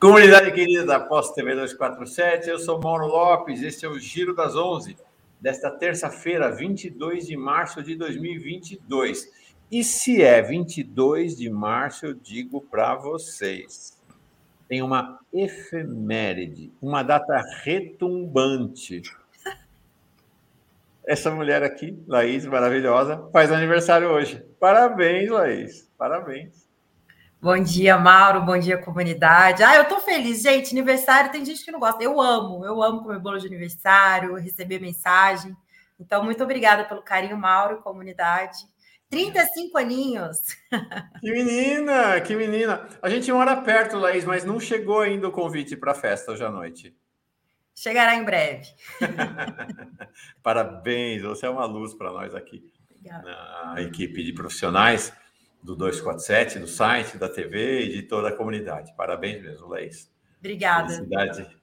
Comunidade querida da Post TV 247, eu sou Mauro Lopes, este é o Giro das 11 desta terça-feira, 22 de março de 2022. E se é 22 de março, eu digo para vocês, tem uma efeméride, uma data retumbante. Essa mulher aqui, Laís, maravilhosa, faz aniversário hoje. Parabéns, Laís, parabéns. Bom dia, Mauro. Bom dia, comunidade. Ah, eu tô feliz, gente. Aniversário tem gente que não gosta. Eu amo, eu amo comer bolo de aniversário, receber mensagem. Então, muito obrigada pelo carinho, Mauro comunidade. 35 aninhos. Que menina, que menina. A gente mora perto, Laís, mas não chegou ainda o convite para a festa hoje à noite. Chegará em breve. Parabéns, você é uma luz para nós aqui. Obrigada. Na equipe de profissionais do 247, do site, da TV e de toda a comunidade. Parabéns mesmo, Laís. Obrigada. Felicidade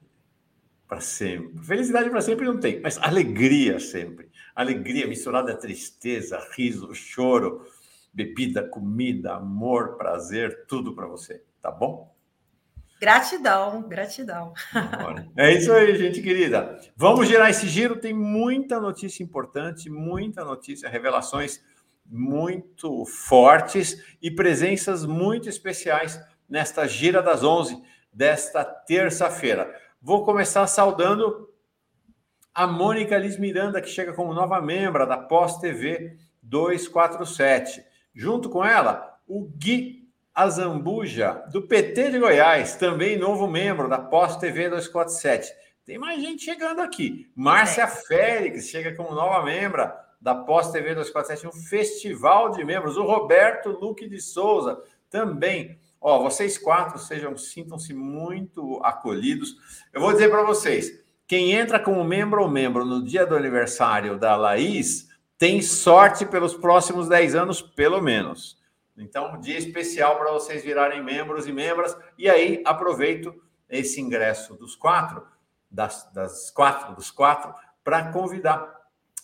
para sempre. Felicidade para sempre não tem, mas alegria sempre. Alegria misturada a tristeza, riso, choro, bebida, comida, amor, prazer, tudo para você, tá bom? Gratidão, gratidão. É isso aí, gente querida. Vamos gerar esse giro. Tem muita notícia importante, muita notícia, revelações muito fortes e presenças muito especiais nesta Gira das 11 desta terça-feira. Vou começar saudando a Mônica Liz Miranda, que chega como nova membra da Pós TV 247. Junto com ela, o Gui Azambuja, do PT de Goiás, também novo membro da Pós TV 247. Tem mais gente chegando aqui. Márcia é. Félix chega como nova membra da Pós TV 247, um festival de membros. O Roberto Luque de Souza também. Ó, vocês quatro sejam, sintam-se muito acolhidos. Eu vou dizer para vocês: quem entra como membro ou membro no dia do aniversário da Laís tem sorte pelos próximos 10 anos, pelo menos. Então, dia especial para vocês virarem membros e membras. E aí, aproveito esse ingresso dos quatro, das, das quatro, dos quatro, para convidar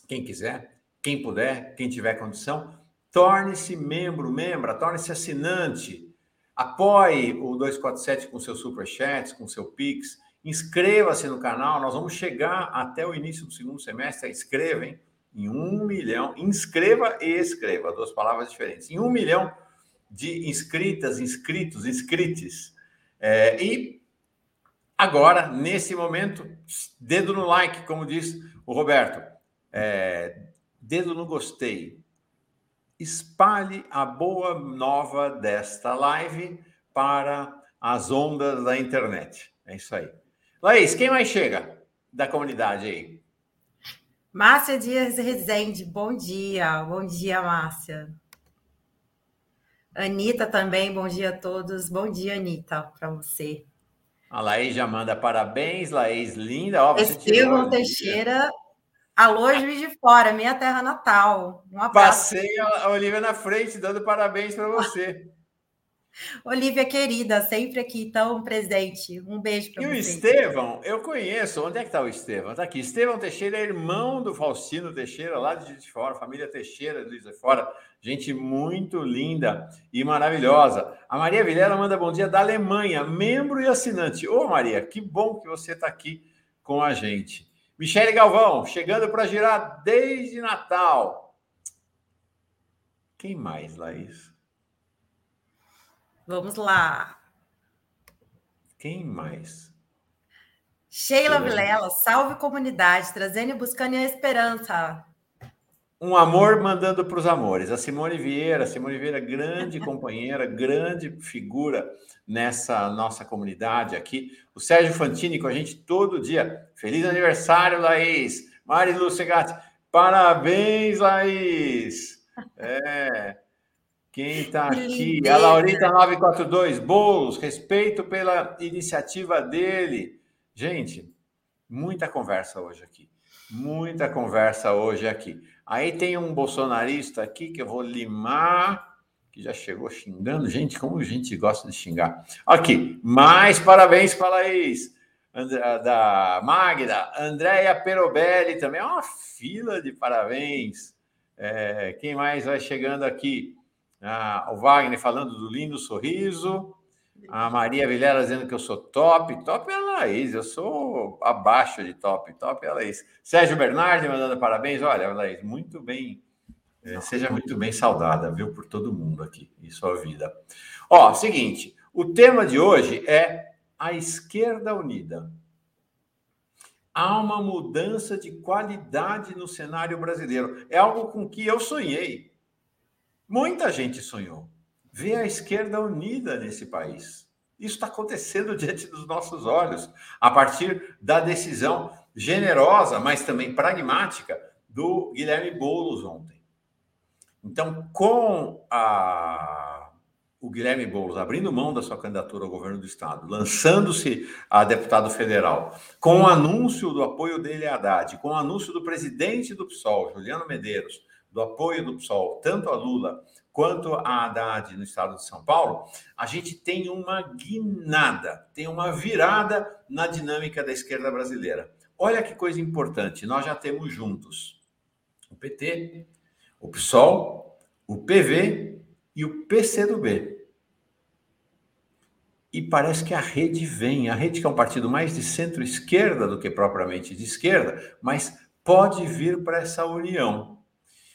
quem quiser quem puder, quem tiver condição, torne-se membro, membra, torne-se assinante. Apoie o 247 com seu superchat, com seu Pix. Inscreva-se no canal. Nós vamos chegar até o início do segundo semestre. Escreva, hein? Em um milhão. Inscreva e escreva, duas palavras diferentes. Em um milhão de inscritas, inscritos, inscrites. É, e agora, nesse momento, dedo no like, como diz o Roberto. É, dedo no gostei. Espalhe a boa nova desta live para as ondas da internet. É isso aí. Laís, quem mais chega da comunidade aí? Márcia Dias Rezende, bom dia. Bom dia, Márcia. Anitta também, bom dia a todos. Bom dia, Anitta, para você. A Laís já manda parabéns, Laís linda. Ó, Estevam Teixeira Alô, Juiz de Fora, minha terra natal. Um abraço. Passei a Olivia na frente, dando parabéns para você. Olivia querida, sempre aqui tão presente. Um beijo para você. E o Estevão, eu conheço. Onde é que está o Estevão? Está aqui. Estevão Teixeira é irmão do Faustino Teixeira, lá de Juiz de Fora, família Teixeira de Juiz de Fora. Gente muito linda e maravilhosa. A Maria Vilela manda bom dia da Alemanha, membro e assinante. Ô, Maria, que bom que você está aqui com a gente. Michele Galvão, chegando para girar desde Natal. Quem mais, Laís? Vamos lá. Quem mais? Sheila Vilela, salve comunidade, trazendo e buscando a esperança. Um amor mandando para os amores. A Simone Vieira, Simone Vieira, grande companheira, grande figura nessa nossa comunidade aqui. O Sérgio Fantini com a gente todo dia. Feliz aniversário, Laís. Mari Lúcia Gatti, parabéns, Laís. É. Quem está aqui? A Laurita 942, Bolos, respeito pela iniciativa dele. Gente, muita conversa hoje aqui. Muita conversa hoje aqui. Aí tem um bolsonarista aqui que eu vou limar, que já chegou xingando. Gente, como a gente gosta de xingar. Aqui, mais parabéns para a Laís. da Magda, Andréia Perobelli também. É uma fila de parabéns. É, quem mais vai chegando aqui? Ah, o Wagner falando do lindo sorriso. A Maria Vilela dizendo que eu sou top. Top é a Laís, eu sou abaixo de top. Top é a Laís. Sérgio Bernardi mandando parabéns. Olha, Laís, muito bem. É, seja muito bem saudada, viu, por todo mundo aqui em sua vida. Ó, seguinte, o tema de hoje é a esquerda unida. Há uma mudança de qualidade no cenário brasileiro. É algo com que eu sonhei. Muita gente sonhou ver a esquerda unida nesse país. Isso está acontecendo diante dos nossos olhos, a partir da decisão generosa, mas também pragmática do Guilherme Boulos ontem. Então, com a, o Guilherme Boulos abrindo mão da sua candidatura ao governo do Estado, lançando-se a deputado federal, com o anúncio do apoio dele a Haddad, com o anúncio do presidente do PSOL, Juliano Medeiros, do apoio do PSOL, tanto a Lula quanto a Haddad no estado de São Paulo, a gente tem uma guinada, tem uma virada na dinâmica da esquerda brasileira. Olha que coisa importante, nós já temos juntos o PT, o PSOL, o PV e o PCdoB. E parece que a rede vem, a rede que é um partido mais de centro-esquerda do que propriamente de esquerda, mas pode vir para essa união.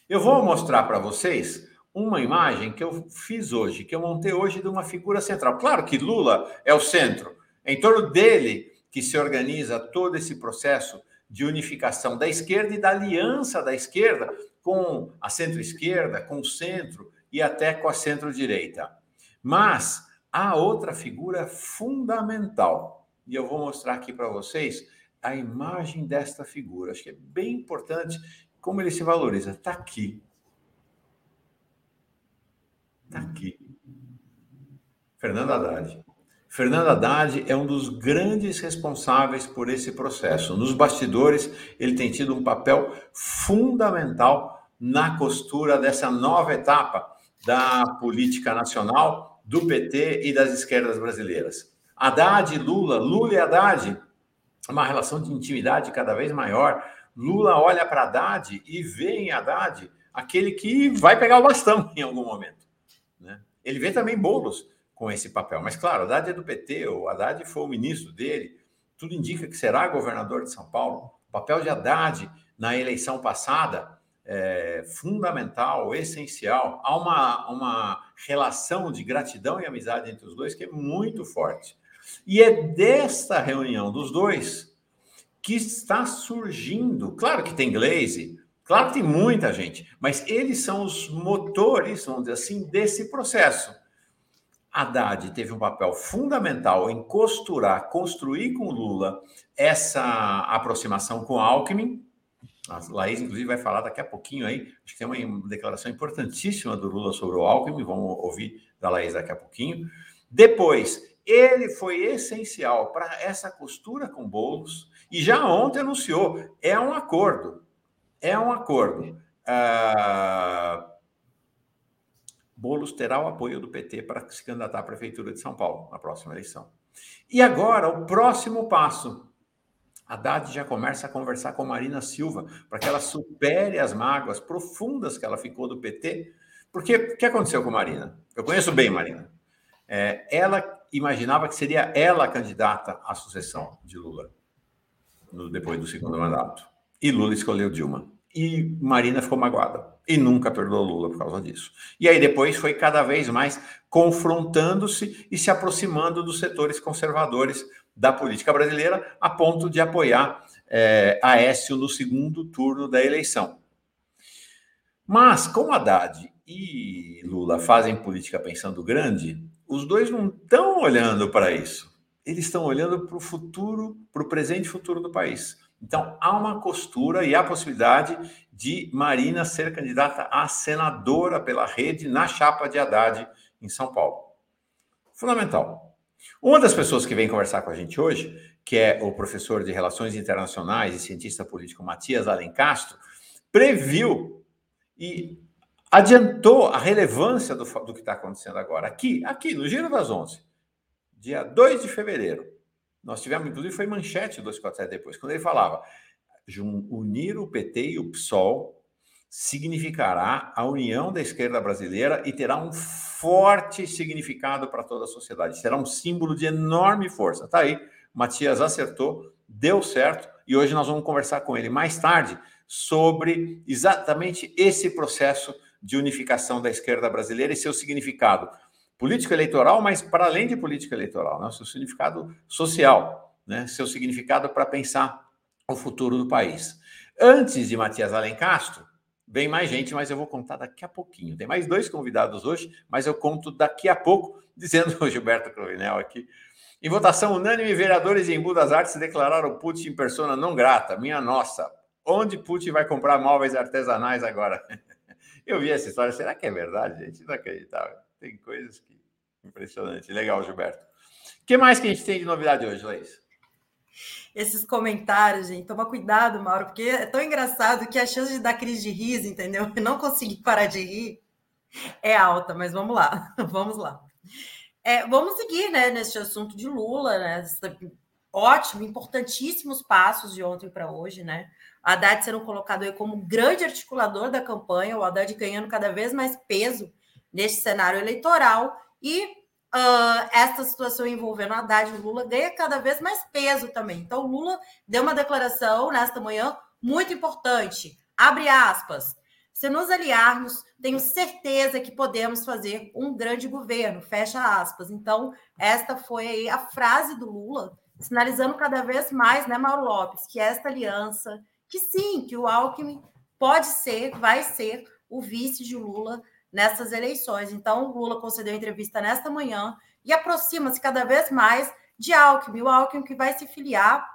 Eu vou mostrar para vocês uma imagem que eu fiz hoje, que eu montei hoje de uma figura central. Claro que Lula é o centro, é em torno dele que se organiza todo esse processo de unificação da esquerda e da aliança da esquerda com a centro-esquerda, com o centro e até com a centro-direita. Mas há outra figura fundamental, e eu vou mostrar aqui para vocês a imagem desta figura. Acho que é bem importante como ele se valoriza. Está aqui. Está aqui. Fernando Haddad. Fernando Haddad é um dos grandes responsáveis por esse processo. Nos bastidores, ele tem tido um papel fundamental na costura dessa nova etapa da política nacional, do PT e das esquerdas brasileiras. Haddad e Lula, Lula e Haddad, uma relação de intimidade cada vez maior. Lula olha para Haddad e vê em Haddad aquele que vai pegar o bastão em algum momento. Né? Ele vê também Boulos com esse papel. Mas, claro, Haddad é do PT, o Haddad foi o ministro dele, tudo indica que será governador de São Paulo. O papel de Haddad na eleição passada é fundamental, essencial. Há uma, uma relação de gratidão e amizade entre os dois que é muito forte. E é desta reunião dos dois que está surgindo. Claro que tem Glaze, Claro que tem muita gente, mas eles são os motores, vamos dizer assim, desse processo. Haddad teve um papel fundamental em costurar, construir com Lula essa aproximação com Alckmin. A Laís, inclusive, vai falar daqui a pouquinho aí. Acho que tem uma declaração importantíssima do Lula sobre o Alckmin. Vamos ouvir da Laís daqui a pouquinho. Depois, ele foi essencial para essa costura com Boulos e já ontem anunciou: é um acordo é um acordo. Ah, Boulos terá o apoio do PT para se candidatar à Prefeitura de São Paulo na próxima eleição. E agora, o próximo passo. Haddad já começa a conversar com Marina Silva para que ela supere as mágoas profundas que ela ficou do PT. Porque o que aconteceu com Marina? Eu conheço bem Marina. É, ela imaginava que seria ela a candidata à sucessão de Lula no, depois do segundo mandato. E Lula escolheu Dilma. E Marina ficou magoada. E nunca perdoou Lula por causa disso. E aí depois foi cada vez mais confrontando-se e se aproximando dos setores conservadores da política brasileira, a ponto de apoiar é, Aécio no segundo turno da eleição. Mas, como Haddad e Lula fazem política pensando grande, os dois não estão olhando para isso. Eles estão olhando para o futuro, para o presente e futuro do país. Então, há uma costura e há a possibilidade de Marina ser candidata a senadora pela rede na chapa de Haddad em São Paulo. Fundamental. Uma das pessoas que vem conversar com a gente hoje, que é o professor de Relações Internacionais e cientista político Matias Alencastro, previu e adiantou a relevância do, do que está acontecendo agora. Aqui, aqui, no Giro das Onze, dia 2 de fevereiro, nós tivemos, inclusive, foi manchete 247 depois, quando ele falava unir o PT e o PSOL significará a união da esquerda brasileira e terá um forte significado para toda a sociedade. Será um símbolo de enorme força. Tá aí, Matias acertou, deu certo e hoje nós vamos conversar com ele mais tarde sobre exatamente esse processo de unificação da esquerda brasileira e seu significado político eleitoral, mas para além de política eleitoral, né? seu significado social, né? seu significado para pensar o futuro do país. Antes de Matias Alencastro, Vem mais gente, mas eu vou contar daqui a pouquinho. Tem mais dois convidados hoje, mas eu conto daqui a pouco, dizendo o Gilberto Cruvinel aqui. Em votação unânime, vereadores em Embu das Artes declararam Putin persona não grata. Minha nossa, onde Putin vai comprar móveis artesanais agora? Eu vi essa história, será que é verdade, gente? Inacreditável. Tem coisas que... Impressionante. Legal, Gilberto. O que mais que a gente tem de novidade hoje, Laís? esses comentários, gente. Toma cuidado, Mauro, porque é tão engraçado que a chance de dar crise de riso, entendeu? E não conseguir parar de rir é alta, mas vamos lá, vamos lá. É, vamos seguir né, nesse assunto de Lula, né? Ótimo, importantíssimos passos de ontem para hoje, né? Haddad sendo colocado aí como grande articulador da campanha, o Haddad ganhando cada vez mais peso neste cenário eleitoral e uh, essa situação envolvendo Haddad e Lula ganha cada vez mais peso também. Então, Lula deu uma declaração nesta manhã muito importante. Abre aspas. Se nos aliarmos, tenho certeza que podemos fazer um grande governo. Fecha aspas. Então, esta foi a frase do Lula, sinalizando cada vez mais, né, Mauro Lopes, que esta aliança, que sim, que o Alckmin pode ser, vai ser o vice de Lula nessas eleições. Então, o Lula concedeu entrevista nesta manhã e aproxima-se cada vez mais de Alckmin, o Alckmin que vai se filiar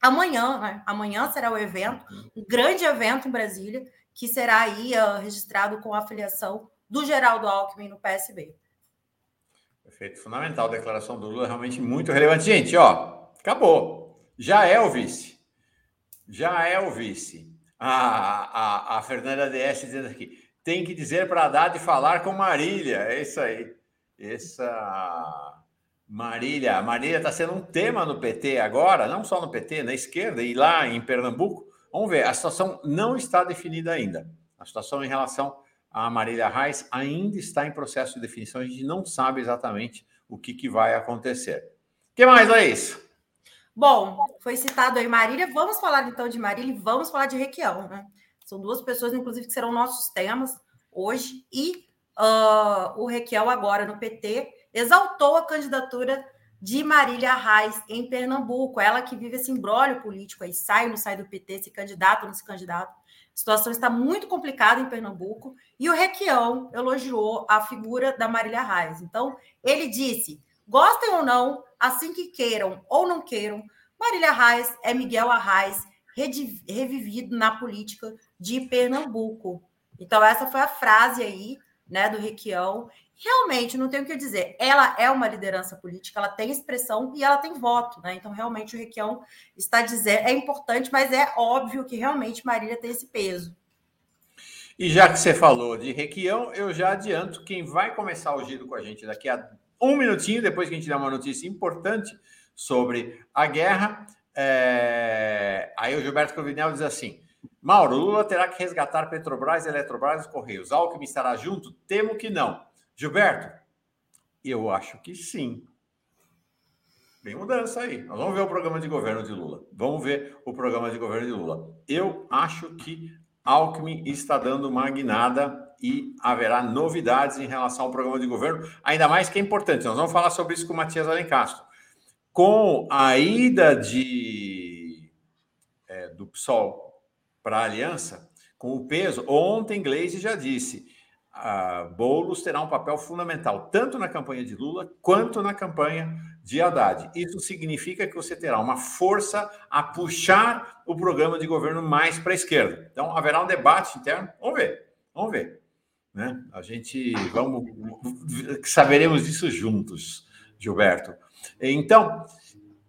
amanhã, né? Amanhã será o evento, um grande evento em Brasília, que será aí uh, registrado com a filiação do Geraldo Alckmin no PSB. Perfeito, fundamental. A declaração do Lula realmente muito relevante. Gente, ó, acabou. Já é o vice. Já é o vice. A, a, a Fernanda DS dizendo aqui tem que dizer para Haddad falar com Marília. É isso aí. Essa Marília, Marília está sendo um tema no PT agora, não só no PT, na esquerda e lá em Pernambuco. Vamos ver, a situação não está definida ainda. A situação em relação a Marília Reis ainda está em processo de definição, a gente não sabe exatamente o que, que vai acontecer. O que mais, Laís? Bom, foi citado aí Marília, vamos falar então de Marília e vamos falar de Requião, né? São duas pessoas, inclusive, que serão nossos temas hoje. E uh, o Requiel, agora no PT, exaltou a candidatura de Marília Reis em Pernambuco. Ela que vive esse imbróglio político aí, sai ou não sai do PT, se candidata ou não se candidata. A situação está muito complicada em Pernambuco. E o Requião elogiou a figura da Marília Reis. Então, ele disse: gostem ou não, assim que queiram ou não queiram, Marília Reis é Miguel Arraes revivido na política de Pernambuco. Então, essa foi a frase aí, né, do Requião. Realmente, não tenho o que dizer. Ela é uma liderança política, ela tem expressão e ela tem voto, né? Então, realmente, o Requião está dizendo, é importante, mas é óbvio que realmente Marília tem esse peso. E já que você falou de Requião, eu já adianto quem vai começar o giro com a gente daqui a um minutinho, depois que a gente der uma notícia importante sobre a guerra. É... Aí o Gilberto Cruvinel diz assim: Mauro, Lula terá que resgatar Petrobras, Eletrobras e Correios. Alckmin estará junto? Temo que não. Gilberto, eu acho que sim. Tem mudança aí. Nós vamos ver o programa de governo de Lula. Vamos ver o programa de governo de Lula. Eu acho que Alckmin está dando uma guinada e haverá novidades em relação ao programa de governo, ainda mais que é importante. Nós vamos falar sobre isso com o Matias Alencastro. Com a ida de, é, do PSOL para a aliança, com o peso. Ontem, Gleisi já disse: a Boulos terá um papel fundamental, tanto na campanha de Lula quanto na campanha de Haddad. Isso significa que você terá uma força a puxar o programa de governo mais para a esquerda. Então, haverá um debate interno. Vamos ver, vamos ver. Né? A gente vamos saberemos disso juntos, Gilberto. Então,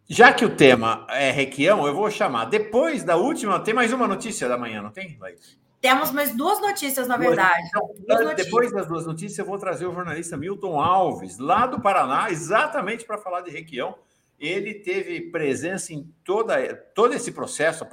já que o tema é Requião, eu vou chamar. Depois da última, tem mais uma notícia da manhã, não tem, Laís? Temos mais duas notícias, na verdade. Então, depois das duas notícias, eu vou trazer o jornalista Milton Alves, lá do Paraná, exatamente para falar de Requião. Ele teve presença em toda, todo esse processo,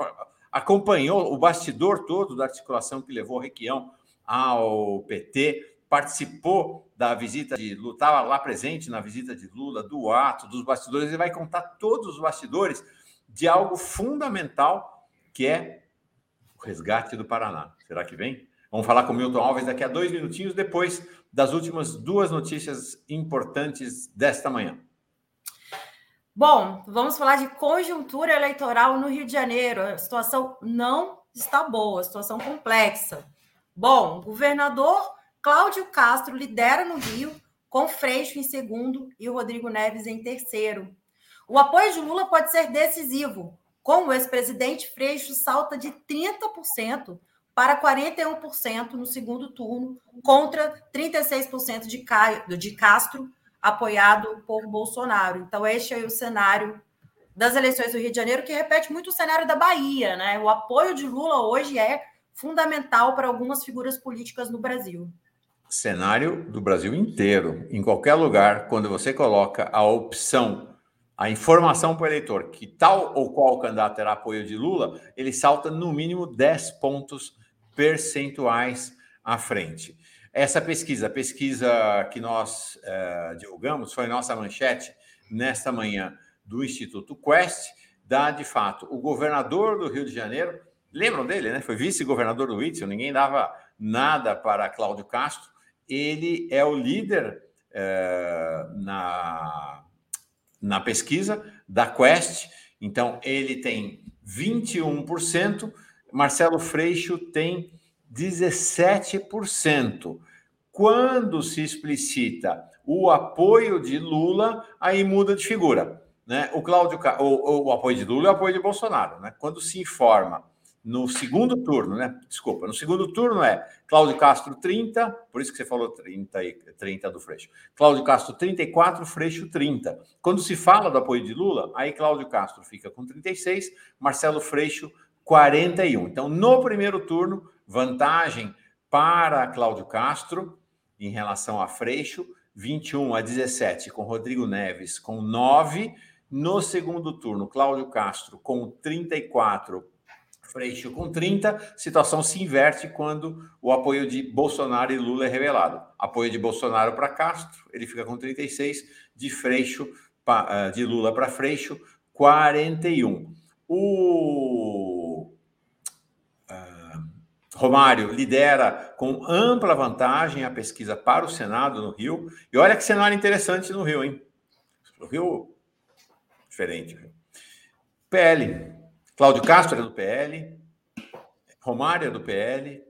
acompanhou o bastidor todo da articulação que levou Requião ao PT, participou da visita de Lula, estava lá presente na visita de Lula, do ato, dos bastidores, ele vai contar todos os bastidores de algo fundamental que é o resgate do Paraná. Será que vem? Vamos falar com o Milton Alves daqui a dois minutinhos, depois das últimas duas notícias importantes desta manhã. Bom, vamos falar de conjuntura eleitoral no Rio de Janeiro. A situação não está boa, a situação complexa. Bom, o governador Cláudio Castro lidera no Rio, com Freixo em segundo e o Rodrigo Neves em terceiro. O apoio de Lula pode ser decisivo, com o ex-presidente Freixo salta de 30% para 41% no segundo turno, contra 36% de, Caio, de Castro, apoiado por Bolsonaro. Então, este é o cenário das eleições do Rio de Janeiro, que repete muito o cenário da Bahia. Né? O apoio de Lula hoje é fundamental para algumas figuras políticas no Brasil cenário do Brasil inteiro, em qualquer lugar, quando você coloca a opção, a informação para o eleitor que tal ou qual candidato terá apoio de Lula, ele salta no mínimo 10 pontos percentuais à frente. Essa pesquisa, a pesquisa que nós eh, divulgamos, foi nossa manchete nesta manhã do Instituto Quest, dá de fato o governador do Rio de Janeiro, lembram dele, né? Foi vice-governador do Whitson, ninguém dava nada para Cláudio Castro, ele é o líder é, na, na pesquisa da Quest, então ele tem 21%, Marcelo Freixo tem 17%. Quando se explicita o apoio de Lula, aí muda de figura. Né? O Cláudio, o, o apoio de Lula é o apoio de Bolsonaro. Né? Quando se informa no segundo turno, né? Desculpa, no segundo turno é Cláudio Castro 30, por isso que você falou 30 e 30 do Freixo. Cláudio Castro 34, Freixo 30. Quando se fala do apoio de Lula, aí Cláudio Castro fica com 36, Marcelo Freixo 41. Então, no primeiro turno, vantagem para Cláudio Castro em relação a Freixo, 21 a 17 com Rodrigo Neves com 9. No segundo turno, Cláudio Castro com 34 Freixo com 30, situação se inverte quando o apoio de Bolsonaro e Lula é revelado. Apoio de Bolsonaro para Castro, ele fica com 36, de Freixo eh, de Lula para Freixo, 41. O uh, Romário lidera com ampla vantagem a pesquisa para o Senado no Rio. E olha que cenário interessante no Rio, hein? O Rio, diferente. PL, Cláudio Castro é do PL, Romário é do PL,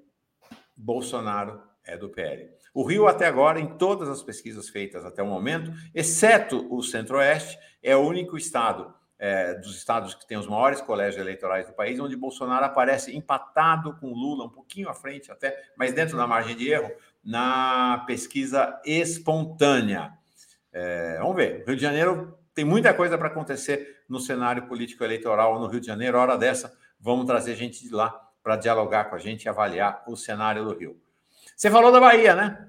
Bolsonaro é do PL. O Rio, até agora, em todas as pesquisas feitas até o momento, exceto o Centro-Oeste, é o único estado é, dos estados que tem os maiores colégios eleitorais do país, onde Bolsonaro aparece empatado com Lula, um pouquinho à frente até, mas dentro da margem de erro, na pesquisa espontânea. É, vamos ver. Rio de Janeiro tem muita coisa para acontecer no cenário político eleitoral no Rio de Janeiro. Hora dessa, vamos trazer gente de lá para dialogar com a gente e avaliar o cenário do Rio. Você falou da Bahia, né?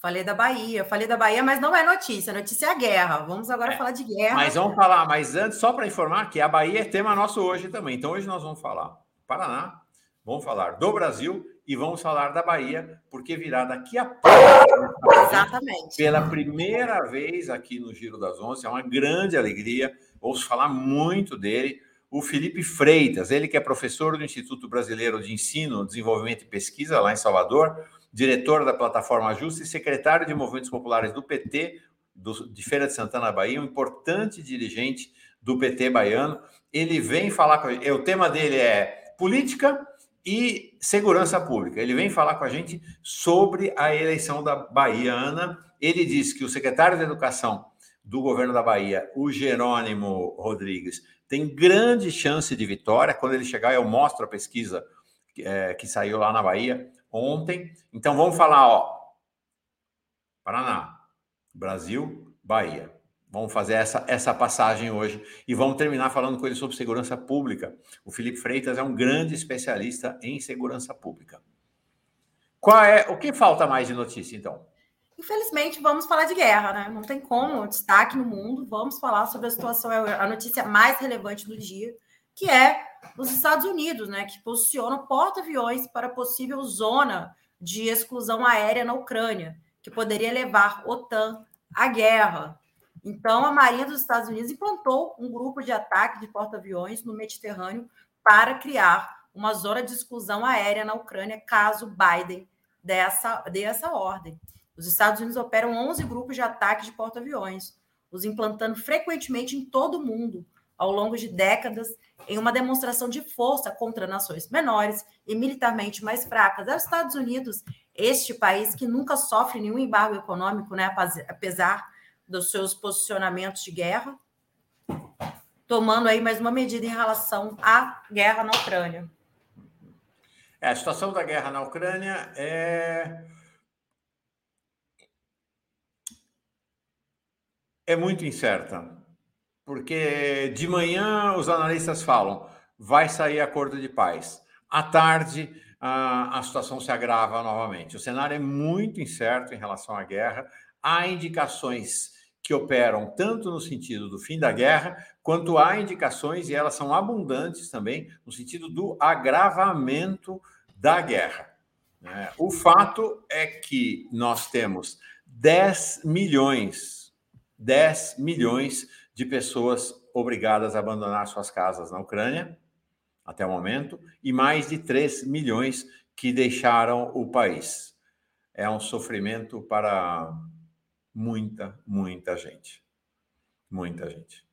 Falei da Bahia, falei da Bahia, mas não é notícia, notícia é a guerra. Vamos agora é, falar de guerra. Mas vamos falar, mas antes, só para informar que a Bahia é tema nosso hoje também. Então, hoje nós vamos falar Paraná, vamos falar do Brasil e vamos falar da Bahia, porque virá daqui a pouco. Exatamente. Pela primeira vez aqui no Giro das Onze, é uma grande alegria. Ouço falar muito dele. O Felipe Freitas, ele que é professor do Instituto Brasileiro de Ensino, Desenvolvimento e Pesquisa, lá em Salvador, diretor da plataforma Justa e secretário de Movimentos Populares do PT, do, de Feira de Santana, Bahia, um importante dirigente do PT baiano. Ele vem falar com a gente. O tema dele é política e segurança pública. Ele vem falar com a gente sobre a eleição da Bahiana. Ele disse que o secretário de Educação do governo da Bahia, o Jerônimo Rodrigues, tem grande chance de vitória. Quando ele chegar, eu mostro a pesquisa é, que saiu lá na Bahia ontem. Então vamos falar, ó. Paraná, Brasil, Bahia. Vamos fazer essa, essa passagem hoje e vamos terminar falando com ele sobre segurança pública. O Felipe Freitas é um grande especialista em segurança pública. Qual é o que falta mais de notícia então? Infelizmente, vamos falar de guerra, né? Não tem como, destaque no mundo. Vamos falar sobre a situação, é a notícia mais relevante do dia, que é os Estados Unidos, né, que posiciona porta-aviões para possível zona de exclusão aérea na Ucrânia, que poderia levar OTAN à guerra. Então, a Marinha dos Estados Unidos implantou um grupo de ataque de porta-aviões no Mediterrâneo para criar uma zona de exclusão aérea na Ucrânia, caso Biden dê essa, dê essa ordem. Os Estados Unidos operam 11 grupos de ataque de porta-aviões, os implantando frequentemente em todo o mundo, ao longo de décadas, em uma demonstração de força contra nações menores e militarmente mais fracas. É os Estados Unidos, este país que nunca sofre nenhum embargo econômico, né, apesar dos seus posicionamentos de guerra, tomando aí mais uma medida em relação à guerra na Ucrânia. É, a situação da guerra na Ucrânia é é muito incerta, porque de manhã os analistas falam vai sair acordo de paz, à tarde a, a situação se agrava novamente. O cenário é muito incerto em relação à guerra. Há indicações que operam tanto no sentido do fim da guerra, quanto há indicações, e elas são abundantes também, no sentido do agravamento da guerra. Né? O fato é que nós temos 10 milhões, 10 milhões de pessoas obrigadas a abandonar suas casas na Ucrânia, até o momento, e mais de 3 milhões que deixaram o país. É um sofrimento para muita, muita gente. Muita gente.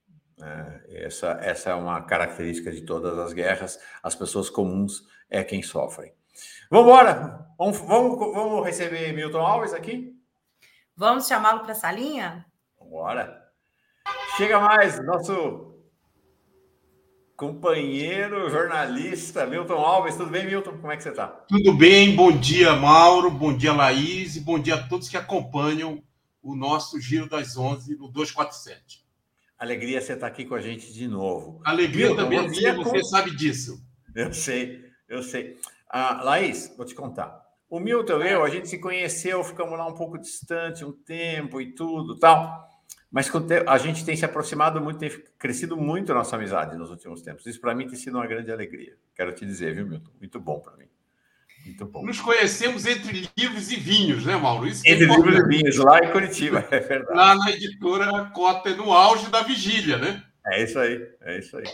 É, essa, essa é uma característica de todas as guerras. As pessoas comuns é quem sofrem. Vamos embora? Vamos, vamos, vamos receber Milton Alves aqui? Vamos chamá-lo para a salinha? Vamos embora. Chega mais, nosso companheiro jornalista Milton Alves. Tudo bem, Milton? Como é que você está? Tudo bem, bom dia, Mauro, bom dia, Laís, e bom dia a todos que acompanham o nosso Giro das 11 no 247. Alegria você estar aqui com a gente de novo. Alegria também você, com... você sabe disso. Eu sei, eu sei. Ah, Laís, vou te contar. O Milton e eu, a gente se conheceu, ficamos lá um pouco distante, um tempo e tudo tal. Mas a gente tem se aproximado muito, tem crescido muito a nossa amizade nos últimos tempos. Isso para mim tem sido uma grande alegria. Quero te dizer, viu, Milton? Muito bom para mim. Muito bom. Nos conhecemos entre livros e vinhos, né, Mauro? Isso entre é livros e vinhos, lá em Curitiba, é verdade. Lá na editora Cota, no auge da vigília, né? É isso aí, é isso aí.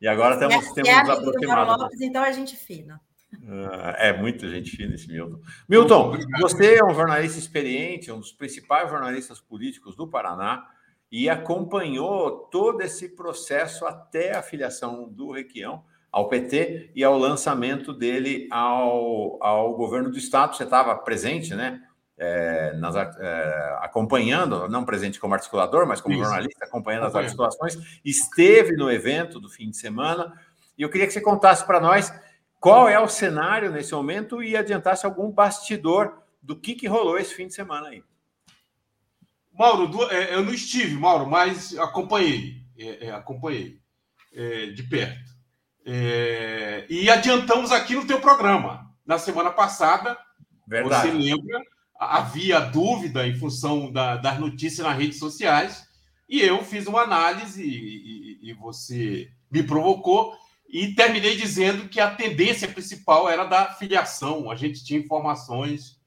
E agora temos, é, temos é nos aproximado. Lopes, então é gente fina. Ah, é muito gente fina esse Milton. Milton, você é um jornalista experiente, um dos principais jornalistas políticos do Paraná e acompanhou todo esse processo até a filiação do Requião ao PT e ao lançamento dele ao, ao governo do Estado. Você estava presente, né? É, nas, é, acompanhando, não presente como articulador, mas como Isso. jornalista, acompanhando as articulações, esteve no evento do fim de semana. E eu queria que você contasse para nós qual é o cenário nesse momento e adiantasse algum bastidor do que, que rolou esse fim de semana aí. Mauro, é, eu não estive, Mauro, mas acompanhei, é, acompanhei de perto. É, e adiantamos aqui no teu programa. Na semana passada, Verdade. você lembra, havia dúvida em função da, das notícias nas redes sociais, e eu fiz uma análise e, e, e você me provocou, e terminei dizendo que a tendência principal era da filiação. A gente tinha informações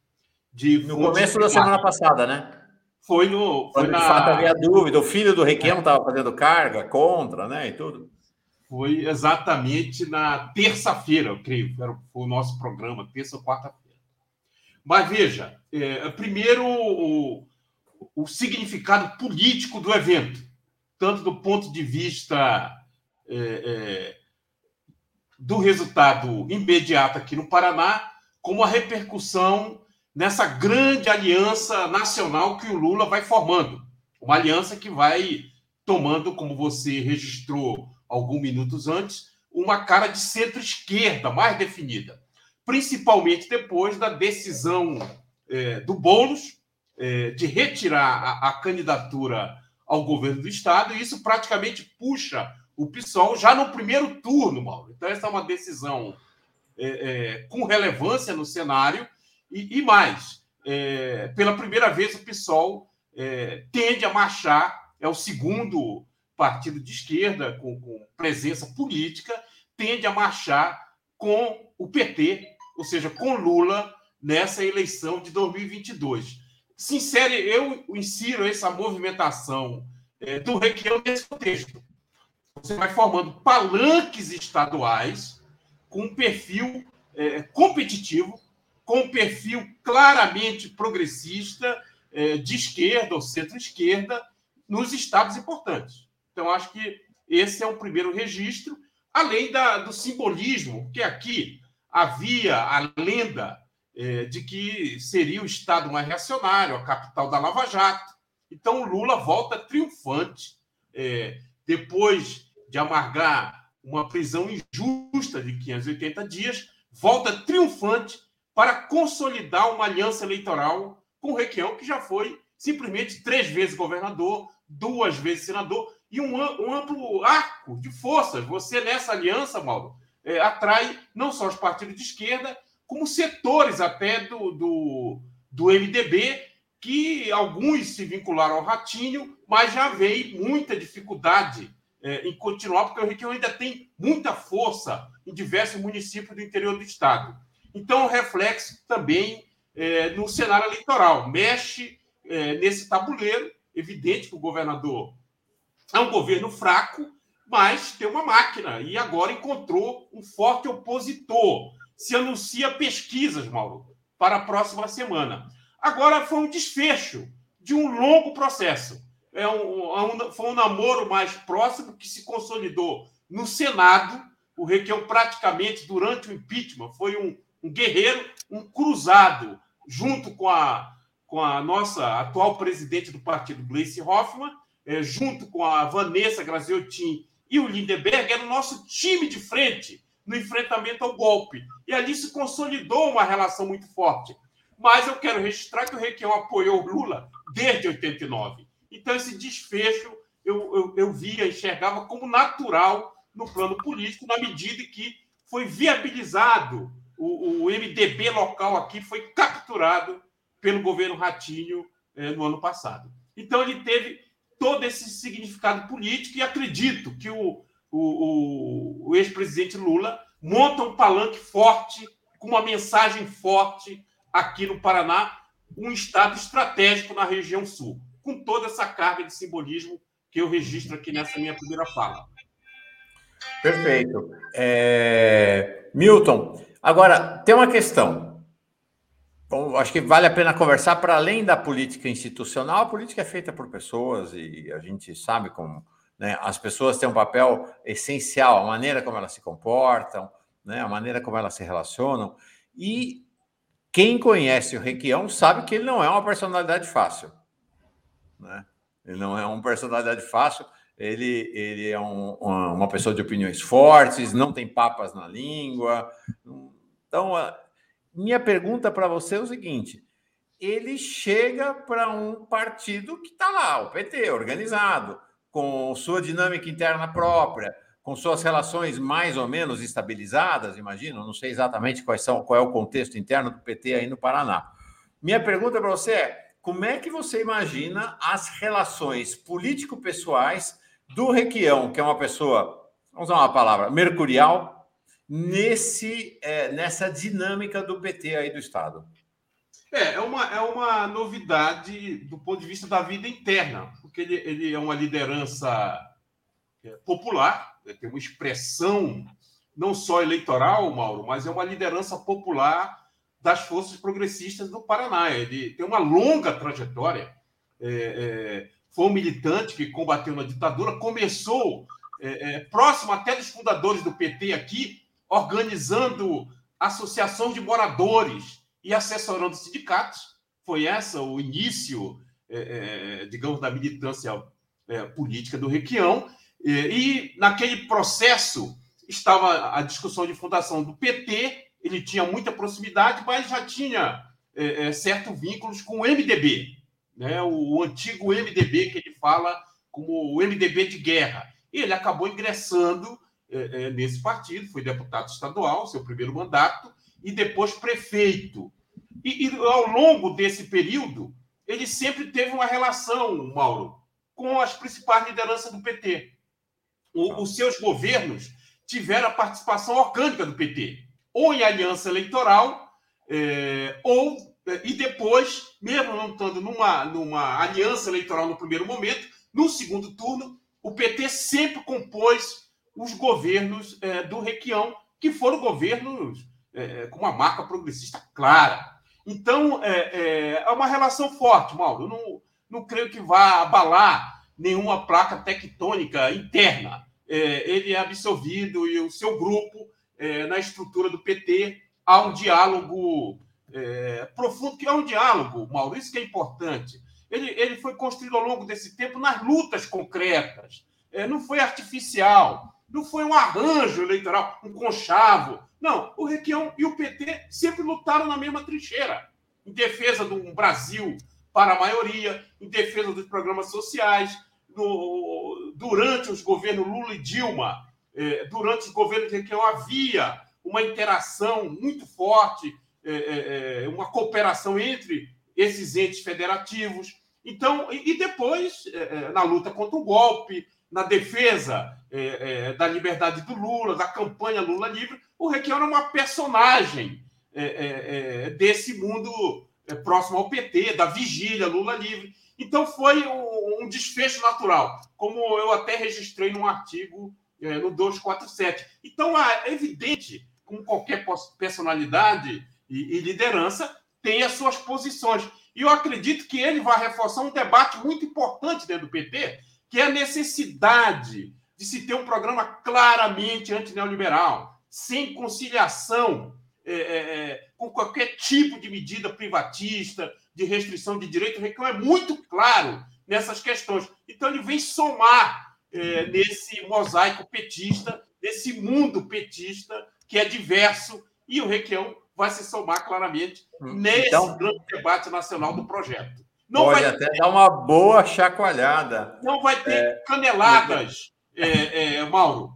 de. No começo da semana passada, né? Foi no. Foi Quando na... de fato havia dúvida, o filho do Requião estava é. fazendo carga contra, né? E tudo foi exatamente na terça-feira, eu creio, era o nosso programa, terça ou quarta-feira. Mas veja, é, primeiro o, o significado político do evento, tanto do ponto de vista é, é, do resultado imediato aqui no Paraná, como a repercussão nessa grande aliança nacional que o Lula vai formando. Uma aliança que vai tomando, como você registrou alguns minutos antes, uma cara de centro-esquerda mais definida, principalmente depois da decisão é, do Boulos é, de retirar a, a, candidatura ao governo do Estado, e isso praticamente puxa o PSOL já no primeiro turno, Mauro. Então, essa é uma decisão é, é com relevância no cenário, e, e mais, é, pela primeira vez o PSOL é, tende a marchar, é o segundo partido de esquerda com, com presença política tende a marchar com o PT, ou seja, com Lula, nessa eleição de 2022. Sincero, eu insiro essa movimentação é, do Requião nesse contexto. Você vai formando palanques estaduais com um perfil é, competitivo, com um perfil claramente progressista, é, de esquerda ou centro-esquerda, nos estados importantes. Então, acho que esse é um primeiro registro, além da, do simbolismo, que aqui havia a lenda é, de que seria o Estado mais reacionário, a capital da Lava Jato. Então, o Lula volta triunfante, é, depois de amargar uma prisão injusta de 580 dias, volta triunfante para consolidar uma aliança eleitoral com o Requião, que já foi simplesmente três vezes governador, duas vezes senador, e um, um amplo arco de forças. Você, nessa aliança, Mauro, é, atrai não só os partidos de esquerda, como setores até do, do, do MDB, que alguns se vincularam ao Ratinho, mas já veio muita dificuldade é, em continuar, porque o Requião ainda tem muita força em diversos municípios do interior do estado. Então, reflexo também é, no cenário eleitoral. Mexe é, nesse tabuleiro. Evidente que o governador é um governo fraco, mas tem uma máquina e agora encontrou um forte opositor. Se anuncia pesquisas, Mauro, para a próxima semana. Agora foi um desfecho de um longo processo. É um, um, foi um namoro mais próximo que se consolidou no Senado. O Requião, praticamente, durante o impeachment, foi um, um guerreiro, um cruzado, junto com a, com a nossa atual presidente do partido, Gleice Hoffmann, é, junto com a Vanessa Graziotin e o Lindeberg, era o nosso time de frente no enfrentamento ao golpe. E ali se consolidou uma relação muito forte. Mas eu quero registrar que o Requião apoiou Lula desde 89. Então, esse desfecho eu, eu, eu via, enxergava como natural no plano político, na medida que foi viabilizado o, o MDB local aqui foi capturado pelo governo Ratinho eh, no ano passado. Então, ele teve todo esse significado político e acredito que o, o, o ex-presidente Lula monta um palanque forte, com uma mensagem forte aqui no Paraná, um estado estratégico na região sul, com toda essa carga de simbolismo que eu registro aqui nessa minha primeira fala. Perfeito. É... Milton, Agora, tem uma questão. Bom, acho que vale a pena conversar para além da política institucional. A política é feita por pessoas e a gente sabe como né, as pessoas têm um papel essencial, a maneira como elas se comportam, né, a maneira como elas se relacionam. E quem conhece o Requião sabe que ele não é uma personalidade fácil. Né? Ele não é uma personalidade fácil. Ele, ele é um, uma, pessoa de opiniões fortes, não tem papas na língua, então, minha pergunta para você é o seguinte: ele chega para um partido que está lá, o PT, organizado, com sua dinâmica interna própria, com suas relações mais ou menos estabilizadas, imagino, não sei exatamente quais são, qual é o contexto interno do PT aí no Paraná. Minha pergunta para você é: como é que você imagina as relações político-pessoais do Requião, que é uma pessoa, vamos usar uma palavra, mercurial, nesse, é, nessa dinâmica do PT aí do Estado. É, é uma, é uma novidade do ponto de vista da vida interna, porque ele, ele é uma liderança é, popular, né, tem uma expressão não só eleitoral, Mauro, mas é uma liderança popular das forças progressistas do Paraná. Ele tem uma longa trajetória. É, é, foi um militante que combateu na ditadura, começou é, é próximo até dos fundadores do PT aqui, organizando associações de moradores e assessorando sindicatos. Foi essa o início, é, é, digamos, da militância é, política do Requião. E, naquele processo estava a discussão de fundação do PT, ele tinha muita proximidade, mas já tinha é, é, certos vínculos com o MDB, né? o, o antigo MDB que ele fala como o MDB de guerra. E ele acabou ingressando é, é, nesse partido, foi deputado estadual, seu primeiro mandato, e depois prefeito. E, e, ao longo desse período, ele sempre teve uma relação, Mauro, com as principais lideranças do PT. O, os seus governos tiveram a participação orgânica do PT, ou em aliança eleitoral, é, ou é, e depois, mesmo não estando numa, numa aliança eleitoral no primeiro momento, no segundo turno, o PT sempre compôs os governos é, do Requião, que foram governos é, com uma marca progressista clara. Então, é, é, é, uma relação forte, Mauro. Eu não, não creio que vá abalar nenhuma placa tectônica interna. É, ele é absorvido e o seu grupo, é, na estrutura do PT, há um diálogo é, profundo, que é um diálogo, Mauro, isso que é importante. Ele, ele foi construído ao longo desse tempo nas lutas concretas, é, não foi artificial, não foi um arranjo eleitoral, um conchavo. Não, o Requião e o PT sempre lutaram na mesma trincheira, em defesa de um Brasil para a maioria, em defesa dos programas sociais, no, durante os governos Lula e Dilma, é, durante os governos de Requião havia uma interação muito forte, é, é uma cooperação entre esses entes federativos. Então, e, e depois, na luta contra o golpe, na defesa da liberdade do Lula, da campanha Lula livre, o Requião era uma personagem desse mundo próximo ao PT, da vigília Lula livre. Então, foi um, um desfecho natural, como eu até registrei num artigo no 247. Então, é evidente com qualquer personalidade e, e liderança, tem as suas posições. E eu acredito que ele vai reforçar um debate muito importante dentro do PT, que é a necessidade de se ter um programa claramente antineoliberal, sem conciliação é, é, é com qualquer tipo de medida privatista, de restrição de direito. O Recão é muito claro nessas questões. Então, ele vem somar é, nesse mosaico petista, nesse mundo petista, que é diverso, e o Requião vai se somar claramente hum, nesse então, grande debate nacional do projeto. Não pode vai até ter, dar uma boa chacoalhada. Não vai ter é, caneladas, é, é, Mauro.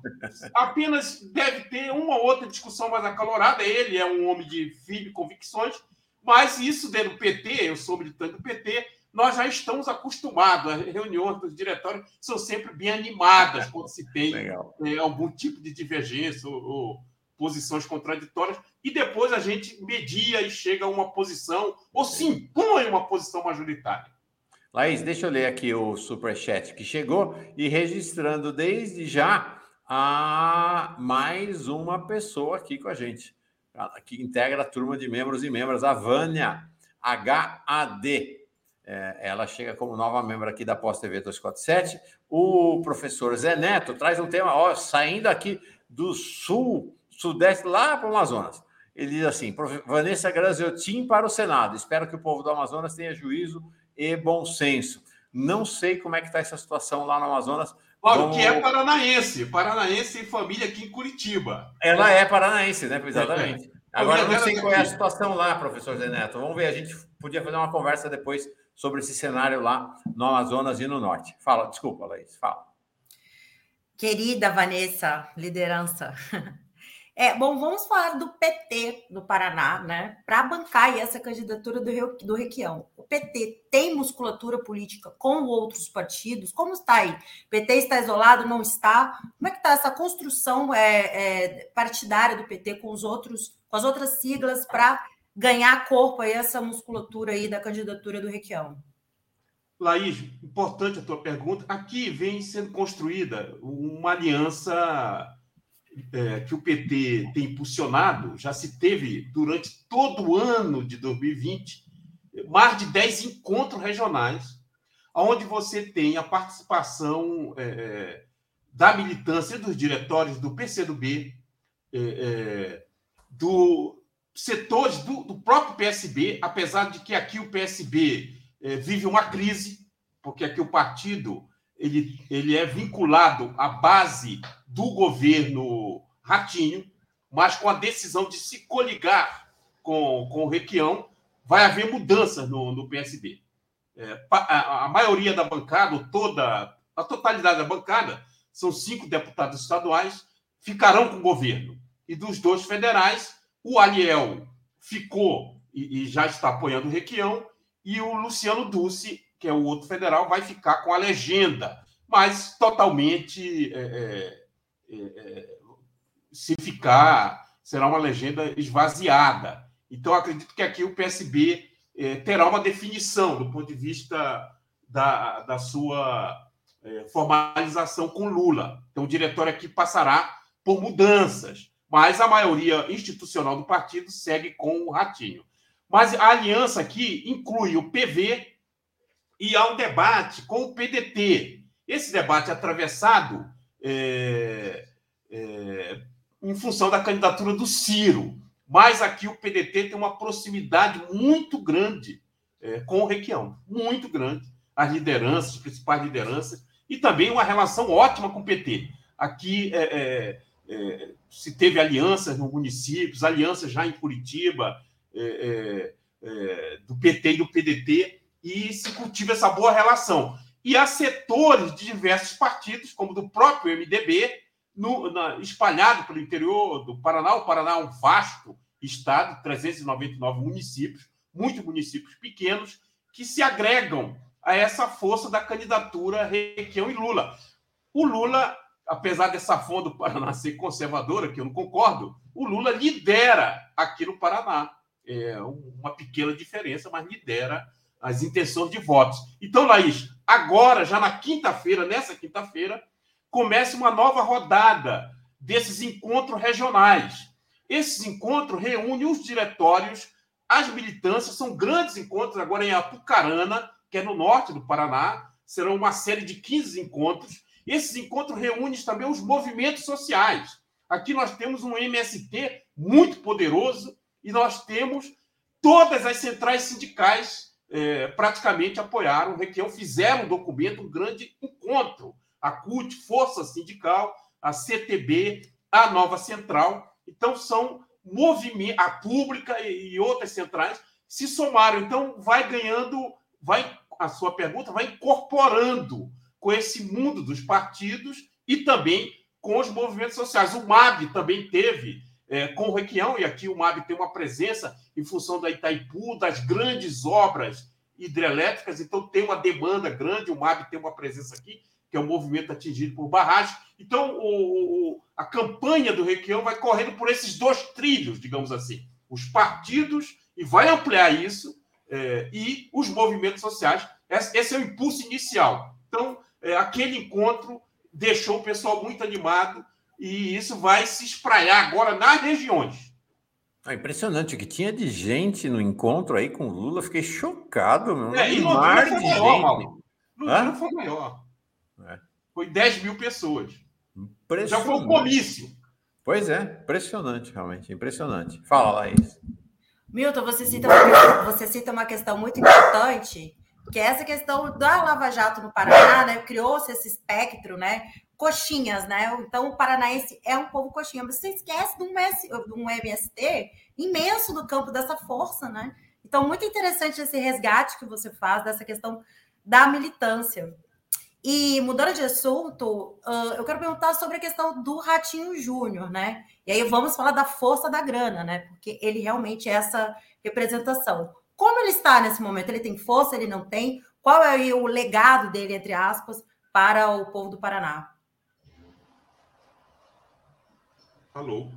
Apenas deve ter uma outra discussão mais acalorada. Ele é um homem de firme convicções, mas isso dentro do PT, eu sou militante do PT, nós já estamos acostumados. As reuniões dos diretórios são sempre bem animadas quando se tem é, algum tipo de divergência ou, ou posições contraditórias, e depois a gente media e chega a uma posição, ou se impõe uma posição majoritária. Laís, deixa eu ler aqui o superchat que chegou e registrando desde já a mais uma pessoa aqui com a gente, que integra a turma de membros e membros, a Vânia HAD. É, ela chega como nova membro aqui da Pós TV 247. O professor Zé Neto traz um tema, ó, saindo aqui do sul Sudeste, lá para o Amazonas. Ele diz assim: Vanessa Graziotin para o Senado. Espero que o povo do Amazonas tenha juízo e bom senso. Não sei como é que está essa situação lá no Amazonas. Claro Vamos... que é paranaense, paranaense e família aqui em Curitiba. Ela é paranaense, né? Exatamente. Agora eu não sei qual é a situação lá, professor Zé Neto. Vamos ver, a gente podia fazer uma conversa depois sobre esse cenário lá no Amazonas e no Norte. Fala, desculpa, Laís, fala. Querida Vanessa, liderança. É, bom, vamos falar do PT no Paraná, né? Para bancar essa candidatura do, do Requião. O PT tem musculatura política com outros partidos? Como está aí? O PT está isolado? Não está? Como é que está essa construção é, é, partidária do PT com os outros, com as outras siglas para ganhar corpo aí essa musculatura aí da candidatura do Requião? Laís, importante a tua pergunta. Aqui vem sendo construída uma aliança é, que o PT tem impulsionado, já se teve durante todo o ano de 2020 mais de 10 encontros regionais, onde você tem a participação é, é da militância dos diretórios do PCdoB, é, é, do setores do, do, próprio PSB, apesar de que aqui o PSB é, vive uma crise, porque aqui o partido ele, ele é vinculado à base do governo Ratinho, mas com a decisão de se coligar com, com o Requião, vai haver mudanças no, no PSB. É, a, a, maioria da bancada, toda a totalidade da bancada, são cinco deputados estaduais, ficarão com o governo. E dos dois federais, o Aliel ficou e, e já está apoiando o Requião, e o Luciano Dulce que é o outro federal, vai ficar com a legenda, mas totalmente é, é, é, se ficar, será uma legenda esvaziada. Então, acredito que aqui o PSB é, terá uma definição do ponto de vista da, da sua é, formalização com Lula. Então, o diretório aqui passará por mudanças, mas a maioria institucional do partido segue com o Ratinho. Mas a aliança aqui inclui o PV e há um debate com o PDT. Esse debate é atravessado é, é, em função da candidatura do Ciro. Mas aqui o PDT tem uma proximidade muito grande é, com o Requião, muito grande. As lideranças, as principais lideranças, e também uma relação ótima com o PT. Aqui é, é, é, se teve alianças nos municípios, alianças já em Curitiba, do PT e do PDT, e se cultiva essa boa relação. E há setores de diversos partidos, como do próprio MDB, no, na, espalhado pelo interior do Paraná. O Paraná é um vasto estado, 399 municípios, muitos municípios pequenos, que se agregam a essa força da candidatura Requião e Lula. O Lula, apesar dessa fonte do Paraná ser conservadora, que eu não concordo, o Lula lidera aqui no Paraná. É uma pequena diferença, mas lidera as intenções de votos. Então, Laís, agora, já na quinta-feira, nessa quinta-feira, começa uma nova rodada desses encontros regionais. Esses encontros reúnem os diretórios, as militâncias, são grandes encontros agora em Apucarana, que é no norte do Paraná, serão uma série de 15 encontros. Esses encontros reúnem também os movimentos sociais. Aqui nós temos um MST muito poderoso e nós temos todas as centrais sindicais é, praticamente apoiaram o Requião, fizeram um documento, um grande encontro a CUT, Força Sindical, a CTB, a Nova Central. Então, são movimentos, a Pública e outras centrais se somaram. Então, vai ganhando, vai a sua pergunta vai incorporando com esse mundo dos partidos e também com os movimentos sociais. O MAB também teve é, com o Requião, e aqui o MAB tem uma presença em função da Itaipu, das grandes obras hidrelétricas, então tem uma demanda grande, o MAB tem uma presença aqui que é um movimento atingido por barragem. Então, o, o, a campanha do Requião vai correndo por esses dois trilhos, digamos assim. Os partidos, e vai ampliar isso, é, e os movimentos sociais. Esse, é o impulso inicial. Então, é, aquele encontro deixou o pessoal muito animado, e isso vai se espraiar agora nas regiões. É impressionante o que tinha de gente no encontro aí com o Lula, fiquei chocado. Meu. É, e mar de maior, gente. Não foi maior. É. Foi 10 mil pessoas. Já foi um comício. Pois é, impressionante, realmente, impressionante. Fala, Laís. Milton, você cita, uma, você cita uma questão muito importante, que é essa questão da Lava Jato no Paraná, né? Criou-se esse espectro, né? Coxinhas, né? Então, o paranaense é um povo coxinha. Mas você esquece de um, MS, de um MST imenso do campo dessa força, né? Então, muito interessante esse resgate que você faz dessa questão da militância. E mudando de assunto, eu quero perguntar sobre a questão do Ratinho Júnior, né? E aí vamos falar da força da grana, né? Porque ele realmente é essa representação. Como ele está nesse momento? Ele tem força, ele não tem? Qual é o legado dele, entre aspas, para o povo do Paraná? Alô?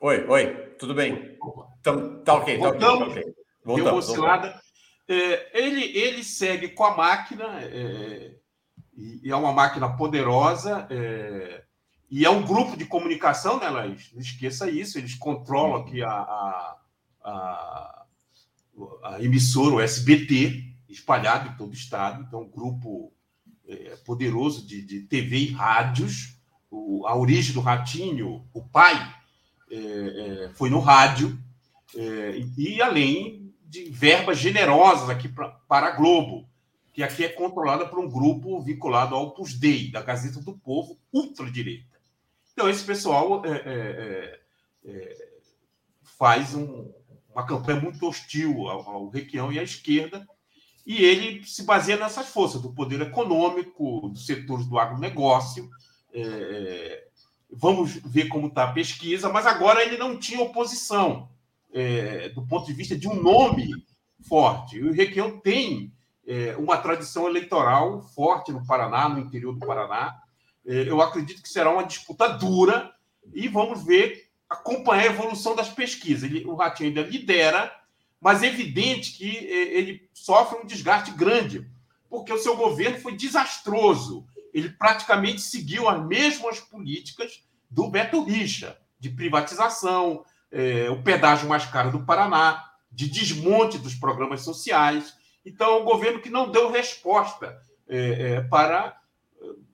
Oi, oi, tudo bem? Então, tá ok, tá ok. Tá okay. Voltamos, Deu uma oscilada. É, ele, ele segue com a máquina. É e, é uma máquina poderosa. É, e é um grupo de comunicação, né, Laís? Não esqueça isso, eles controlam aqui a, a, a, a emissora, o SBT, espalhado em todo o estado. Então, um grupo é, poderoso de, de TV e rádios. O, a origem do Ratinho, o pai, é, é, foi no rádio, é, e, além de verbas generosas aqui pra, para a Globo que aqui é controlada por um grupo vinculado ao Opus Dei, da Gazeta do Povo, ultradireita. Então, esse pessoal é, faz um, uma campanha muito hostil ao, ao Requião e à esquerda, e ele se baseia nessas forças do poder econômico, dos setores do agronegócio. É, é, vamos ver como está a pesquisa, mas agora ele não tinha oposição do ponto de vista de um nome forte. O Requião tem é, uma tradição eleitoral forte no Paraná, no interior do Paraná. É, eu acredito que será uma disputa dura e vamos ver, acompanhar a evolução das pesquisas. Ele, o Ratinho ainda lidera, mas é evidente que é, ele sofre um desgaste grande, porque o seu governo foi desastroso. Ele praticamente seguiu as mesmas políticas do Beto Richa, de privatização, é, o pedágio mais caro do Paraná, de desmonte dos programas sociais. Então, é um governo que não deu resposta é, é, para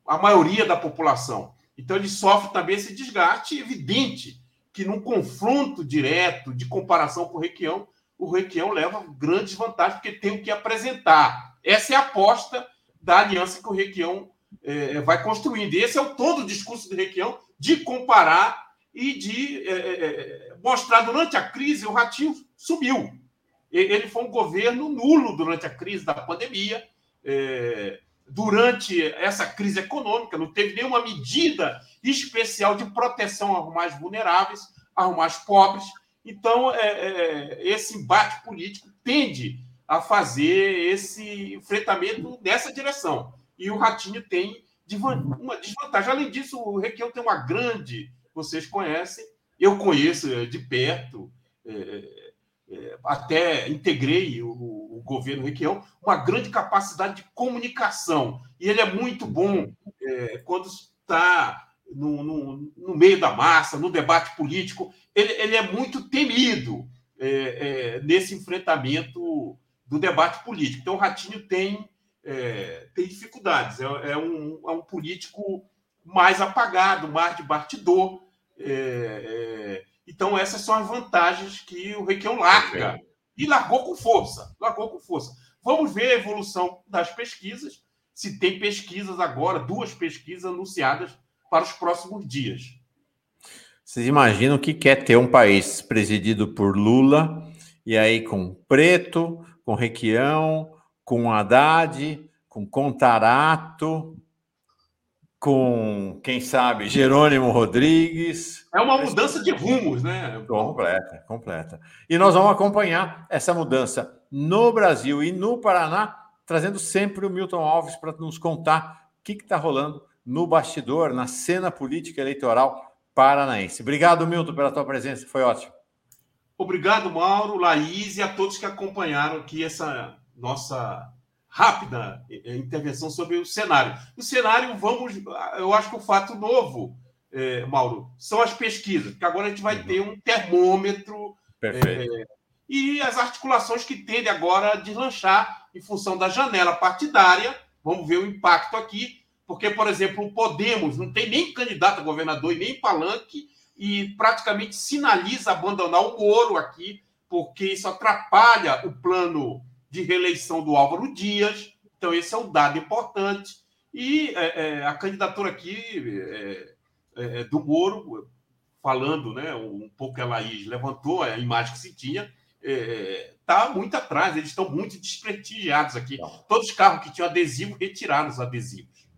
a maioria da população. Então, ele sofre também esse desgaste evidente que, num confronto direto de comparação com o Requião, o Requião leva grandes vantagens, porque tem o que apresentar. Essa é a aposta da aliança que o Requião é, vai construindo. E esse é o todo o discurso do Requião de comparar e de é, é, é, mostrar durante a crise o ratinho subiu. Ele foi um governo nulo durante a crise da pandemia. É, durante essa crise econômica, não teve nenhuma medida especial de proteção aos mais vulneráveis, aos mais pobres. Então, é, é, esse embate político tende a fazer esse enfrentamento nessa direção. E o Ratinho tem uma desvantagem. Além disso, o Requião tem uma grande, vocês conhecem, eu conheço é, de perto, é, é, até integrei o, o, governo Requião, uma grande capacidade de comunicação. E ele é muito bom é, quando está no, no, no, meio da massa, no debate político. Ele, ele é muito temido é, é, nesse enfrentamento do debate político. Então, o Ratinho tem é, tem dificuldades. É, é, um, é um político mais apagado, mais de batidor. É, então, essas são as vantagens que o Requião larga. E largou com força. Largou com força. Vamos ver a evolução das pesquisas. Se tem pesquisas agora, duas pesquisas anunciadas para os próximos dias. Vocês imaginam que quer ter um país presidido por Lula, e aí com Preto, com Requião, com Haddad, com Contarato, com, quem sabe, Jerônimo Rodrigues. É uma mudança de rumos, né? Completa, completa. E nós vamos acompanhar essa mudança no Brasil e no Paraná, trazendo sempre o Milton Alves para nos contar o que está rolando no bastidor, na cena política eleitoral paranaense. Obrigado, Milton, pela tua presença, foi ótimo. Obrigado, Mauro, Laís e a todos que acompanharam aqui essa nossa rápida eh, intervenção sobre o cenário. O cenário, vamos, eu acho que o fato novo, é, Mauro, são as pesquisas, porque agora a gente vai uhum. ter um termômetro é, e as articulações que tendem agora a deslanchar em função da janela partidária. Vamos ver o impacto aqui, porque, por exemplo, o Podemos não tem nem candidato a governador e nem palanque e praticamente sinaliza abandonar o Moro aqui, porque isso atrapalha o plano de reeleição do Álvaro Dias. Então, esse é um dado importante. E é, é, a candidatura aqui é, é, é do Moro, falando né, um pouco que a Laís levantou, a imagem que se tinha, está é, muito atrás, eles estão muito desprestigiados aqui. Todos os carros que tinham adesivo retiraram os adesivos.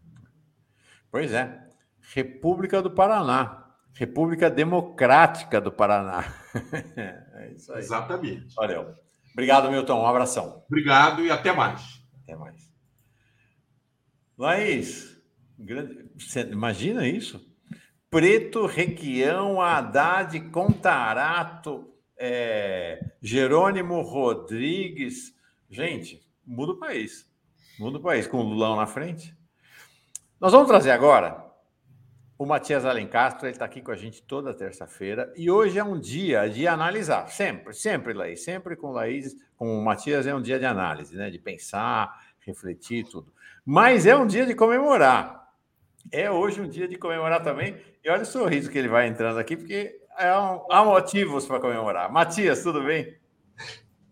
Pois é. República do Paraná. República Democrática do Paraná. é isso aí. Exatamente. Valeu. Obrigado, Milton. Um abração. Obrigado e até mais. Até mais. Laís, você imagina isso? Preto, Requião, Haddad, Contarato, é, Jerônimo Rodrigues. Gente, muda o país. Muda o país com o Lulão na frente. Nós vamos trazer agora o Matias Alencastro, ele está aqui com a gente toda terça-feira e hoje é um dia de analisar, sempre, sempre, Laís, sempre com Laís, com o Matias é um dia de análise, né? De pensar, refletir, tudo. Mas é um dia de comemorar. É hoje um dia de comemorar também. E olha o sorriso que ele vai entrando aqui, porque é um, há motivos para comemorar. Matias, tudo bem?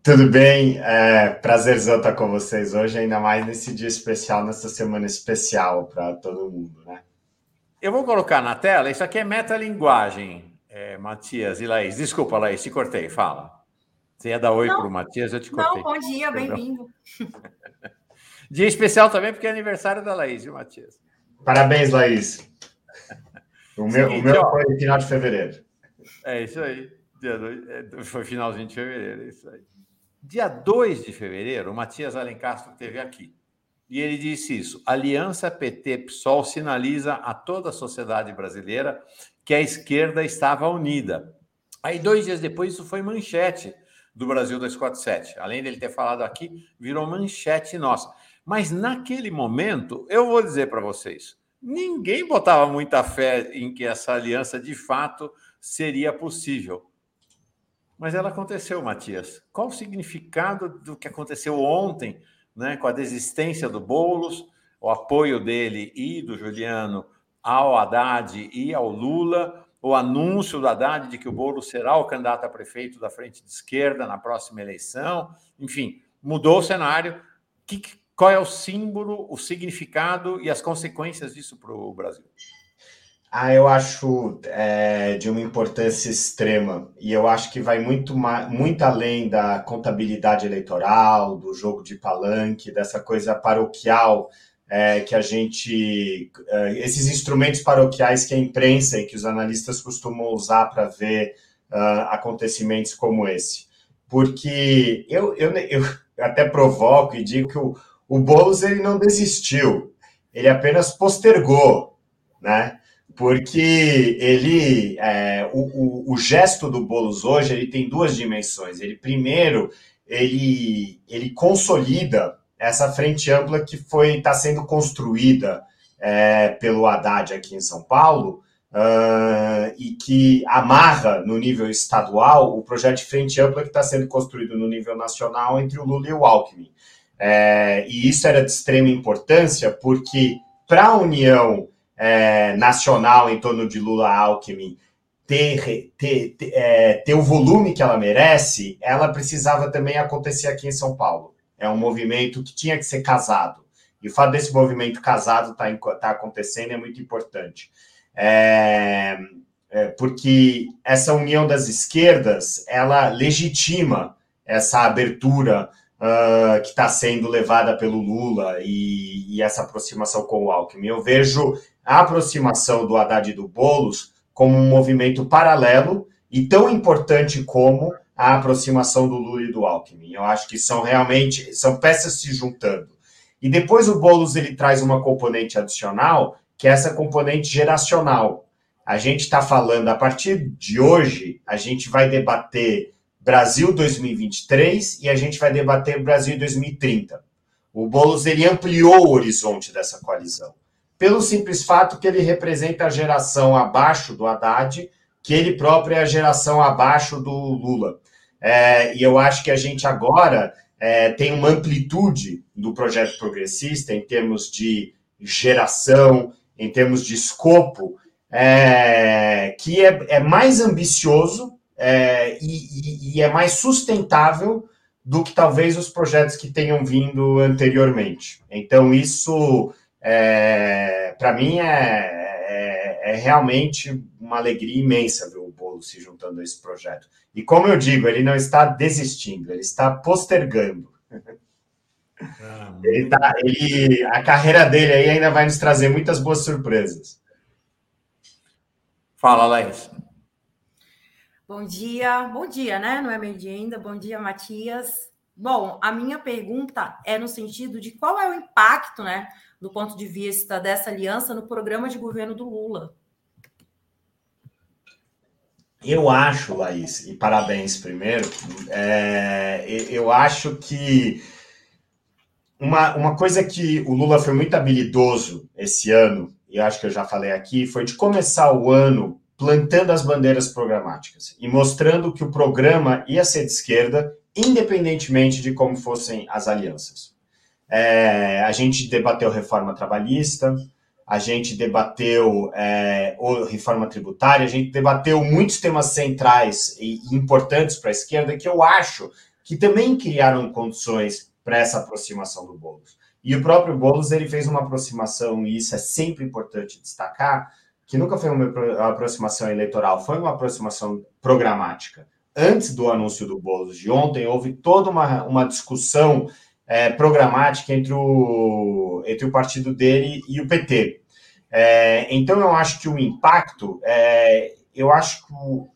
Tudo bem, é, prazerzão estar com vocês hoje, ainda mais nesse dia especial, nessa semana especial para todo mundo, né? Eu vou colocar na tela, isso aqui é metalinguagem, é, Matias e Laís. Desculpa, Laís, te cortei, fala. Você ia dar oi para o Matias, eu te cortei. Não, bom dia, bem-vindo. Dia especial também, porque é aniversário da Laís, viu, Matias? Parabéns, Laís. O meu, Seguinte, o meu foi final de fevereiro. É isso aí. Dia dois, é, foi finalzinho de fevereiro, é isso aí. Dia 2 de fevereiro, o Matias Alencastro esteve aqui. E ele disse isso: Aliança PT-PSOL sinaliza a toda a sociedade brasileira que a esquerda estava unida. Aí, dois dias depois, isso foi manchete do Brasil 247. Além dele ter falado aqui, virou manchete nossa. Mas naquele momento, eu vou dizer para vocês, ninguém botava muita fé em que essa aliança de fato seria possível. Mas ela aconteceu, Matias. Qual o significado do que aconteceu ontem, né, com a desistência do Boulos, o apoio dele e do Juliano ao Haddad e ao Lula, o anúncio do Haddad de que o Boulos será o candidato a prefeito da frente de esquerda na próxima eleição, enfim, mudou o cenário. Que, qual é o símbolo, o significado e as consequências disso para o Brasil? Ah, eu acho é, de uma importância extrema e eu acho que vai muito, muito além da contabilidade eleitoral, do jogo de palanque, dessa coisa paroquial é, que a gente. É, esses instrumentos paroquiais que a imprensa e que os analistas costumam usar para ver uh, acontecimentos como esse. Porque eu, eu, eu até provoco e digo que o, o Boulos ele não desistiu, ele apenas postergou, né? Porque ele é, o, o, o, gesto do Bolos hoje ele tem duas dimensões. Ele primeiro ele, ele consolida essa frente ampla que foi está sendo construída é, pelo Haddad aqui em São Paulo uh, e que amarra no nível estadual o projeto de frente ampla que está sendo construído no nível nacional entre o Lula e o Alckmin. É, e isso era de extrema importância porque para a União é, nacional em torno de Lula Alckmin ter, ter, ter, é, ter o volume que ela merece, ela precisava também acontecer aqui em São Paulo. É um movimento que tinha que ser casado. E o fato desse movimento casado estar tá, tá acontecendo é muito importante. É, é, porque essa união das esquerdas, ela legitima essa abertura uh, que está sendo levada pelo Lula e, e, essa aproximação com o Alckmin. Eu vejo a aproximação do Haddad e do Boulos como um movimento paralelo e tão importante como a aproximação do Lula e do Alckmin. Eu acho que são realmente são peças se juntando. E depois o Boulos ele traz uma componente adicional, que é essa componente geracional. A gente está falando, a partir de hoje, a gente vai debater Brasil 2023 e a gente vai debater Brasil 2030. O Boulos ele ampliou o horizonte dessa coalizão pelo simples fato que ele representa a geração abaixo do Haddad, que ele próprio é a geração abaixo do Lula. É, e eu acho que a gente agora é, tem uma amplitude do projeto progressista em termos de geração, em termos de escopo, é, que é, é, mais ambicioso é, e, e é mais sustentável do que talvez os projetos que tenham vindo anteriormente. Então, isso é, para mim é, é, é, realmente uma alegria imensa ver o Bolo se juntando a esse projeto. E como eu digo, ele não está desistindo, ele está postergando. Ah, ele tá, ele, a carreira dele aí ainda vai nos trazer muitas boas surpresas. Fala, Laís. Bom dia, bom dia, né? Não é meio-dia ainda. Bom dia, Matias. Bom, a minha pergunta é no sentido de qual é o impacto, né, do ponto de vista dessa aliança no programa de governo do Lula. Eu acho, Laís, e parabéns primeiro, é, eu acho que uma, uma coisa que o Lula foi muito habilidoso esse ano, e eu acho que eu já falei aqui, foi de começar o ano plantando as bandeiras programáticas e mostrando que o programa ia ser de esquerda independentemente de como fossem as alianças. É, a gente debateu reforma trabalhista, a gente debateu é, reforma tributária, a gente debateu muitos temas centrais e importantes para a esquerda que eu acho que também criaram condições para essa aproximação do Boulos. E o próprio Boulos ele fez uma aproximação, e isso é sempre importante destacar, que nunca foi uma aproximação eleitoral, foi uma aproximação programática antes do anúncio do Boulos de ontem, houve toda uma, uma discussão é, programática entre o, entre o partido dele e o PT. É, então, eu acho que o impacto, é, eu acho que o,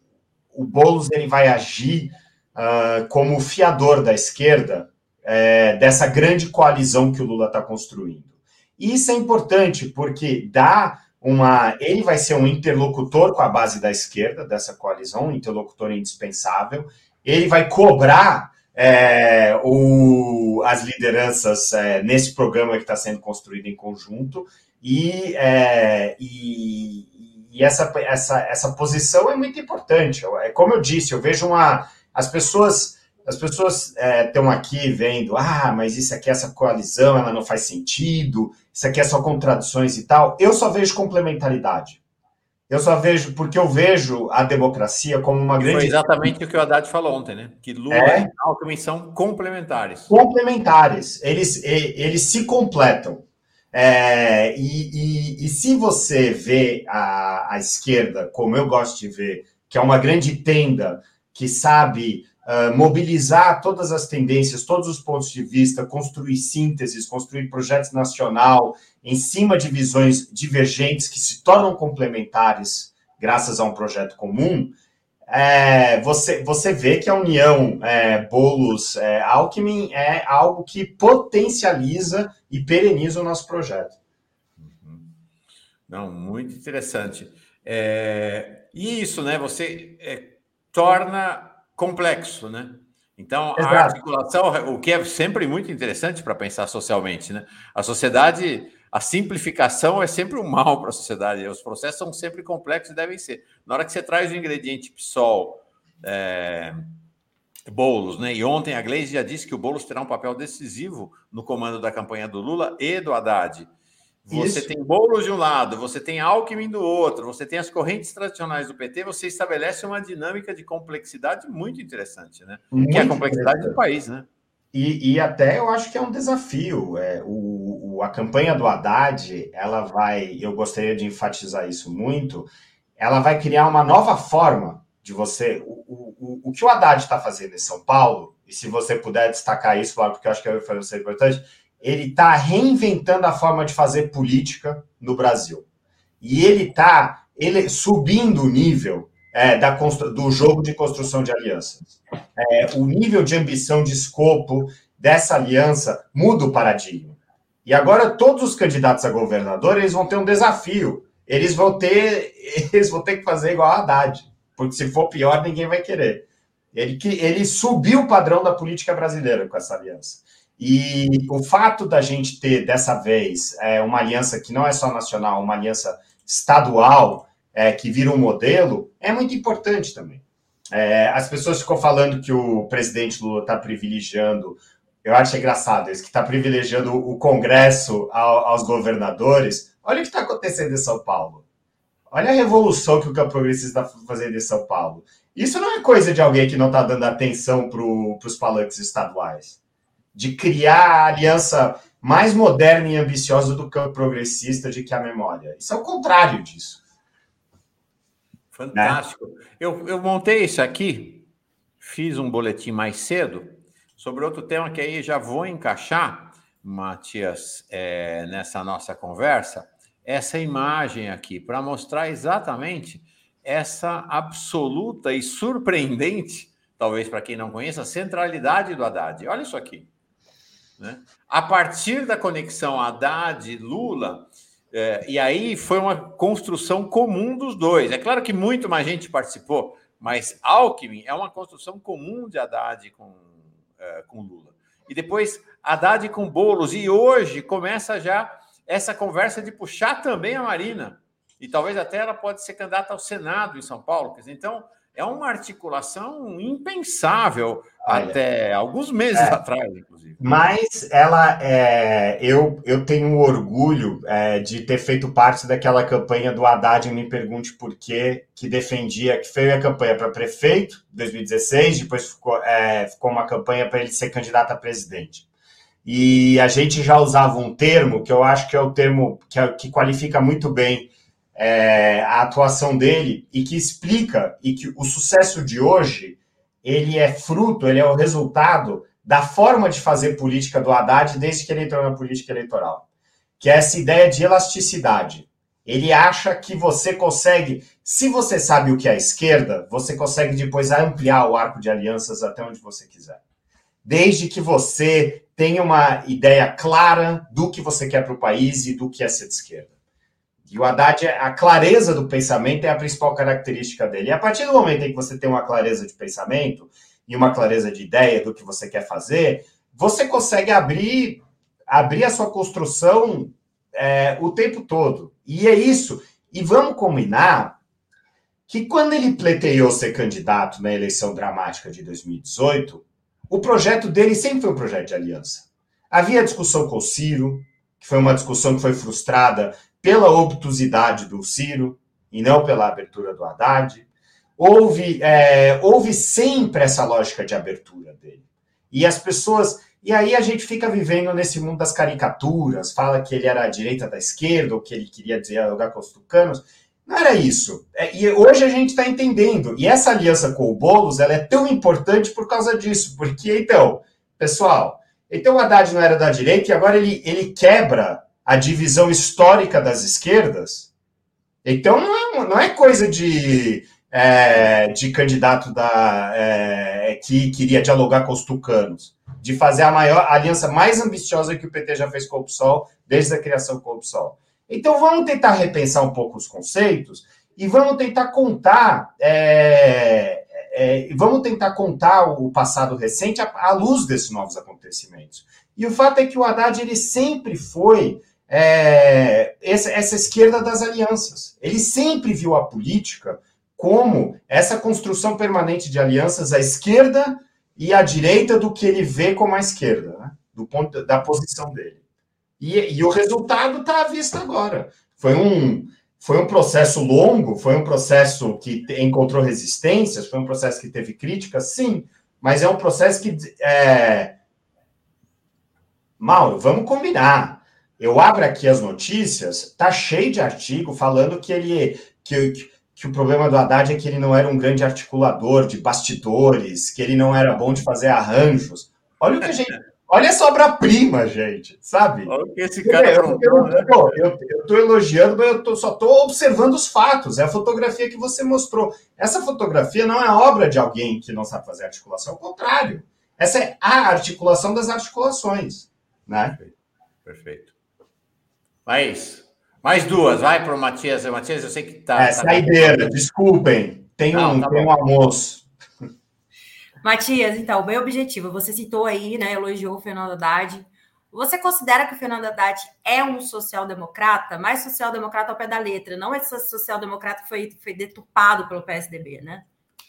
o Boulos ele vai agir uh, como fiador da esquerda é, dessa grande coalizão que o Lula está construindo. Isso é importante porque dá uma. Ele vai ser um interlocutor com a base da esquerda dessa coalizão, um interlocutor indispensável. Ele vai cobrar é, o, as lideranças é, nesse programa que está sendo construído em conjunto e, é, e, e, essa, essa, essa posição é muito importante. É como eu disse, eu vejo uma as pessoas as pessoas estão é, aqui vendo, ah, mas isso aqui, essa coalizão, ela não faz sentido, isso aqui é só contradições e tal. Eu só vejo complementaridade. Eu só vejo, porque eu vejo a democracia como uma grande. Foi exatamente o que o Haddad falou ontem, né? Que Lula é? e Alckmin são complementares. Complementares. Eles, eles se completam. É, e, e, e, se você vê a, a esquerda, como eu gosto de ver, que é uma grande tenda que sabe uh, mobilizar todas as tendências, todos os pontos de vista, construir sínteses, construir projetos nacional em cima de visões divergentes que se tornam complementares graças a um projeto comum, é, você, você vê que a união é, Boulos-Alckmin é, é algo que potencializa e pereniza o nosso projeto. Uhum. Não, muito interessante. É, e isso, né? Você é, torna complexo, né? Então, Exato. a articulação, o que é sempre muito interessante para pensar socialmente, né? A sociedade, a simplificação é sempre um mal para a sociedade. Os processos são sempre complexos e devem ser. Na hora que você traz o ingrediente PSOL, é, Boulos, né? E ontem a Gleisi já disse que o Boulos terá um papel decisivo no comando da campanha do Lula e do Haddad. Você Isso. tem bolos de um lado, você tem Alckmin do outro, você tem as correntes tradicionais do PT, você estabelece uma dinâmica de complexidade muito interessante, né? Muito que é a complexidade do país, né? E, e, até eu acho que é um desafio. É, o, o, a campanha do Haddad, ela vai, eu gostaria de enfatizar isso muito, ela vai criar uma nova forma de você. O, o, que o Haddad está fazendo em São Paulo, e se você puder destacar isso, porque eu acho que vai ser importante, ele está reinventando a forma de fazer política no Brasil. E ele está ele, subindo o nível é, da, do jogo de construção de alianças. É, o nível de ambição, de escopo dessa aliança muda o paradigma. E agora todos os candidatos a governador eles vão ter um desafio. Eles vão ter, eles vão ter que fazer igual a Haddad, porque se for pior ninguém vai querer. Ele, ele subiu o padrão da política brasileira com essa aliança. E o fato da gente ter, dessa vez, é, uma aliança que não é só nacional, uma aliança estadual, é, que vira um modelo, é muito importante também. É, as pessoas ficam falando que o presidente Lula está privilegiando, eu acho engraçado isso, que está privilegiando o Congresso ao, aos governadores. Olha o que está acontecendo em São Paulo. Olha a revolução que o campo progressista está fazendo em São Paulo. Isso não é coisa de alguém que não está dando atenção para os palanques estaduais de criar a aliança mais moderna e ambiciosa do campo progressista de que a memória. Isso é o contrário disso. Fantástico. Né? Eu, eu montei isso aqui, fiz um boletim mais cedo sobre outro tema que aí já vou encaixar, Matias, é, nessa nossa conversa, essa imagem aqui, para mostrar exatamente essa absoluta e surpreendente, talvez para quem não conheça, centralidade do Haddad. Olha isso aqui. Né? A partir da conexão Haddad-Lula, é, e aí foi uma construção comum dos dois. É claro que muito mais gente participou, mas Alckmin é uma construção comum de Haddad com, é, com Lula. E depois Haddad com Boulos. E hoje começa já essa conversa de puxar também a Marina. E talvez até ela pode ser candidata ao Senado em São Paulo. Então, é uma articulação impensável Olha, até alguns meses é, atrás, inclusive. Mas ela é, eu, eu tenho orgulho é, de ter feito parte daquela campanha do Haddad Me Pergunte Por Quê, que defendia, que foi a campanha para prefeito em 2016, depois ficou, é, ficou uma campanha para ele ser candidato a presidente. E a gente já usava um termo que eu acho que é o termo que, é, que qualifica muito bem é, a atuação dele e que explica e que o sucesso de hoje ele é fruto, ele é o resultado da forma de fazer política do Haddad desde que ele entrou na política eleitoral, que é essa ideia de elasticidade. Ele acha que você consegue, se você sabe o que é a esquerda, você consegue depois ampliar o arco de alianças até onde você quiser. desde que você tenha uma ideia clara do que você quer para o país e do que é ser de esquerda. E o Haddad, a clareza do pensamento é a principal característica dele. E a partir do momento em que você tem uma clareza de pensamento e uma clareza de ideia do que você quer fazer, você consegue abrir, abrir a sua construção é, o tempo todo. E é isso. E vamos combinar que quando ele pleiteou ser candidato na eleição dramática de 2018, o projeto dele sempre foi um projeto de aliança. Havia discussão com o Ciro, que foi uma discussão que foi frustrada pela obtusidade do Ciro e não pela abertura do Haddad. Houve, é, houve sempre essa lógica de abertura dele. E as pessoas. E aí a gente fica vivendo nesse mundo das caricaturas, fala que ele era a direita da esquerda, ou que ele queria dialogar com os tucanos. Não era isso. É, e hoje a gente está entendendo. E essa aliança com o Boulos ela é tão importante por causa disso. Porque, então, pessoal, então o Haddad não era da direita e agora ele, ele quebra a divisão histórica das esquerdas. Então não é, não é coisa de, é, de candidato da, é, que queria dialogar com os tucanos, de fazer a maior a aliança mais ambiciosa que o PT já fez com o PSOL desde a criação do PSOL. Então vamos tentar repensar um pouco os conceitos e vamos tentar contar, é, é, vamos tentar contar o passado recente à, à, luz desses novos acontecimentos. E o fato é que o Haddad ele sempre foi é, essa, essa esquerda das alianças. Ele sempre viu a política como essa construção permanente de alianças à esquerda e à direita do que ele vê como a esquerda, né? do ponto da posição dele. E, e o resultado está à vista agora. Foi um, foi um processo longo, foi um processo que encontrou resistências, foi um processo que teve críticas, sim, mas é um processo que. É... Mauro, vamos combinar. Eu abro aqui as notícias, tá cheio de artigo falando que ele. Que, que o problema do Haddad é que ele não era um grande articulador de bastidores, que ele não era bom de fazer arranjos. Olha o que a gente. Olha essa obra-prima, gente, sabe? Olha o que esse cara eu, eu, né? eu, eu tô elogiando, mas eu tô, só estou observando os fatos. É a fotografia que você mostrou. Essa fotografia não é obra de alguém que não sabe fazer articulação, ao contrário. Essa é a articulação das articulações. Né? Perfeito. Mais, mais duas, vai para o Matias. Matias, eu sei que está. É, tá saideira, desculpem. Tem um, tá tem um almoço. Matias, então, o meu objetivo, você citou aí, né, elogiou o Fernando Haddad. Você considera que o Fernando Haddad é um social-democrata, mais social-democrata ao pé da letra, não esse social-democrata que foi, foi deturpado pelo PSDB, né?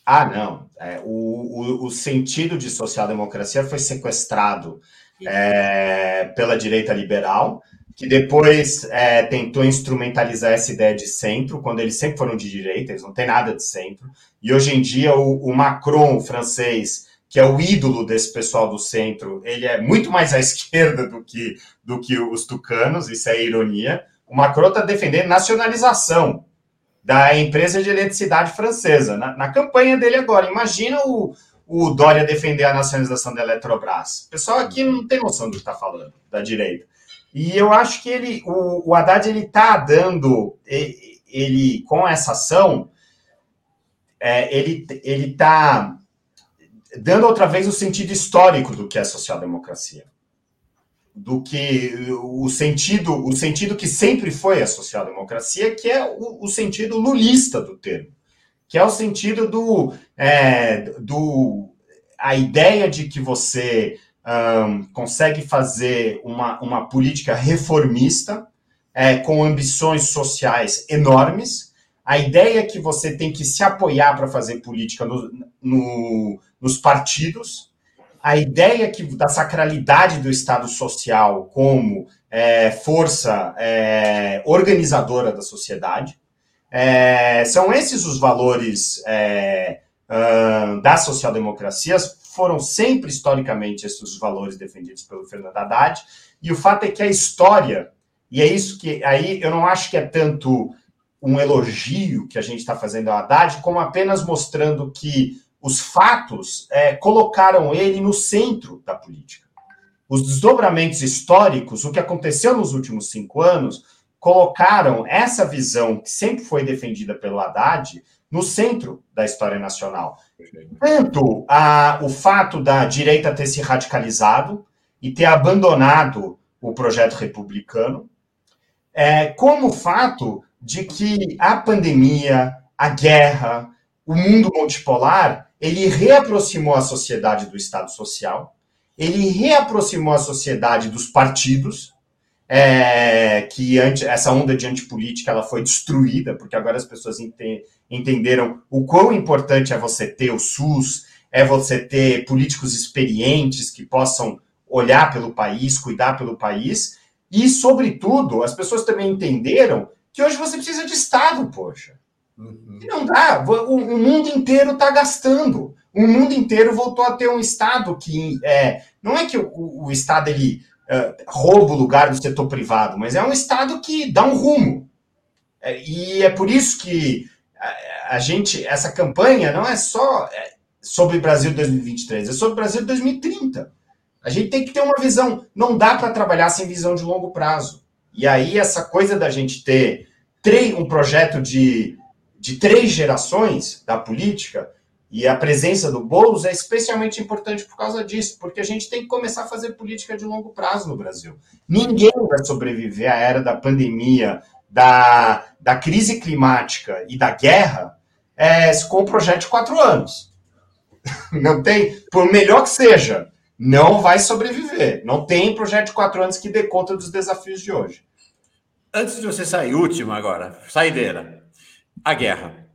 Ah, não. É, o, o, o, sentido de social-democracia foi sequestrado é, pela direita liberal, que depois é, tentou instrumentalizar essa ideia de centro, quando eles sempre foram de direita, eles não têm nada de centro. E hoje em dia, o, o Macron, o francês, que é o ídolo desse pessoal do centro, ele é muito mais à esquerda do que, do que os tucanos, isso é ironia. O Macron está defendendo nacionalização da empresa de eletricidade francesa, na, na campanha dele agora. Imagina o, o Dória defender a nacionalização da Eletrobras. O pessoal aqui não tem noção do que está falando, da direita. E eu acho que ele, o, o Haddad ele está dando, ele, ele, com essa ação, é, ele está dando outra vez o sentido histórico do que é social-democracia, do que o sentido o sentido que sempre foi a social-democracia, que é o, o, sentido lulista do termo, que é o sentido do, é, do a ideia de que você um, consegue fazer uma, uma política reformista é, com ambições sociais enormes. A ideia é que você tem que se apoiar para fazer política no, no, nos partidos. A ideia que, da sacralidade do Estado social como é, força é, organizadora da sociedade. É, são esses os valores uh, das social-democracias foram sempre historicamente esses valores defendidos pelo Fernando Haddad, e o fato é que a história, e é isso que aí eu não acho que é tanto um elogio que a gente está fazendo ao Haddad, como apenas mostrando que os fatos é, colocaram ele no centro da política. Os desdobramentos históricos, o que aconteceu nos últimos cinco anos, colocaram essa visão que sempre foi defendida pelo Haddad no centro da história nacional. Tanto a, o fato da direita ter se radicalizado e ter abandonado o projeto republicano, é, como o fato de que a pandemia, a guerra, o mundo multipolar, ele reaproximou a sociedade do Estado Social, ele reaproximou a sociedade dos partidos, é, que antes, essa onda de antipolítica ela foi destruída, porque agora as pessoas ente, entenderam o quão importante é você ter o SUS, é você ter políticos experientes que possam olhar pelo país, cuidar pelo país, e, sobretudo, as pessoas também entenderam que hoje você precisa de Estado, poxa. Uhum. Não dá, o, o mundo inteiro está gastando. O mundo inteiro voltou a ter um Estado que é, não é que o, o Estado ele uh, rouba o lugar do setor privado, mas é um Estado que dá um rumo. É, e é por isso que a, gente, essa campanha não é só é, sobre Brasil 2023, é sobre Brasil 2030. A gente tem que ter uma visão. Não dá para trabalhar sem visão de longo prazo. E aí, essa coisa da gente ter um projeto de, de três gerações da política e a presença do Boulos é especialmente importante por causa disso, porque a gente tem que começar a fazer política de longo prazo no Brasil. Ninguém vai sobreviver à era da pandemia, da, da crise climática e da guerra é, com um projeto de quatro anos. Não tem, por melhor que seja, não vai sobreviver. Não tem projeto de quatro anos que dê conta dos desafios de hoje. Antes de você sair, última agora, saideira. A guerra.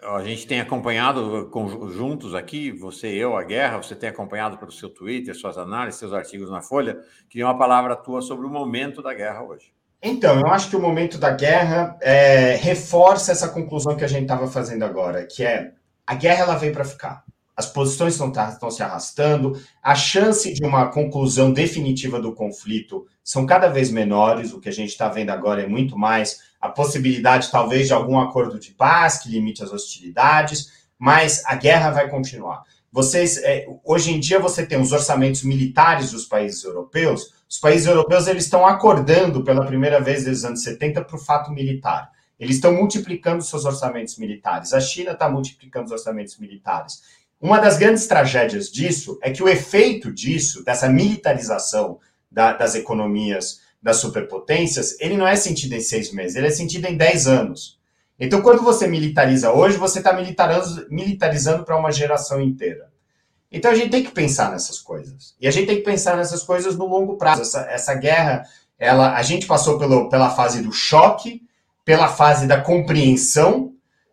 A gente tem acompanhado juntos aqui, você e eu, a guerra, você tem acompanhado pelo seu Twitter, suas análises, seus artigos na Folha. Queria uma palavra tua sobre o momento da guerra hoje. Então, eu acho que o momento da guerra é, reforça essa conclusão que a gente estava fazendo agora, que é a guerra ela veio para ficar. As posições estão, se arrastando, a chance de uma conclusão definitiva do conflito são cada vez menores. O que a gente está vendo agora é muito mais a possibilidade, talvez, de algum acordo de paz que limite as hostilidades, mas a guerra vai continuar. Vocês, é, hoje em dia, você tem os orçamentos militares dos países europeus. Os países europeus eles estão acordando pela primeira vez desde os anos 70 para o fato militar. Eles estão multiplicando seus orçamentos militares. A China está multiplicando os orçamentos militares. Uma das grandes tragédias disso é que o efeito disso, dessa militarização da, das economias das superpotências, ele não é sentido em seis meses, ele é sentido em dez anos. Então, quando você militariza hoje, você está militarizando, militarizando para uma geração inteira. Então, a gente tem que pensar nessas coisas. E a gente tem que pensar nessas coisas no longo prazo. Essa, essa guerra, ela, a gente passou pelo, pela fase do choque, pela fase da compreensão,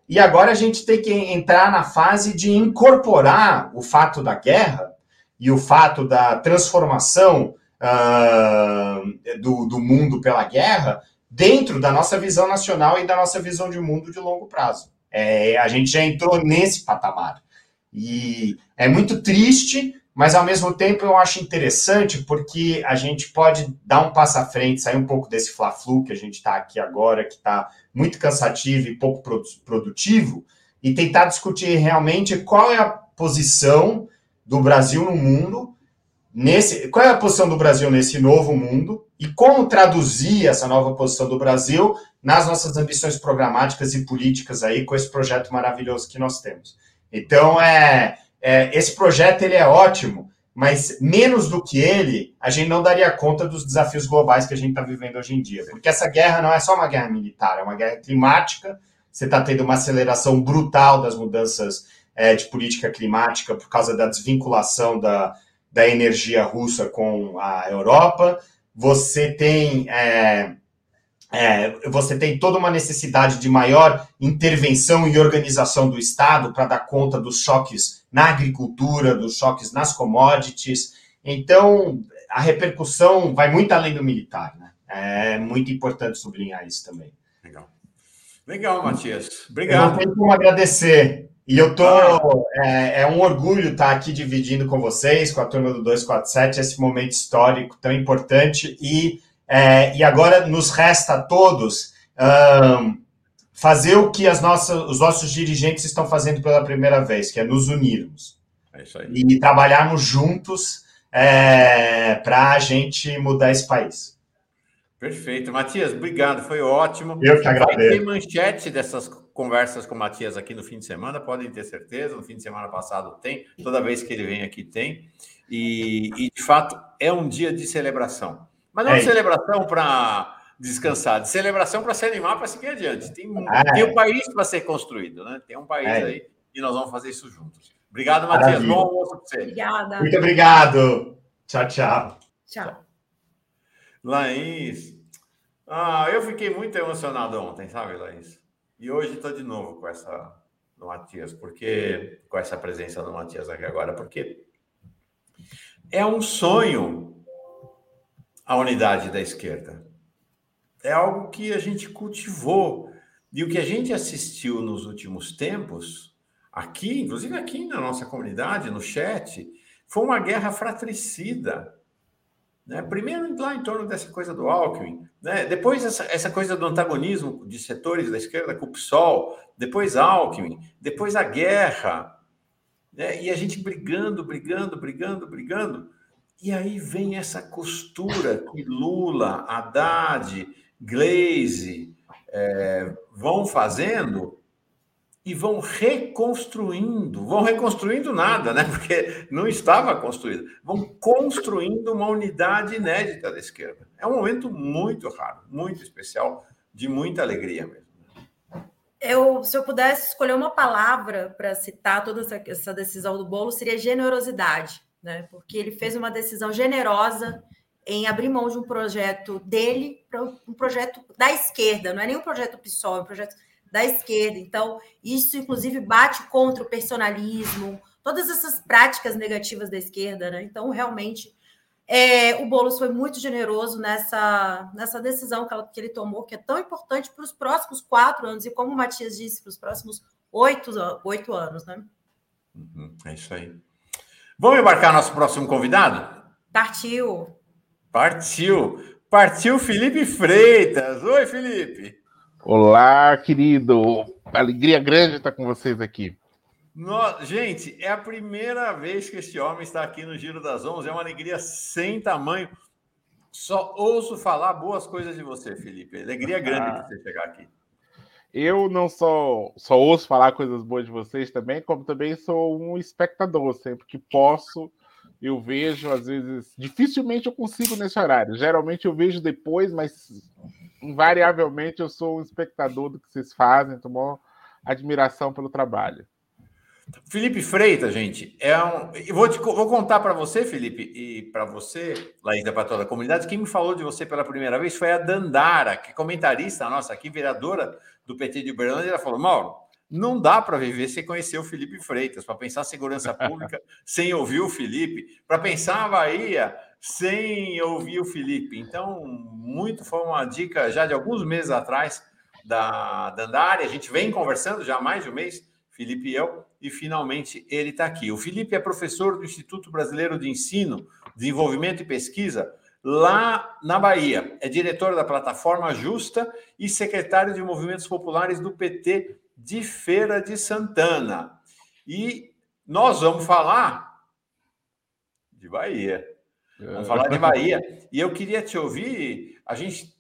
e agora a gente tem que entrar na fase de incorporar o fato da guerra e o fato da transformação uh, do, do mundo pela guerra dentro da nossa visão nacional e da nossa visão de mundo de longo prazo. É, a gente já entrou nesse patamar. E é muito triste, mas ao mesmo tempo eu acho interessante porque a gente pode dar um passo à frente, sair um pouco desse fla-flu que a gente está aqui agora, que está muito cansativo e pouco produtivo, e tentar discutir realmente qual é a posição do Brasil no mundo nesse, qual é a posição do Brasil nesse novo mundo e como traduzir essa nova posição do Brasil nas nossas ambições programáticas e políticas aí com esse projeto maravilhoso que nós temos. Então, é, é esse projeto ele é ótimo, mas menos do que ele, a gente não daria conta dos desafios globais que a gente está vivendo hoje em dia. Porque essa guerra não é só uma guerra militar, é uma guerra climática. Você está tendo uma aceleração brutal das mudanças é, de política climática por causa da desvinculação da, da energia russa com a Europa. Você tem é, é, você tem toda uma necessidade de maior intervenção e organização do Estado para dar conta dos choques na agricultura, dos choques nas commodities. Então, a repercussão vai muito além do militar. Né? É muito importante sublinhar isso também. Legal. Legal, Matias. Obrigado. Eu não tenho como agradecer. E eu tô. É, é, um orgulho estar aqui dividindo com vocês, com a turma do 247, esse momento histórico tão importante. E, é, e agora nos resta a todos um, fazer o que as nossas, os nossos dirigentes estão fazendo pela primeira vez, que é nos unirmos. É isso aí. E trabalharmos juntos é, para a gente mudar esse país. Perfeito. Matias, obrigado, foi ótimo. Eu que agradeço. Vai ter manchete dessas conversas com o Matias aqui no fim de semana, podem ter certeza. No fim de semana passado tem, toda vez que ele vem aqui tem. E, e de fato, é um dia de celebração. Mas não é de celebração para descansar, de celebração para se animar para seguir adiante. Tem, é. tem um país para ser construído, né? Tem um país é. aí e nós vamos fazer isso juntos. Obrigado, Matias. Bom almoço para você. Obrigada. Muito obrigado. Tchau, tchau. Tchau. Laís. Ah, eu fiquei muito emocionado ontem, sabe, Laís? E hoje estou de novo com essa do Matias, porque com essa presença do Matias aqui agora, porque é um sonho a unidade da esquerda. É algo que a gente cultivou e o que a gente assistiu nos últimos tempos, aqui, inclusive aqui na nossa comunidade, no chat, foi uma guerra fratricida né? Primeiro, lá em torno dessa coisa do Alckmin, né? depois essa, essa coisa do antagonismo de setores da esquerda com o PSOL, depois Alckmin, depois a guerra, né? e a gente brigando, brigando, brigando, brigando, e aí vem essa costura que Lula, Haddad, Glaze é, vão fazendo e vão reconstruindo, vão reconstruindo nada, né? Porque não estava construído. Vão construindo uma unidade inédita da esquerda. É um momento muito raro, muito especial, de muita alegria mesmo. Eu, se eu pudesse escolher uma palavra para citar toda essa, essa decisão do bolo, seria generosidade, né? Porque ele fez uma decisão generosa em abrir mão de um projeto dele para um projeto da esquerda, não é nem um projeto PSOL, é um projeto da esquerda. Então, isso, inclusive, bate contra o personalismo, todas essas práticas negativas da esquerda, né? Então, realmente, é, o Boulos foi muito generoso nessa, nessa decisão que, ela, que ele tomou, que é tão importante para os próximos quatro anos, e como o Matias disse, para os próximos oito, oito anos, né? Uhum, é isso aí. Vamos embarcar nosso próximo convidado? Partiu. Partiu. Partiu Felipe Freitas. Oi, Felipe. Olá, querido. Alegria grande estar com vocês aqui. No... Gente, é a primeira vez que este homem está aqui no Giro das Onze. É uma alegria sem tamanho. Só ouço falar boas coisas de você, Felipe. Alegria grande ah. você chegar aqui. Eu não só, só ouço falar coisas boas de vocês também, como também sou um espectador. Sempre que posso, eu vejo, às vezes, dificilmente eu consigo nesse horário. Geralmente eu vejo depois, mas invariavelmente eu sou um espectador do que vocês fazem, tomou admiração pelo trabalho. Felipe Freitas, gente, é um. Eu vou, te, vou contar para você, Felipe, e para você, Laís da toda a Comunidade, quem me falou de você pela primeira vez foi a Dandara, que comentarista nossa aqui, vereadora do PT de Uberlândia. Ela falou: Mauro, não dá para viver sem conhecer o Felipe Freitas, para pensar segurança pública sem ouvir o Felipe, para pensar a Bahia sem ouvir o Felipe. Então, muito foi uma dica já de alguns meses atrás da Dandara. A gente vem conversando já há mais de um mês, Felipe e eu, e finalmente ele está aqui. O Felipe é professor do Instituto Brasileiro de Ensino, Desenvolvimento e Pesquisa, lá na Bahia. É diretor da plataforma Justa e secretário de Movimentos Populares do PT de Feira de Santana. E nós vamos falar de Bahia. Vamos falar de Bahia. E eu queria te ouvir. A gente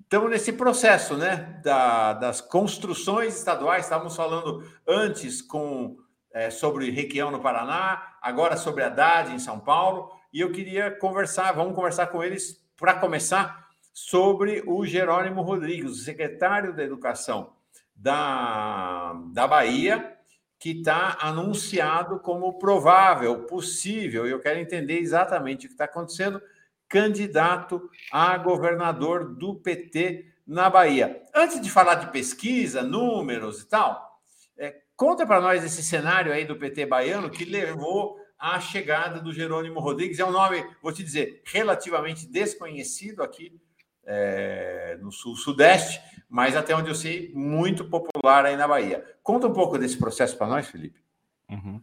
estamos nesse processo, né? Da, das construções estaduais. Estávamos falando antes com é, sobre Requião no Paraná, agora sobre Haddad em São Paulo. E eu queria conversar, vamos conversar com eles para começar sobre o Jerônimo Rodrigues, secretário da Educação da, da Bahia, que está anunciado como provável, possível, e eu quero entender exatamente o que está acontecendo, candidato a governador do PT na Bahia. Antes de falar de pesquisa, números e tal, é, conta para nós esse cenário aí do PT baiano que levou à chegada do Jerônimo Rodrigues. É um nome, vou te dizer, relativamente desconhecido aqui é, no sul-sudeste, mas até onde eu sei, muito popular aí na Bahia. Conta um pouco desse processo para nós, Felipe. Uhum.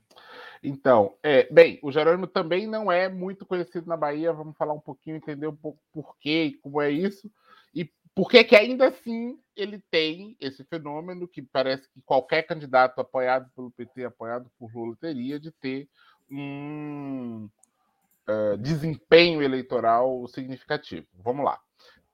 Então, é, bem, o Jerônimo também não é muito conhecido na Bahia. Vamos falar um pouquinho, entender um pouco por quê e como é isso. E por que que ainda assim ele tem esse fenômeno que parece que qualquer candidato apoiado pelo PT, apoiado por Lula, teria de ter um uh, desempenho eleitoral significativo. Vamos lá.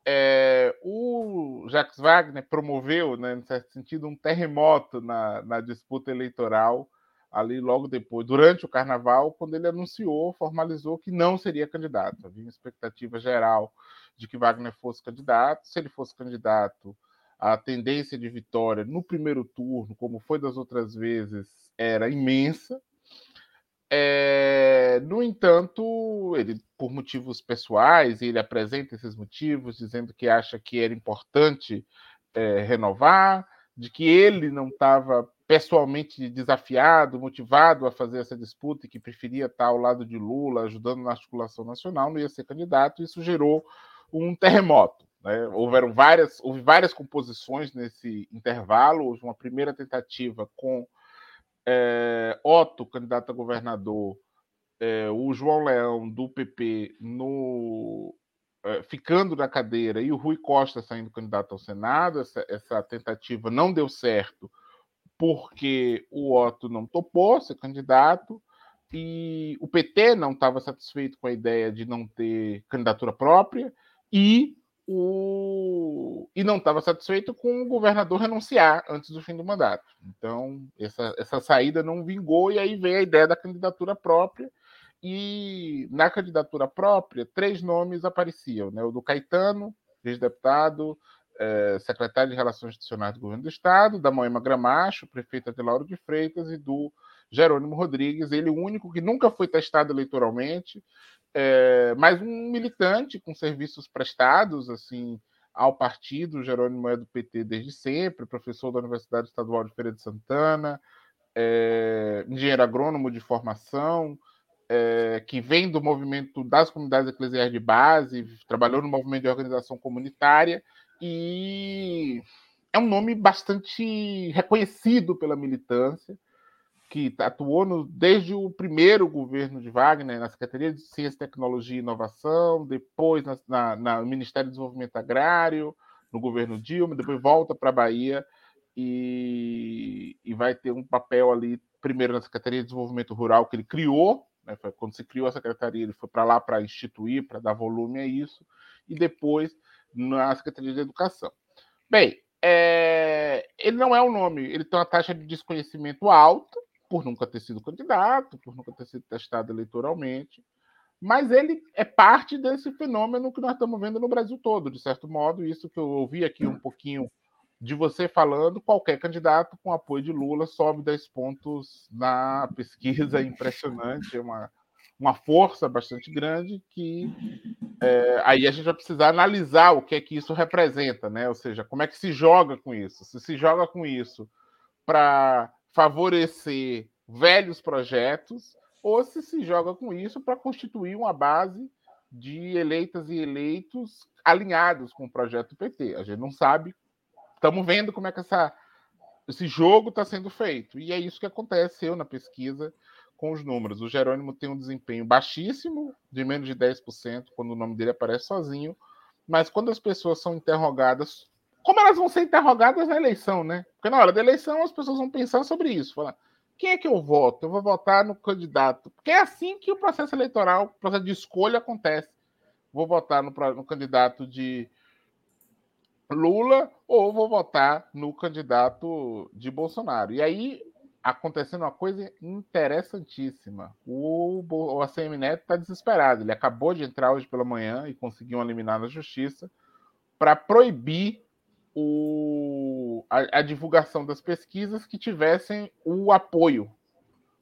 é, o Jacques Wagner promoveu, né, em certo sentido, um terremoto na, na disputa eleitoral ali logo depois, durante o carnaval, quando ele anunciou, formalizou que não seria candidato. Havia uma expectativa geral de que Wagner fosse candidato. Se ele fosse candidato, a tendência de vitória no primeiro turno, como foi das outras vezes, era imensa. É, no entanto, ele, por motivos pessoais, ele apresenta esses motivos, dizendo que acha que era importante é, renovar, de que ele não estava pessoalmente desafiado, motivado a fazer essa disputa e que preferia estar ao lado de Lula, ajudando na articulação nacional, não ia ser candidato. Isso gerou um terremoto. Né? Houveram várias, houve várias composições nesse intervalo. Houve uma primeira tentativa com é, Otto, candidato a governador, é, o João Leão, do PP, no, é, ficando na cadeira, e o Rui Costa saindo candidato ao Senado. Essa, essa tentativa não deu certo porque o Otto não topou ser candidato e o PT não estava satisfeito com a ideia de não ter candidatura própria e o e não estava satisfeito com o governador renunciar antes do fim do mandato. Então, essa, essa saída não vingou, e aí veio a ideia da candidatura própria. E na candidatura própria, três nomes apareciam: né? o do Caetano, ex-deputado, é, secretário de Relações Institucionais do Governo do Estado, da Moema Gramacho, prefeita de Lauro de Freitas, e do Jerônimo Rodrigues, ele o único que nunca foi testado eleitoralmente, é, mas um militante com serviços prestados assim ao partido. Jerônimo é do PT desde sempre, professor da Universidade Estadual de Feira de Santana, é, engenheiro agrônomo de formação, é, que vem do movimento das comunidades eclesiais de base, trabalhou no movimento de organização comunitária e é um nome bastante reconhecido pela militância que atuou no, desde o primeiro governo de Wagner, na Secretaria de Ciência, Tecnologia e Inovação, depois na, na, Ministério do Desenvolvimento Agrário, no governo Dilma, depois volta para a Bahia e, e, vai ter um papel ali, primeiro na Secretaria de Desenvolvimento Rural, que ele criou, né, quando se criou a secretaria, ele foi para lá para instituir, para dar volume a isso, e depois na Secretaria de Educação. Bem, é, ele não é um nome, ele tem uma taxa de desconhecimento alta, por nunca ter sido candidato, por nunca ter sido testado eleitoralmente, mas ele é parte desse fenômeno que nós estamos vendo no Brasil todo, de certo modo, isso que eu ouvi aqui um pouquinho de você falando, qualquer candidato com apoio de Lula sobe 10 pontos na pesquisa, impressionante, é uma, uma força bastante grande que é, aí a gente vai precisar analisar o que é que isso representa, né? Ou seja, como é que se joga com isso? Se se joga com isso para favorecer velhos projetos ou se se joga com isso para constituir uma base de eleitas e eleitos alinhados com o projeto PT. A gente não sabe, estamos vendo como é que essa, esse jogo está sendo feito. E é isso que aconteceu na pesquisa com os números. O Jerônimo tem um desempenho baixíssimo, de menos de 10%, quando o nome dele aparece sozinho, mas quando as pessoas são interrogadas como elas vão ser interrogadas na eleição, né? Porque na hora da eleição as pessoas vão pensar sobre isso. Falar, quem é que eu voto? Eu vou votar no candidato. Porque é assim que o processo eleitoral, o processo de escolha acontece. Vou votar no, no candidato de Lula ou vou votar no candidato de Bolsonaro. E aí acontecendo uma coisa interessantíssima. O, o ACM Neto está desesperado. Ele acabou de entrar hoje pela manhã e conseguiu eliminar na justiça para proibir o, a, a, divulgação das pesquisas que tivessem o apoio.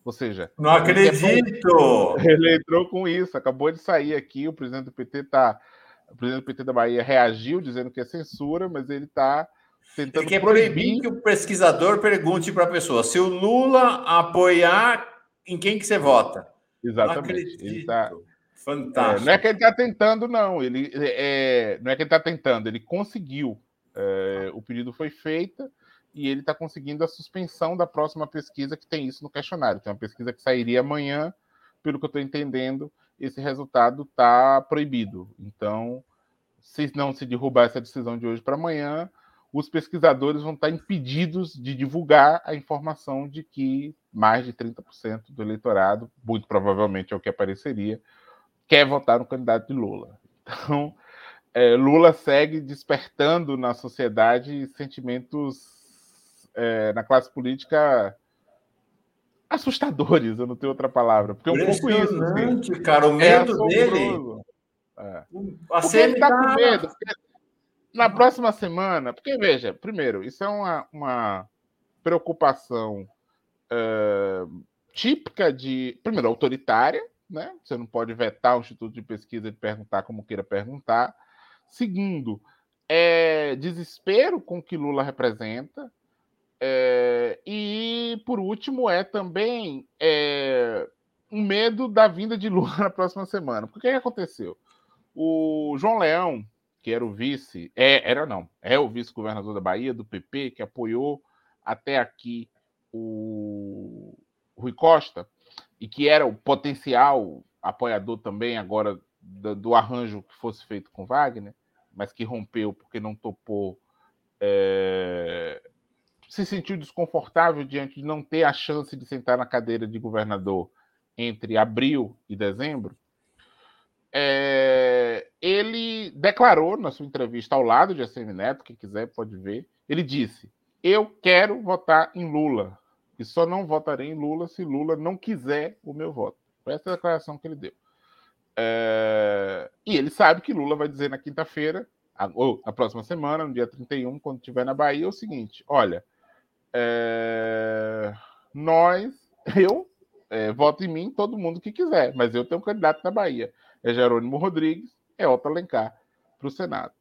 Ou seja, não acredito! Ele entrou com isso, acabou de sair aqui. O presidente do PT está. O presidente do PT da Bahia reagiu dizendo que é censura, mas ele está tentando ele quer proibir... proibir que o pesquisador pergunte para a pessoa se o Lula apoiar, em quem que você vota? Exatamente. Ele tá... Fantástico. É, não é que ele está tentando, não. Ele, é, não é que ele está tentando, ele conseguiu. É, o pedido foi feito e ele está conseguindo a suspensão da próxima pesquisa que tem isso no questionário. Tem uma pesquisa que sairia amanhã, pelo que eu estou entendendo, esse resultado está proibido. Então, se não se derrubar essa decisão de hoje para amanhã, os pesquisadores vão estar impedidos de divulgar a informação de que mais de 30% do eleitorado, muito provavelmente é o que apareceria, quer votar no candidato de Lula. Então, é, Lula segue despertando na sociedade sentimentos é, na classe política assustadores, eu não tenho outra palavra. Porque é um pouco isso. Assim. cara, o é medo é dele. É. A porque ele está com medo. Na próxima semana, porque veja, primeiro, isso é uma, uma preocupação uh, típica de, primeiro, autoritária, né? Você não pode vetar o Instituto de Pesquisa de perguntar como queira perguntar. Segundo, é desespero com o que Lula representa. É, e, por último, é também é, um medo da vinda de Lula na próxima semana. Porque o que aconteceu? O João Leão, que era o vice, é, era não, é o vice-governador da Bahia, do PP, que apoiou até aqui o Rui Costa, e que era o potencial apoiador também agora do, do arranjo que fosse feito com Wagner, mas que rompeu porque não topou, é, se sentiu desconfortável diante de não ter a chance de sentar na cadeira de governador entre abril e dezembro, é, ele declarou na sua entrevista ao lado de ACM Neto, quem quiser pode ver, ele disse: Eu quero votar em Lula, e só não votarei em Lula se Lula não quiser o meu voto. Foi essa declaração que ele deu. É, e ele sabe que Lula vai dizer na quinta-feira, ou na próxima semana, no dia 31, quando estiver na Bahia, o seguinte: olha, é, nós, eu é, voto em mim, todo mundo que quiser, mas eu tenho um candidato na Bahia é Jerônimo Rodrigues, é Otto Alencar para o Senado.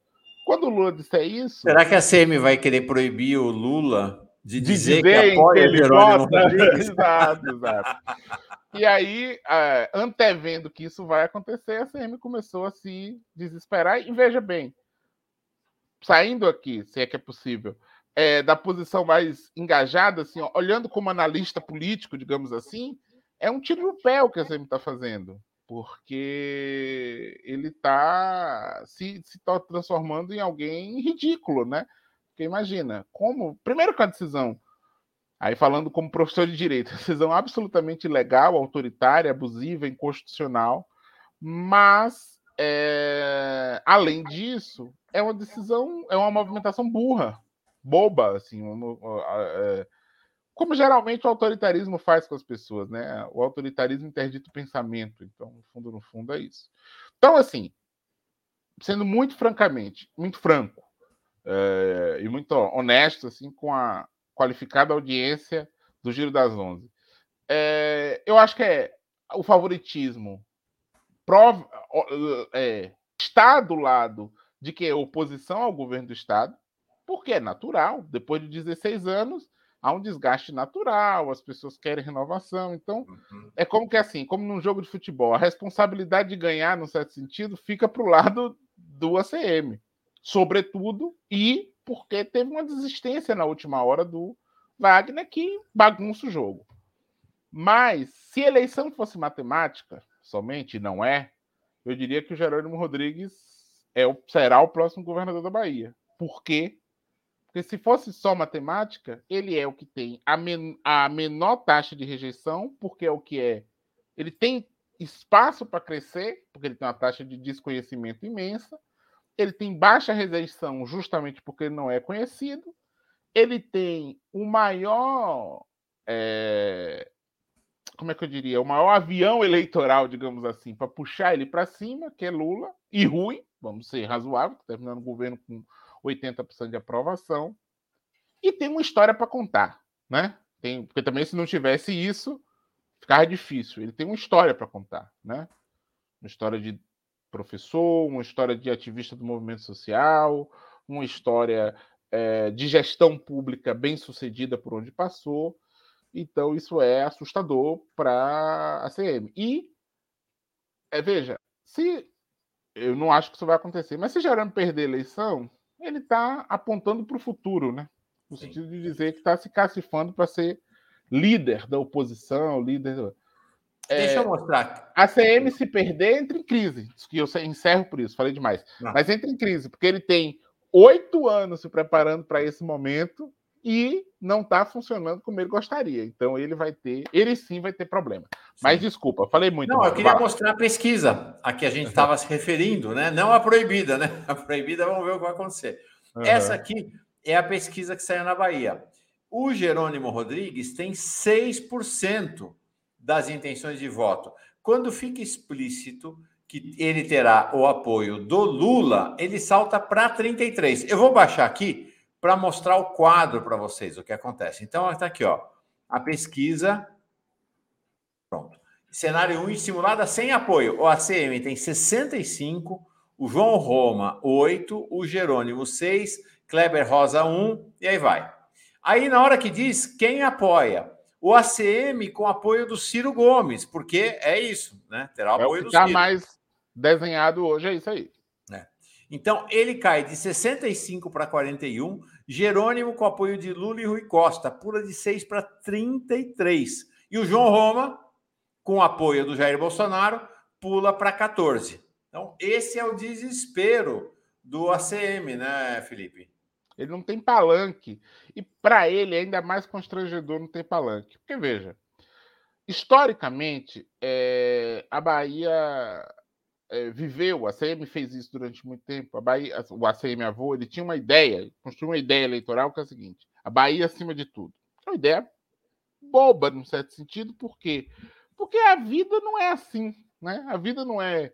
Quando o Lula disser isso. Será que a CM vai querer proibir o Lula de dizer, de dizer que apoia que Jerônimo vota? Rodrigues? exato, exato. E aí, uh, antevendo que isso vai acontecer, a CM começou a se desesperar. E veja bem, saindo aqui, se é que é possível, é, da posição mais engajada, assim, ó, olhando como analista político, digamos assim, é um tiro no pé o que a CM está fazendo porque ele está se, se tá transformando em alguém ridículo, né? Porque imagina, como. Primeiro com a decisão, aí falando como professor de direito, decisão absolutamente ilegal, autoritária, abusiva, inconstitucional, mas, é, além disso, é uma decisão, é uma movimentação burra, boba, assim, uma, é, como geralmente o autoritarismo faz com as pessoas, né? O autoritarismo interdita o pensamento. Então, no fundo, no fundo, é isso. Então, assim, sendo muito francamente, muito franco é, e muito honesto, assim, com a qualificada audiência do Giro das Onze, é, eu acho que é o favoritismo prova, é, está do lado de que é oposição ao governo do Estado, porque é natural, depois de 16 anos há um desgaste natural, as pessoas querem renovação. Então, uhum. é como que é assim, como num jogo de futebol, a responsabilidade de ganhar, no certo sentido, fica para o lado do ACM, sobretudo, e porque teve uma desistência na última hora do Wagner que bagunça o jogo. Mas, se eleição fosse matemática, somente, não é, eu diria que o Jerônimo Rodrigues é será o próximo governador da Bahia. Por quê? Porque se fosse só matemática, ele é o que tem a, men a menor taxa de rejeição, porque é o que é. Ele tem espaço para crescer, porque ele tem uma taxa de desconhecimento imensa. Ele tem baixa rejeição, justamente porque ele não é conhecido. Ele tem o maior. É... Como é que eu diria? O maior avião eleitoral, digamos assim, para puxar ele para cima, que é Lula, e ruim, vamos ser razoáveis, terminando o governo com 80% de aprovação, e tem uma história para contar, né? Tem, porque também se não tivesse isso, ficava difícil. Ele tem uma história para contar, né? Uma história de professor, uma história de ativista do movimento social, uma história é, de gestão pública bem sucedida por onde passou. Então, isso é assustador para a CM. E, é, veja, se eu não acho que isso vai acontecer, mas se Jerônimo perder a eleição, ele está apontando para o futuro, né? No Sim. sentido de dizer que está se cacifando para ser líder da oposição, líder. Deixa é, eu mostrar. A CM se perder entra em crise. Que eu encerro por isso, falei demais. Não. Mas entra em crise, porque ele tem oito anos se preparando para esse momento e não está funcionando como ele gostaria. Então ele vai ter, ele sim vai ter problema. Mas desculpa, falei muito. Não, eu queria mostrar a pesquisa a que a gente estava se referindo, né? Não a proibida, né? A proibida, vamos ver o que vai acontecer. Uhum. Essa aqui é a pesquisa que saiu na Bahia. O Jerônimo Rodrigues tem 6% das intenções de voto. Quando fica explícito que ele terá o apoio do Lula, ele salta para 33. Eu vou baixar aqui para mostrar o quadro para vocês, o que acontece. Então, está aqui, ó, a pesquisa. Pronto. Cenário 1 estimulada sem apoio. O ACM tem 65, o João Roma 8, o Jerônimo 6, Kleber Rosa 1, e aí vai. Aí, na hora que diz quem apoia, o ACM com apoio do Ciro Gomes, porque é isso, né? Terá o apoio é o do tá Ciro. mais desenhado hoje, é isso aí. É. Então, ele cai de 65 para 41, Jerônimo com apoio de Lula e Rui Costa, pula de 6 para 33. E o João Roma, com apoio do Jair Bolsonaro, pula para 14. Então, esse é o desespero do ACM, né, Felipe? Ele não tem palanque. E para ele é ainda mais constrangedor não ter palanque. Porque, veja, historicamente, é, a Bahia é, viveu, a ACM fez isso durante muito tempo. A Bahia, o ACM Avô, ele tinha uma ideia, construiu uma ideia eleitoral que é a seguinte: a Bahia acima de tudo. É uma ideia boba, num certo sentido, por quê? Porque a vida não é assim, né? A vida não é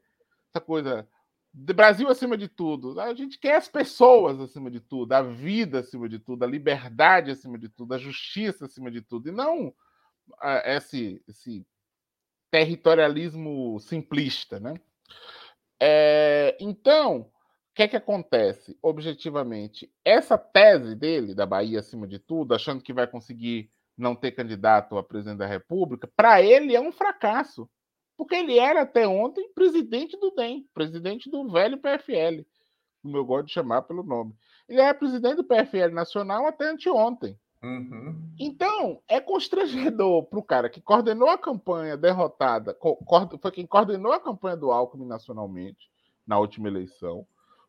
essa coisa Brasil acima de tudo. A gente quer as pessoas acima de tudo, a vida acima de tudo, a liberdade acima de tudo, a justiça acima de tudo, e não esse, esse territorialismo simplista, né? É, então, o que é que acontece? Objetivamente, essa tese dele, da Bahia acima de tudo, achando que vai conseguir não ter candidato a presidente da República, para ele é um fracasso. Porque ele era até ontem presidente do DEM, presidente do velho PFL, como eu gosto de chamar pelo nome. Ele era presidente do PFL Nacional até anteontem. Uhum. Então, é constrangedor para o cara que coordenou a campanha derrotada, foi quem coordenou a campanha do Alckmin nacionalmente, na última eleição,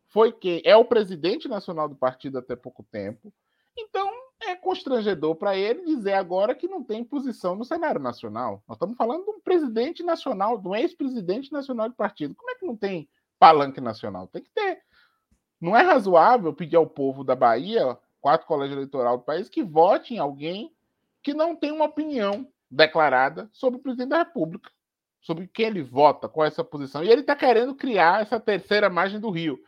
foi quem é o presidente nacional do partido até pouco tempo. Então, é constrangedor para ele dizer agora que não tem posição no cenário nacional. Nós estamos falando de um presidente nacional, de um ex-presidente nacional de partido. Como é que não tem palanque nacional? Tem que ter. Não é razoável pedir ao povo da Bahia, quatro colégios eleitoral do país, que vote em alguém que não tem uma opinião declarada sobre o presidente da República, sobre quem ele vota, qual é essa posição. E ele está querendo criar essa terceira margem do Rio.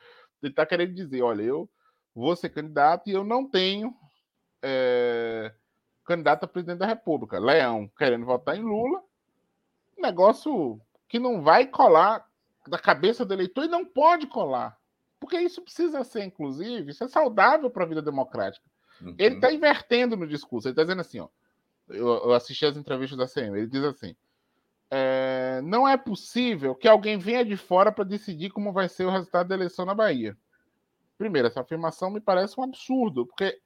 Ele está querendo dizer: olha, eu vou ser candidato e eu não tenho é, candidato a presidente da República. Leão querendo votar em Lula, negócio que não vai colar da cabeça do eleitor e não pode colar. Porque isso precisa ser, inclusive, isso é saudável para a vida democrática. Uhum. Ele está invertendo no discurso. Ele está dizendo assim: ó, eu, eu, assisti as entrevistas da CM, ele diz assim. É, não é possível que alguém venha de fora para decidir como vai ser o resultado da eleição na Bahia. Primeiro, essa afirmação me parece um absurdo, porque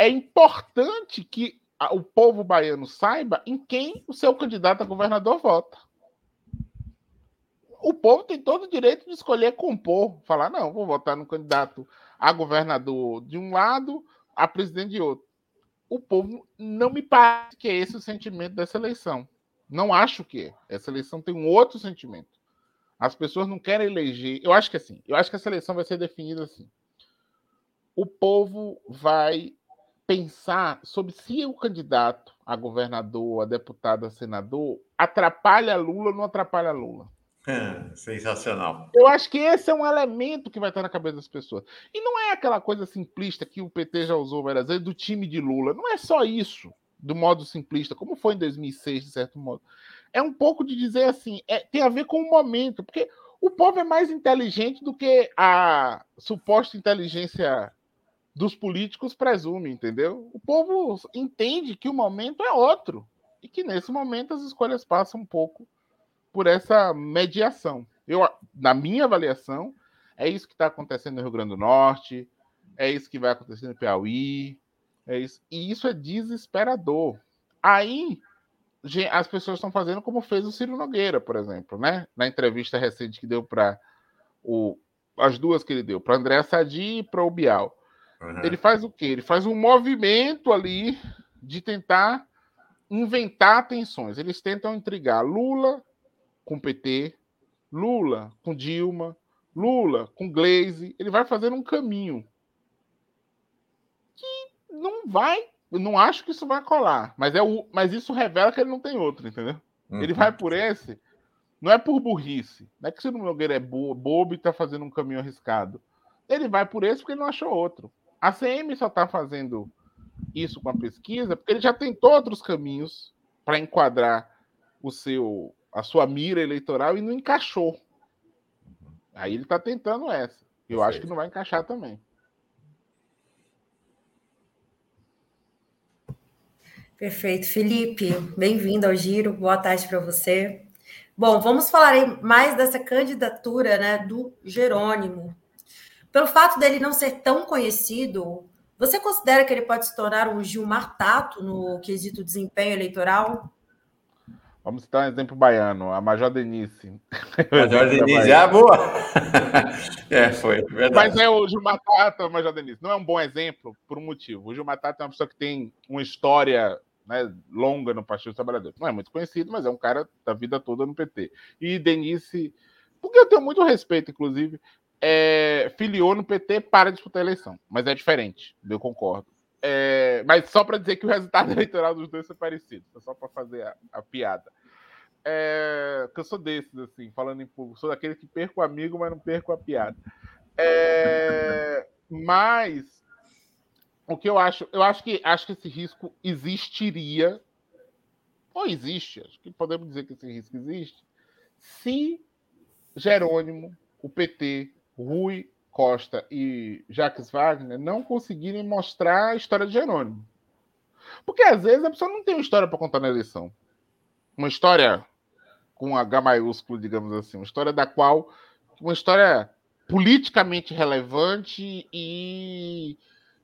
é importante que o povo baiano saiba em quem o seu candidato a governador vota. O povo tem todo o direito de escolher compor, falar, não, vou votar no candidato a governador de um lado, a presidente de outro. O povo não me parece que é esse o sentimento dessa eleição. Não acho que é. Essa eleição tem um outro sentimento. As pessoas não querem eleger. Eu acho que assim. Eu acho que essa eleição vai ser definida assim. O povo vai pensar sobre se o candidato a governador, a deputado, a senador atrapalha Lula ou não atrapalha Lula. É, sensacional. Eu acho que esse é um elemento que vai estar na cabeça das pessoas. E não é aquela coisa simplista que o PT já usou várias vezes do time de Lula. Não é só isso, do modo simplista, como foi em 2006, de certo modo. É um pouco de dizer assim, é, tem a ver com o momento, porque o povo é mais inteligente do que a suposta inteligência dos políticos presume, entendeu? O povo entende que o momento é outro e que nesse momento as escolhas passam um pouco por essa mediação. Eu, na minha avaliação, é isso que está acontecendo no Rio Grande do Norte, é isso que vai acontecer no Piauí, é isso, e isso é desesperador. Aí as pessoas estão fazendo como fez o Ciro Nogueira, por exemplo, né? Na entrevista recente que deu para o as duas que ele deu, para André Sadi e para o Bial Uhum. Ele faz o quê? Ele faz um movimento ali de tentar inventar tensões. Eles tentam intrigar Lula com PT, Lula com Dilma, Lula com Glaze. Ele vai fazendo um caminho que não vai. Eu não acho que isso vai colar, mas, é o, mas isso revela que ele não tem outro, entendeu? Uhum. Ele vai por esse, não é por burrice. Não é que o Nogueira é bobo e está fazendo um caminho arriscado. Ele vai por esse porque ele não achou outro. A CM só está fazendo isso com a pesquisa porque ele já tentou outros caminhos para enquadrar o seu a sua mira eleitoral e não encaixou. Aí ele está tentando essa. Eu acho que não vai encaixar também. Perfeito. Felipe, bem-vindo ao Giro. Boa tarde para você. Bom, vamos falar mais dessa candidatura né, do Jerônimo. Pelo fato dele não ser tão conhecido, você considera que ele pode se tornar um Gilmar Tato no quesito desempenho eleitoral? Vamos citar um exemplo baiano, a Major Denise. Major Denise, ah, boa! é, foi, verdade. Mas é o Gilmar Tato, a Major Denise. Não é um bom exemplo por um motivo. O Gilmar Tato é uma pessoa que tem uma história né, longa no Partido dos Trabalhadores. Não é muito conhecido, mas é um cara da vida toda no PT. E Denise, porque eu tenho muito respeito, inclusive, é, filiou no PT para disputar a eleição, mas é diferente, eu concordo. É, mas só para dizer que o resultado eleitoral dos dois é parecido, só para fazer a, a piada. É, que eu sou desses, assim, falando em público, sou daquele que perco o amigo, mas não perco a piada. É, mas o que eu acho, eu acho que acho que esse risco existiria, ou existe, acho que podemos dizer que esse risco existe, se Jerônimo, o PT, Rui Costa e Jacques Wagner não conseguirem mostrar a história de Jerônimo. Porque às vezes a pessoa não tem uma história para contar na eleição. Uma história com H maiúsculo, digamos assim, uma história da qual uma história politicamente relevante e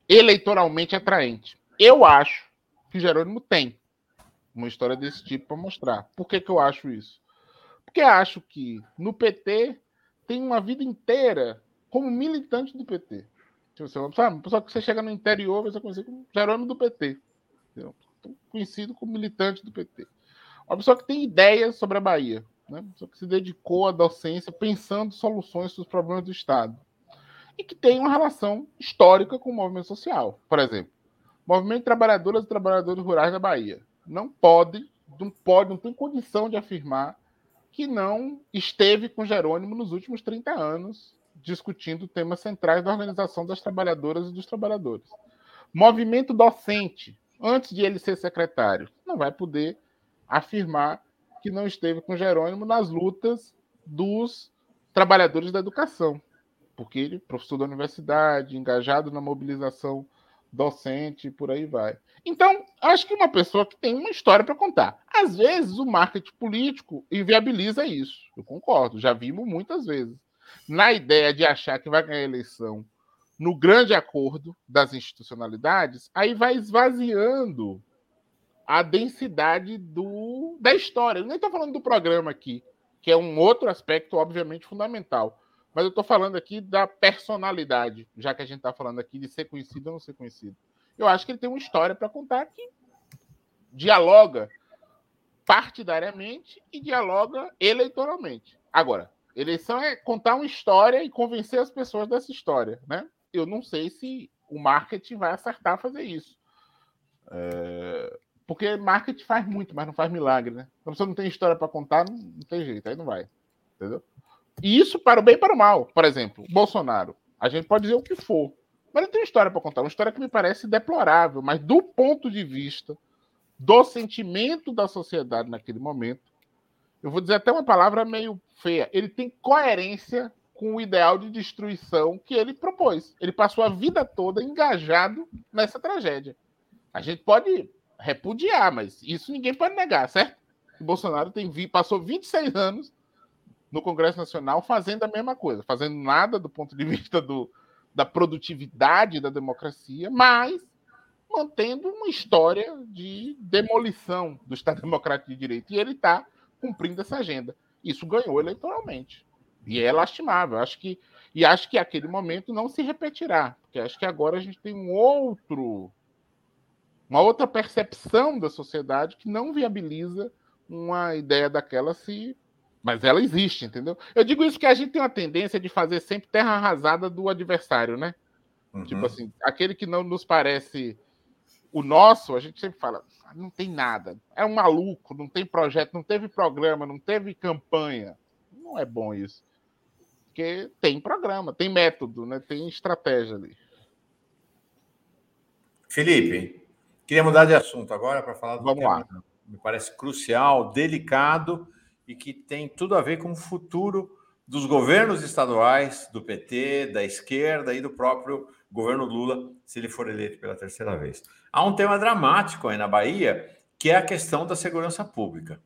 eleitoralmente atraente. Eu acho que Jerônimo tem uma história desse tipo para mostrar. Por que, que eu acho isso? Porque acho que no PT tem uma vida inteira como militante do PT. Tipo, você, sabe, uma pessoa que você chega no interior, você conhece como Jerônimo do PT. Entendeu? Conhecido como militante do PT. Uma pessoa que tem ideias sobre a Bahia. Né? Uma pessoa que se dedicou à docência pensando soluções para os problemas do Estado. E que tem uma relação histórica com o movimento social. Por exemplo, o movimento de trabalhadoras e trabalhadores rurais da Bahia. Não pode, não pode, não tem condição de afirmar que não esteve com Jerônimo nos últimos 30 anos, discutindo temas centrais da organização das trabalhadoras e dos trabalhadores. Movimento docente, antes de ele ser secretário, não vai poder afirmar que não esteve com Jerônimo nas lutas dos trabalhadores da educação, porque ele, professor da universidade, engajado na mobilização docente, por aí vai. Então, acho que uma pessoa que tem uma história para contar. Às vezes, o marketing político inviabiliza isso. Eu concordo, já vimos muitas vezes. Na ideia de achar que vai ganhar a eleição no grande acordo das institucionalidades, aí vai esvaziando a densidade do, da história. Eu nem estou falando do programa aqui, que é um outro aspecto, obviamente, fundamental. Mas eu estou falando aqui da personalidade, já que a gente está falando aqui de ser conhecido ou não ser conhecido eu acho que ele tem uma história para contar que dialoga partidariamente e dialoga eleitoralmente. Agora, eleição é contar uma história e convencer as pessoas dessa história, né? Eu não sei se o marketing vai acertar fazer isso. É... Porque marketing faz muito, mas não faz milagre, né? Se a pessoa não tem história para contar, não, não, tem jeito, aí não vai. Entendeu? E isso para o bem e para o mal. Por exemplo, Bolsonaro. A gente pode dizer o que for. Mas ele tem uma história para contar, uma história que me parece deplorável, mas do ponto de vista do sentimento da sociedade naquele momento, eu vou dizer até uma palavra meio feia, ele tem coerência com o ideal de destruição que ele propôs. Ele passou a vida toda engajado nessa tragédia. A gente pode repudiar, mas isso ninguém pode negar, certo? O Bolsonaro tem, passou 26 anos no Congresso Nacional fazendo a mesma coisa, fazendo nada do ponto de vista do, da produtividade da democracia, mas mantendo uma história de demolição do Estado Democrático de Direito. E ele está cumprindo essa agenda. Isso ganhou eleitoralmente. E é lastimável. Acho que E acho que aquele momento não se repetirá, porque acho que agora a gente tem um outro, uma outra percepção da sociedade que não viabiliza uma ideia daquela se. Mas ela existe, entendeu? Eu digo isso porque a gente tem uma tendência de fazer sempre terra arrasada do adversário, né? Tipo uhum. Tipo assim, aquele que não nos parece o nosso, a gente sempre fala, ah, não tem nada. É um maluco, não tem projeto, não teve programa, não teve campanha. Não é bom isso. Porque tem programa, tem método, né? tem estratégia ali. Felipe, queria mudar de assunto agora para falar do Vamos tema. lá me parece crucial, delicado e que tem tudo a ver com o futuro dos governos estaduais, do PT, da esquerda e do próprio governo Lula, se ele for eleito pela terceira vez. Há um tema dramático aí na Bahia, que é a questão da segurança pública.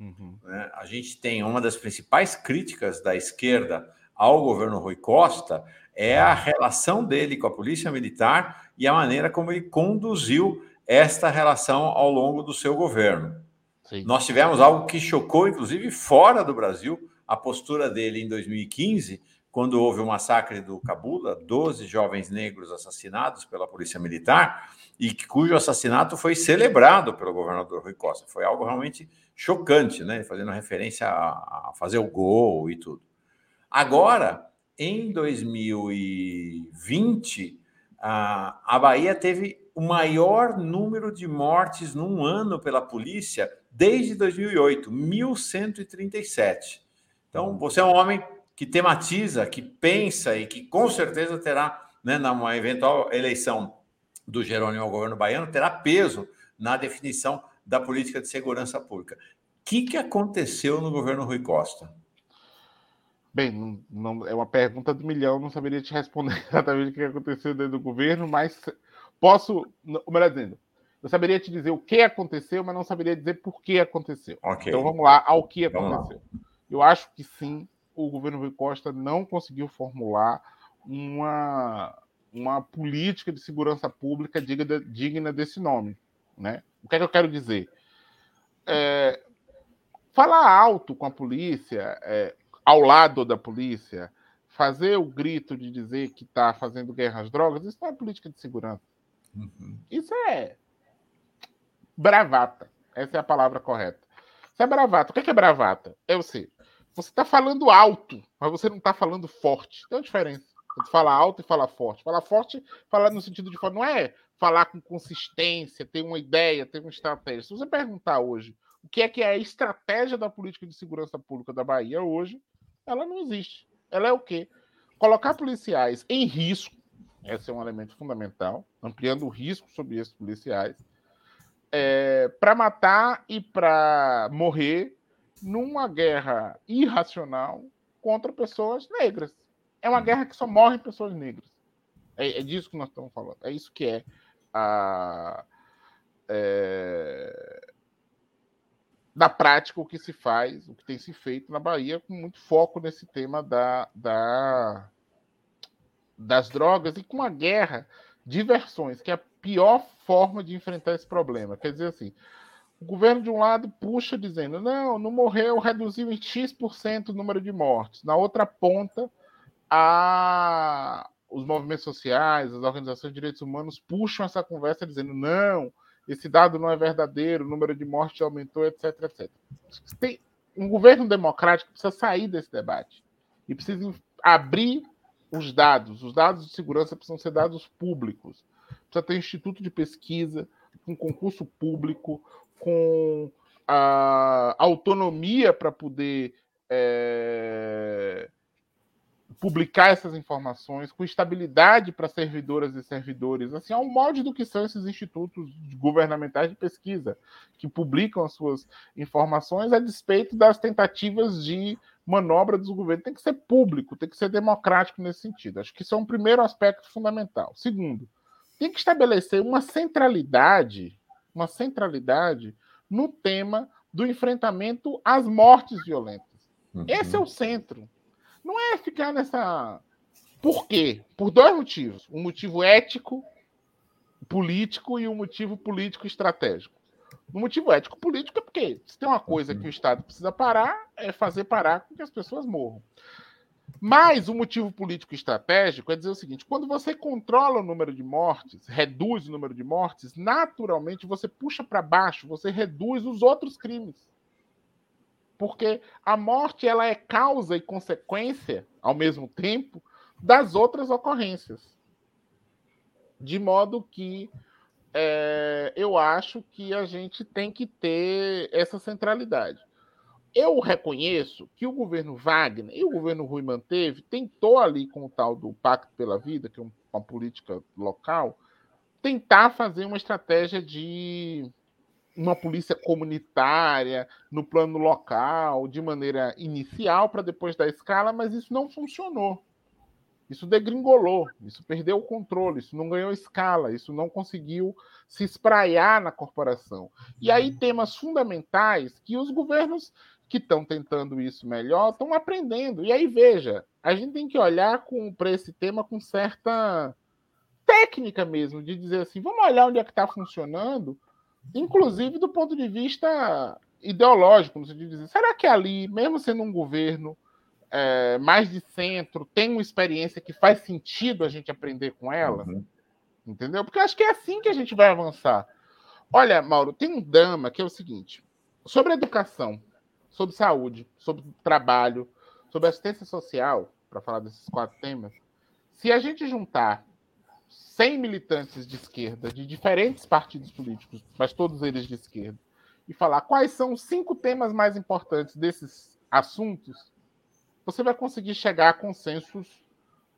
Uhum. Né? A gente tem uma das principais críticas da esquerda ao governo Rui Costa é a relação dele com a polícia militar e a maneira como ele conduziu esta relação ao longo do seu governo. Sim. Nós tivemos algo que chocou, inclusive, fora do Brasil, a postura dele em 2015, quando houve o massacre do Cabula, 12 jovens negros assassinados pela Polícia Militar, e cujo assassinato foi celebrado pelo governador Rui Costa. Foi algo realmente chocante, né? fazendo referência a, fazer o gol e tudo. Agora, em 2020, a, a Bahia teve o maior número de mortes num ano pela polícia desde 2008, 1137. Então, você é um homem que tematiza, que pensa e que com certeza terá, né, numa eventual eleição do Jerônimo ao governo baiano, terá peso na definição da política de segurança pública. O que, que aconteceu no governo Rui Costa? Bem, não, não, é uma pergunta do milhão, não saberia te responder exatamente o que aconteceu dentro do governo, mas Posso, o melhor dizendo, eu saberia te dizer o que aconteceu, mas não saberia dizer por que aconteceu. Okay. Então vamos lá ao que aconteceu. Eu acho que sim, o governo Rui Costa não conseguiu formular uma, uma política de segurança pública digna, digna desse nome. Né? O que é que eu quero dizer? É, falar alto com a polícia, é, ao lado da polícia, fazer o grito de dizer que está fazendo guerra às drogas, isso não é política de segurança. Uhum. Isso é bravata. Essa é a palavra correta. Isso é bravata. O que é, bravata? É você. Você está falando alto, mas você não está falando forte. Tem uma diferença. Você fala alto e fala forte. Falar forte, falar no sentido de não é falar com consistência, ter uma ideia, ter uma estratégia. Se você perguntar hoje o que é que é a estratégia da política de segurança pública da Bahia hoje, ela não existe. Ela é o quê? Colocar policiais em risco esse é um elemento fundamental, ampliando o risco sobre esses policiais, é, para matar e para morrer numa guerra irracional contra pessoas negras. É uma guerra que só morrem pessoas negras. É, é disso que nós estamos falando. É isso que é a. É, da prática o que se faz, o que tem se feito na Bahia, com muito foco nesse tema da, da das drogas e com a guerra de versões, que é pior forma de enfrentar esse problema. Quer dizer assim, o governo de um lado puxa dizendo, não, não morreu, reduziu em X% o número de mortes. Na outra ponta, a... os movimentos sociais, as organizações de direitos humanos puxam essa conversa dizendo, não, esse dado não é verdadeiro, o número de mortes aumentou, etc, etc. Tem... Um governo democrático precisa sair desse debate e precisa abrir os dados. Os dados de segurança precisam ser dados públicos. Precisa ter instituto de pesquisa, com concurso público, com a autonomia para poder é, publicar essas informações, com estabilidade para servidoras e servidores, assim, ao molde do que são esses institutos governamentais de pesquisa, que publicam as suas informações a despeito das tentativas de manobra dos governos tem que ser público, tem que ser democrático nesse sentido. Acho que isso é um primeiro aspecto fundamental. Segundo, tem que estabelecer uma centralidade, uma centralidade no tema do enfrentamento às mortes violentas. Uhum. Esse é o centro. Não é ficar nessa. Por quê? Por dois motivos: um motivo ético, político e um motivo político estratégico. No motivo ético-político é porque se tem uma coisa que o Estado precisa parar, é fazer parar com que as pessoas morram. Mas o motivo político estratégico é dizer o seguinte: quando você controla o número de mortes, reduz o número de mortes, naturalmente você puxa para baixo, você reduz os outros crimes. Porque a morte ela é causa e consequência, ao mesmo tempo, das outras ocorrências. De modo que é, eu acho que a gente tem que ter essa centralidade. Eu reconheço que o governo Wagner e o governo Rui manteve tentou ali com o tal do Pacto pela Vida, que é uma política local, tentar fazer uma estratégia de uma polícia comunitária no plano local, de maneira inicial, para depois dar escala, mas isso não funcionou. Isso degringolou, isso perdeu o controle, isso não ganhou escala, isso não conseguiu se espraiar na corporação. E aí temas fundamentais que os governos que estão tentando isso melhor estão aprendendo. E aí veja, a gente tem que olhar para esse tema com certa técnica mesmo, de dizer assim, vamos olhar onde é que está funcionando, inclusive do ponto de vista ideológico, no sentido de dizer, será que ali, mesmo sendo um governo é, mais de centro, tem uma experiência que faz sentido a gente aprender com ela? Uhum. Entendeu? Porque eu acho que é assim que a gente vai avançar. Olha, Mauro, tem um drama que é o seguinte: sobre educação, sobre saúde, sobre trabalho, sobre assistência social, para falar desses quatro temas, se a gente juntar 100 militantes de esquerda, de diferentes partidos políticos, mas todos eles de esquerda, e falar quais são os cinco temas mais importantes desses assuntos, você vai conseguir chegar a consensos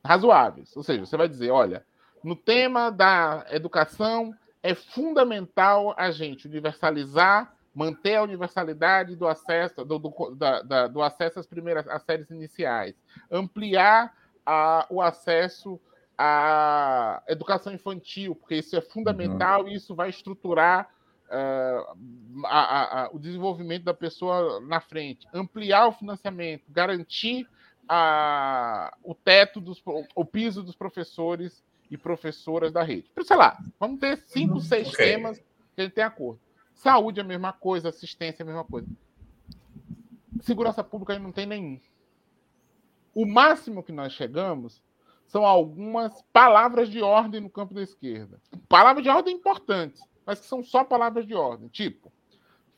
razoáveis. Ou seja, você vai dizer: olha, no tema da educação, é fundamental a gente universalizar, manter a universalidade do acesso, do, do, da, da, do acesso às primeiras às séries iniciais, ampliar a, o acesso à educação infantil, porque isso é fundamental uhum. e isso vai estruturar uh, a, a, o desenvolvimento da pessoa na frente, ampliar o financiamento, garantir a, o teto, dos, o piso dos professores e professoras da rede. Sei lá, vamos ter cinco, uhum. seis okay. temas que a gente tem acordo. Saúde é a mesma coisa, assistência é a mesma coisa. Segurança pública não tem nenhum. O máximo que nós chegamos são algumas palavras de ordem no campo da esquerda. Palavras de ordem importantes mas que são só palavras de ordem, tipo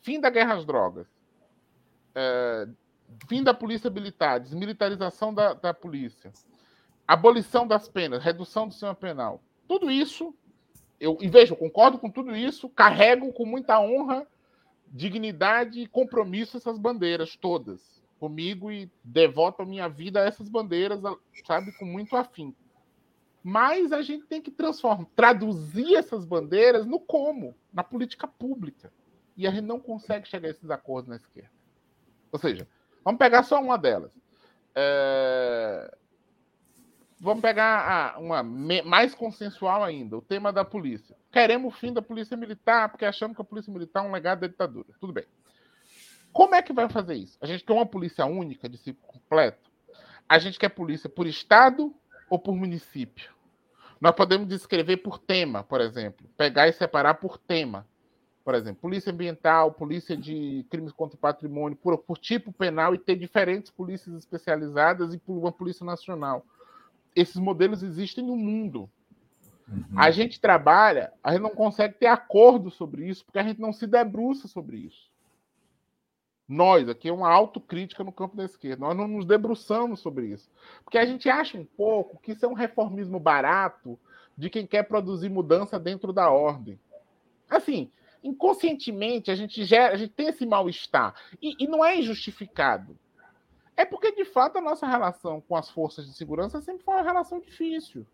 fim da guerra às drogas, é, fim da polícia militar, desmilitarização da, da polícia, abolição das penas, redução do sistema penal. Tudo isso, eu, e veja, eu concordo com tudo isso, carrego com muita honra, dignidade e compromisso essas bandeiras todas comigo e devoto a minha vida a essas bandeiras, sabe, com muito afinco. Mas a gente tem que transformar, traduzir essas bandeiras no como, na política pública. E a gente não consegue chegar a esses acordos na esquerda. Ou seja, vamos pegar só uma delas. É... Vamos pegar uma mais consensual ainda, o tema da polícia. Queremos o fim da polícia militar, porque achamos que a polícia militar é um legado da ditadura. Tudo bem. Como é que vai fazer isso? A gente quer uma polícia única, de ciclo completo? A gente quer polícia por estado ou por município. Nós podemos descrever por tema, por exemplo, pegar e separar por tema. Por exemplo, polícia ambiental, polícia de crimes contra o patrimônio, por, por tipo penal e ter diferentes polícias especializadas e por uma polícia nacional. Esses modelos existem no mundo. Uhum. A gente trabalha, a gente não consegue ter acordo sobre isso, porque a gente não se debruça sobre isso. Nós, aqui é uma autocrítica no campo da esquerda, nós não nos debruçamos sobre isso. Porque a gente acha um pouco que isso é um reformismo barato de quem quer produzir mudança dentro da ordem. Assim, inconscientemente a gente gera, a gente tem esse mal-estar. E, e não é injustificado. É porque, de fato, a nossa relação com as forças de segurança sempre foi uma relação difícil.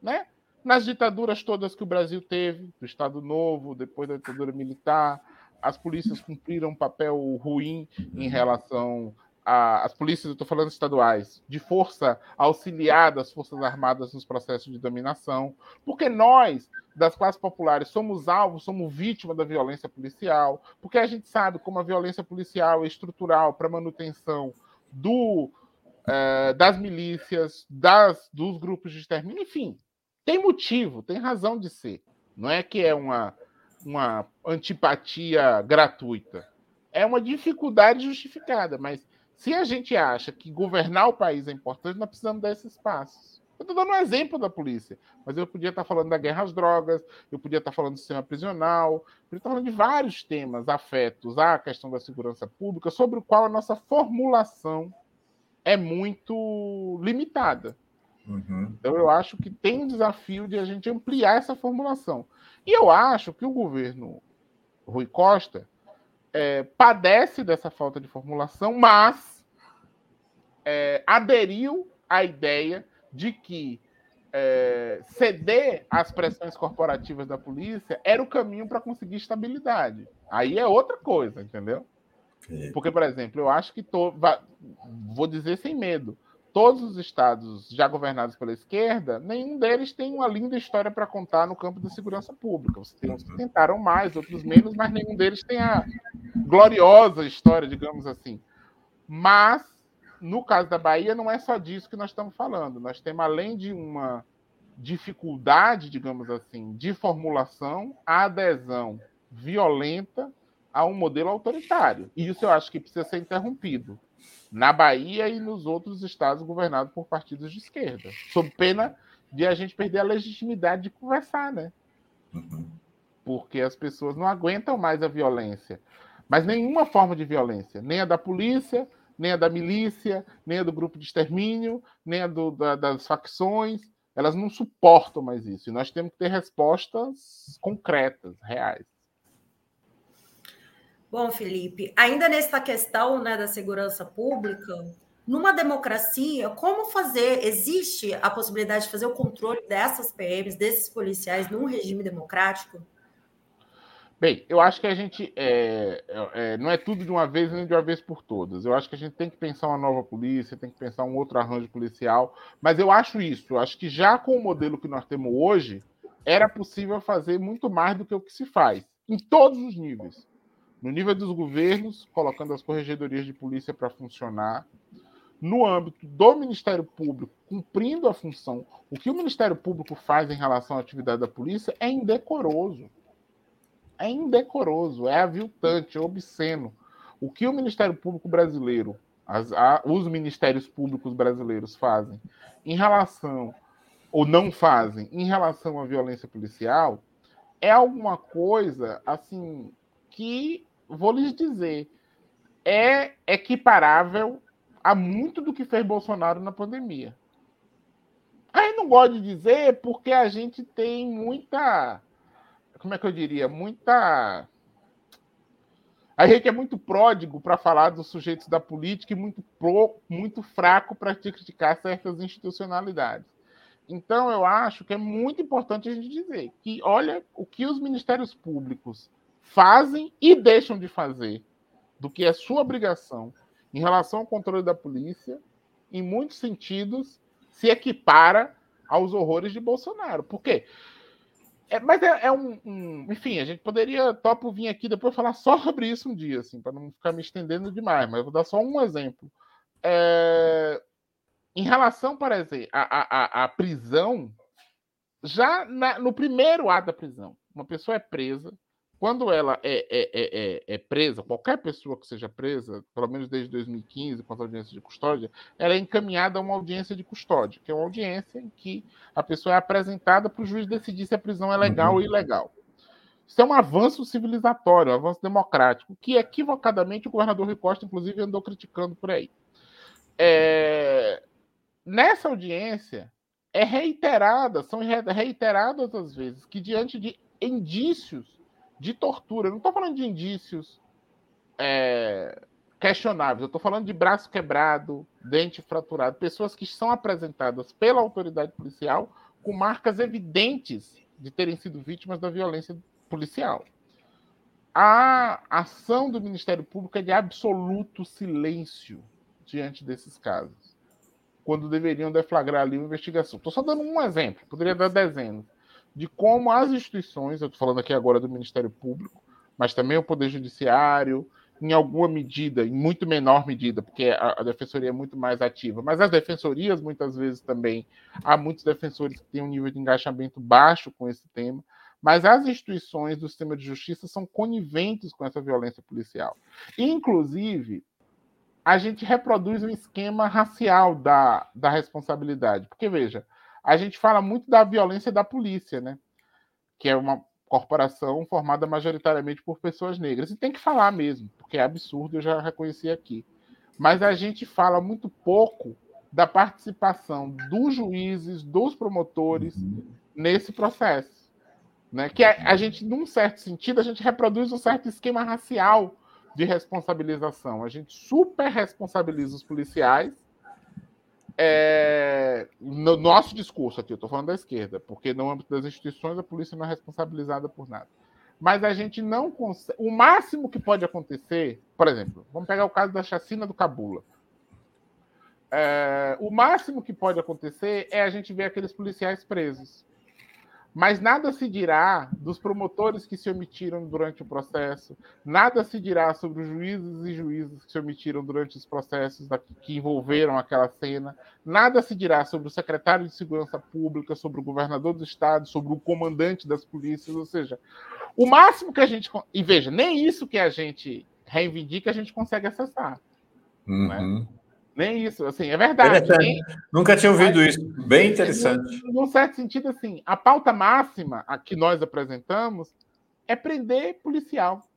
Né? Nas ditaduras todas que o Brasil teve, do Estado Novo, depois da ditadura militar, as polícias cumpriram um papel ruim em relação às polícias, eu estou falando estaduais, de força auxiliar das Forças Armadas nos processos de dominação, porque nós, das classes populares, somos alvo, somos vítima da violência policial, porque a gente sabe como a violência policial é estrutural para manutenção do, eh, das milícias, das, dos grupos de extermínio, enfim, tem motivo, tem razão de ser. Não é que é uma uma antipatia gratuita. É uma dificuldade justificada, mas Se a gente acha que governar o país é importante, nós precisamos desses espaços. Eu estou dando um exemplo da polícia, mas eu podia estar falando da guerra às drogas, eu podia estar falando do sistema prisional, eu podia estar falando de vários temas afetos à questão da segurança pública, sobre o qual a nossa formulação é muito limitada. Uhum. Então, eu acho que tem um desafio de a gente ampliar essa formulação. E eu acho que o governo Rui Costa é, padece dessa falta de formulação, mas é, aderiu à ideia de que é, ceder às pressões corporativas da polícia era o caminho para conseguir estabilidade. Aí é outra coisa, entendeu? É. Porque, por exemplo, eu acho que tô, vou dizer sem medo, todos os estados já governados pela esquerda, nenhum deles tem uma linda história para contar no campo da segurança pública. Os que uhum. tentaram mais, outros menos, mas nenhum deles tem a gloriosa história, digamos assim. Mas, no caso da Bahia, não é só disso que nós estamos falando. Nós temos, além de uma dificuldade, digamos assim, de formulação, a adesão violenta a um modelo autoritário. E isso eu acho que precisa ser interrompido na Bahia e nos outros estados governados por partidos de esquerda, sob pena de a gente perder a legitimidade de conversar, né? Uhum. Porque as pessoas não aguentam mais a violência. Mas nenhuma forma de violência, nem a da polícia, nem a da milícia, nem a do grupo de extermínio, nem a do, da, das facções, elas não suportam mais isso. E nós temos que ter respostas concretas, reais. Bom, Felipe, ainda nessa questão né, da segurança pública, numa democracia, como fazer? Existe a possibilidade de fazer o controle dessas PMs, desses policiais, num regime democrático? Bem, eu acho que a gente é, é, é, não é tudo de uma vez nem de uma vez por todas. Eu acho que a gente tem que pensar uma nova polícia, tem que pensar um outro arranjo policial. Mas eu acho isso. Eu acho que já com o modelo que nós temos hoje, era possível fazer muito mais do que o que se faz, em todos os níveis no nível dos governos, colocando as corregedorias de polícia para funcionar, no âmbito do Ministério Público, cumprindo a função. O que o Ministério Público faz em relação à atividade da polícia é indecoroso. É indecoroso, é aviltante, é obsceno. O que o Ministério Público brasileiro, as, a, os ministérios públicos brasileiros fazem em relação, ou não fazem, em relação à violência policial, é alguma coisa assim que, vou lhes dizer, é equiparável a muito do que fez Bolsonaro na pandemia. Aí não gosto de dizer porque a gente tem muita. Como é que eu diria? Muita. A gente é muito pródigo para falar dos sujeitos da política e muito, pro, muito fraco para criticar certas institucionalidades. Então, eu acho que é muito importante a gente dizer que, olha, o que os ministérios públicos fazem e deixam de fazer do que é sua obrigação em relação ao controle da polícia, em muitos sentidos, se equipara aos horrores de Bolsonaro. Por quê? É, mas é, é um, um, Enfim, a gente poderia, topo vir aqui depois falar só sobre isso um dia, assim, para não ficar me estendendo demais, mas eu vou dar só um exemplo. É, em relação, por exemplo, à, à, prisão, já na, no primeiro ato da prisão, uma pessoa é presa, quando ela é, é, é, é, presa, qualquer pessoa que seja presa, pelo menos desde 2015, com as audiências de custódia, ela é encaminhada a uma audiência de custódia, que é uma audiência em que a pessoa é apresentada para o juiz decidir se a prisão é legal uhum. ou ilegal. Isso é um avanço civilizatório, um avanço democrático, que equivocadamente o governador Rui Costa, inclusive, andou criticando por aí. É... Nessa audiência, é reiterada, são reiteradas as vezes, que diante de indícios de tortura. Não estou falando de indícios é, questionáveis, eu estou falando de braço quebrado, dente fraturado, pessoas que são apresentadas pela autoridade policial com marcas evidentes de terem sido vítimas da violência policial. A ação do Ministério Público é de absoluto silêncio diante desses casos, quando deveriam deflagrar ali uma investigação. Estou só dando um exemplo, poderia dar dezenas de como as instituições, eu estou falando aqui agora do Ministério Público, mas também o Poder Judiciário, em alguma medida, em muito menor medida, porque a, a, defensoria é muito mais ativa, mas as defensorias, muitas vezes também, há muitos defensores que têm um nível de engajamento baixo com esse tema, mas as instituições do sistema de justiça são coniventes com essa violência policial. Inclusive, a gente reproduz um esquema racial da, da responsabilidade. Porque, veja, a gente fala muito da violência da polícia, né? Que é uma corporação formada majoritariamente por pessoas negras. E tem que falar mesmo, porque é absurdo, eu já reconheci aqui. Mas a gente fala muito pouco da participação dos juízes, dos promotores uhum. nesse processo. Né? Que a, a, gente, num certo sentido, a gente reproduz um certo esquema racial de responsabilização. A gente super responsabiliza os policiais. É, no nosso discurso aqui, eu estou falando da esquerda, porque no âmbito das instituições a polícia não é responsabilizada por nada. Mas a gente não consegue. O máximo que pode acontecer, por exemplo, vamos pegar o caso da chacina do Cabula. É, o máximo que pode acontecer é a gente ver aqueles policiais presos. Mas nada se dirá dos promotores que se omitiram durante o processo, nada se dirá sobre os juízes e juízes que se omitiram durante os processos que envolveram aquela cena, nada se dirá sobre o secretário de Segurança Pública, sobre o governador do estado, sobre o comandante das polícias, ou seja, o máximo que a gente. E veja, nem isso que a gente reivindica a gente consegue acessar. Uhum. Né? Nem isso, assim, é verdade. Nem... Nunca tinha ouvido Mas, isso. Bem interessante. Num certo sentido, assim, a pauta máxima a que nós apresentamos é prender policial.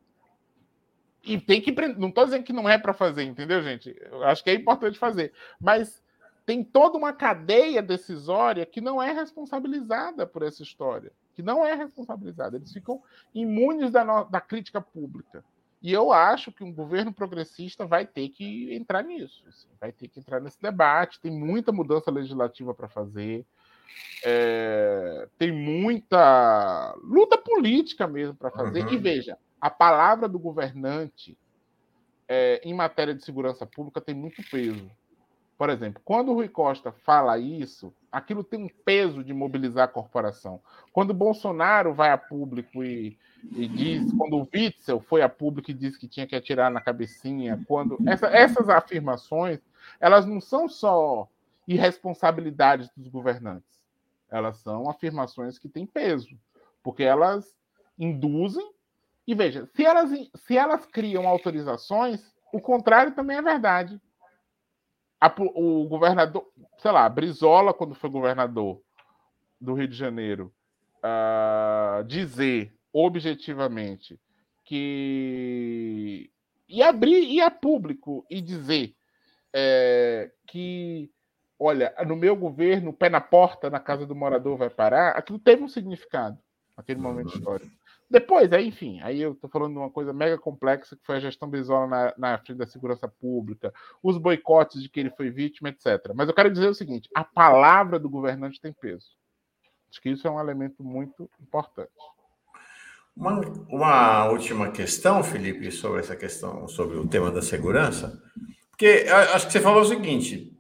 E tem que prender. Não estou dizendo que não é para fazer, entendeu, gente? Eu acho que é importante fazer. Mas tem toda uma cadeia decisória que não é responsabilizada por essa história. Que não é responsabilizada. Eles ficam imunes da, no... da crítica pública. E eu acho que um governo progressista vai ter que entrar nisso, assim, vai ter que entrar nesse debate. Tem muita mudança legislativa para fazer, é, tem muita luta política mesmo para fazer. Uhum. E veja, a palavra do governante é, em matéria de segurança pública tem muito peso. Por exemplo, quando o Rui Costa fala isso, aquilo tem um peso de mobilizar a corporação. Quando o Bolsonaro vai a público e, e diz, quando o Witzel foi a público e disse que tinha que atirar na cabecinha, quando essa, essas afirmações, elas não são só irresponsabilidades dos governantes, elas são afirmações que têm peso, porque elas induzem. E veja, se elas, se elas criam autorizações, o contrário também é verdade a, o governador, sei lá, Brizola, quando foi governador do Rio de Janeiro, uh, dizer objetivamente que e abrir e a público e dizer é, que olha, no meu governo, o pé na porta na casa do morador vai parar, aquilo teve um significado naquele momento uhum. histórico. Depois, aí, enfim, aí eu estou falando de uma coisa mega complexa que foi a gestão Brizola na, na frente da segurança pública, os boicotes de que ele foi vítima, etc. Mas eu quero dizer o seguinte: a palavra do governante tem peso. Acho que isso é um elemento muito importante. Uma, uma última questão, Felipe, sobre essa questão, sobre o tema da segurança, porque acho que você falou o seguinte: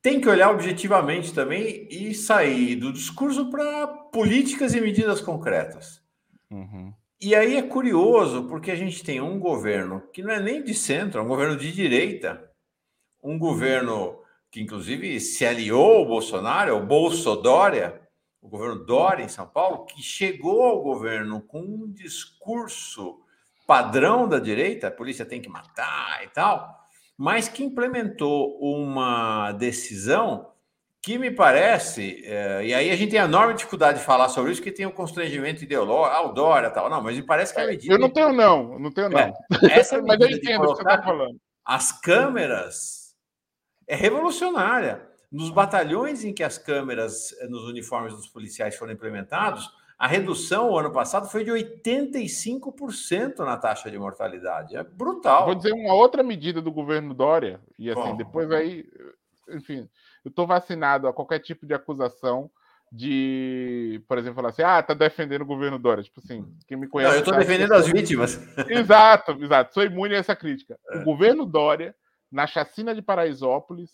tem que olhar objetivamente também e sair do discurso para políticas e medidas concretas. Uhum. E aí é curioso, porque a gente tem um governo que não é nem de centro, é um governo de direita, um governo que inclusive se aliou ao Bolsonaro, é o Bolsodória, o governo Dória em São Paulo, que chegou ao governo com um discurso padrão da direita, a polícia tem que matar e tal, mas que implementou uma decisão que me parece, é, e aí a gente tem enorme dificuldade de falar sobre isso, que tem o um constrangimento ideológico, o Dória tal, não, mas me parece que a é, medida. Eu não tenho, não, não tenho, não. É, essa mas eu entendo o que você está falando. As câmeras é revolucionária. Nos batalhões em que as câmeras eh, nos uniformes dos policiais foram implementados, a redução o ano passado foi de 85% na taxa de mortalidade. É brutal. Vou dizer uma outra medida do governo Dória, e assim, Bom, depois aí, enfim, eu estou vacinado a qualquer tipo de acusação de, por exemplo, falar assim, ah, tá defendendo o governo Dória. Tipo assim, quem me conhece. Não, eu estou defendendo as vítimas. Exato, exato. Sou imune a essa crítica. É. O governo Dória, na chacina de Paraisópolis,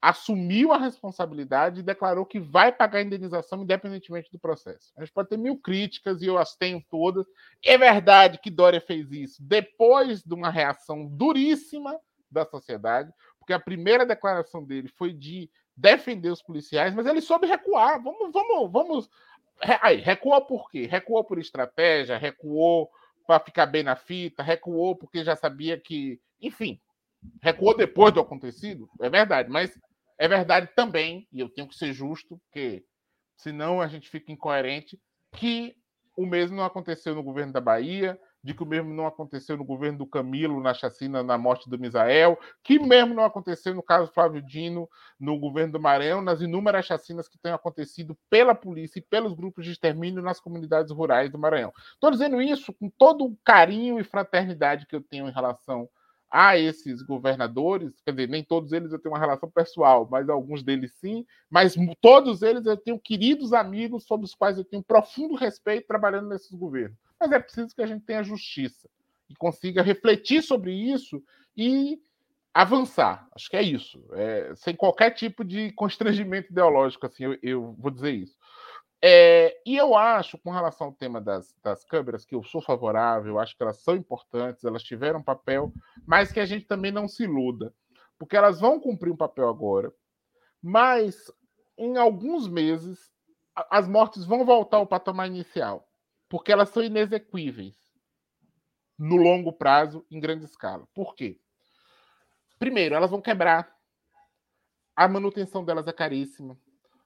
assumiu a responsabilidade e declarou que vai pagar a indenização independentemente do processo. A gente pode ter mil críticas e eu as tenho todas. É verdade que Dória fez isso depois de uma reação duríssima da sociedade, porque a primeira declaração dele foi de defender os policiais, mas ele soube recuar. Vamos, vamos, vamos. Aí, recuou por quê? Recuou por estratégia, recuou para ficar bem na fita, recuou porque já sabia que. Enfim, recuou depois do acontecido, é verdade, mas é verdade também, e eu tenho que ser justo, porque senão a gente fica incoerente, que o mesmo não aconteceu no governo da Bahia, de que o mesmo não aconteceu no governo do Camilo, na chacina, na morte do Misael, que mesmo não aconteceu no caso Flávio Dino, no governo do Maranhão, nas inúmeras chacinas que têm acontecido pela polícia e pelos grupos de extermínio nas comunidades rurais do Maranhão. Estou dizendo isso com todo o carinho e fraternidade que eu tenho em relação a esses governadores, quer dizer, nem todos eles eu tenho uma relação pessoal, mas alguns deles sim, mas todos eles eu tenho queridos amigos sobre os quais eu tenho profundo respeito trabalhando nesses governos. Mas é preciso que a gente tenha justiça e consiga refletir sobre isso e avançar. Acho que é isso, é, sem qualquer tipo de constrangimento ideológico, assim, eu, eu vou dizer isso. É, e eu acho, com relação ao tema das, das câmeras, que eu sou favorável, acho que elas são importantes, elas tiveram um papel, mas que a gente também não se iluda, porque elas vão cumprir um papel agora, mas em alguns meses as mortes vão voltar ao patamar inicial, porque elas são inexequíveis no longo prazo, em grande escala. Por quê? Primeiro, elas vão quebrar. A manutenção delas é caríssima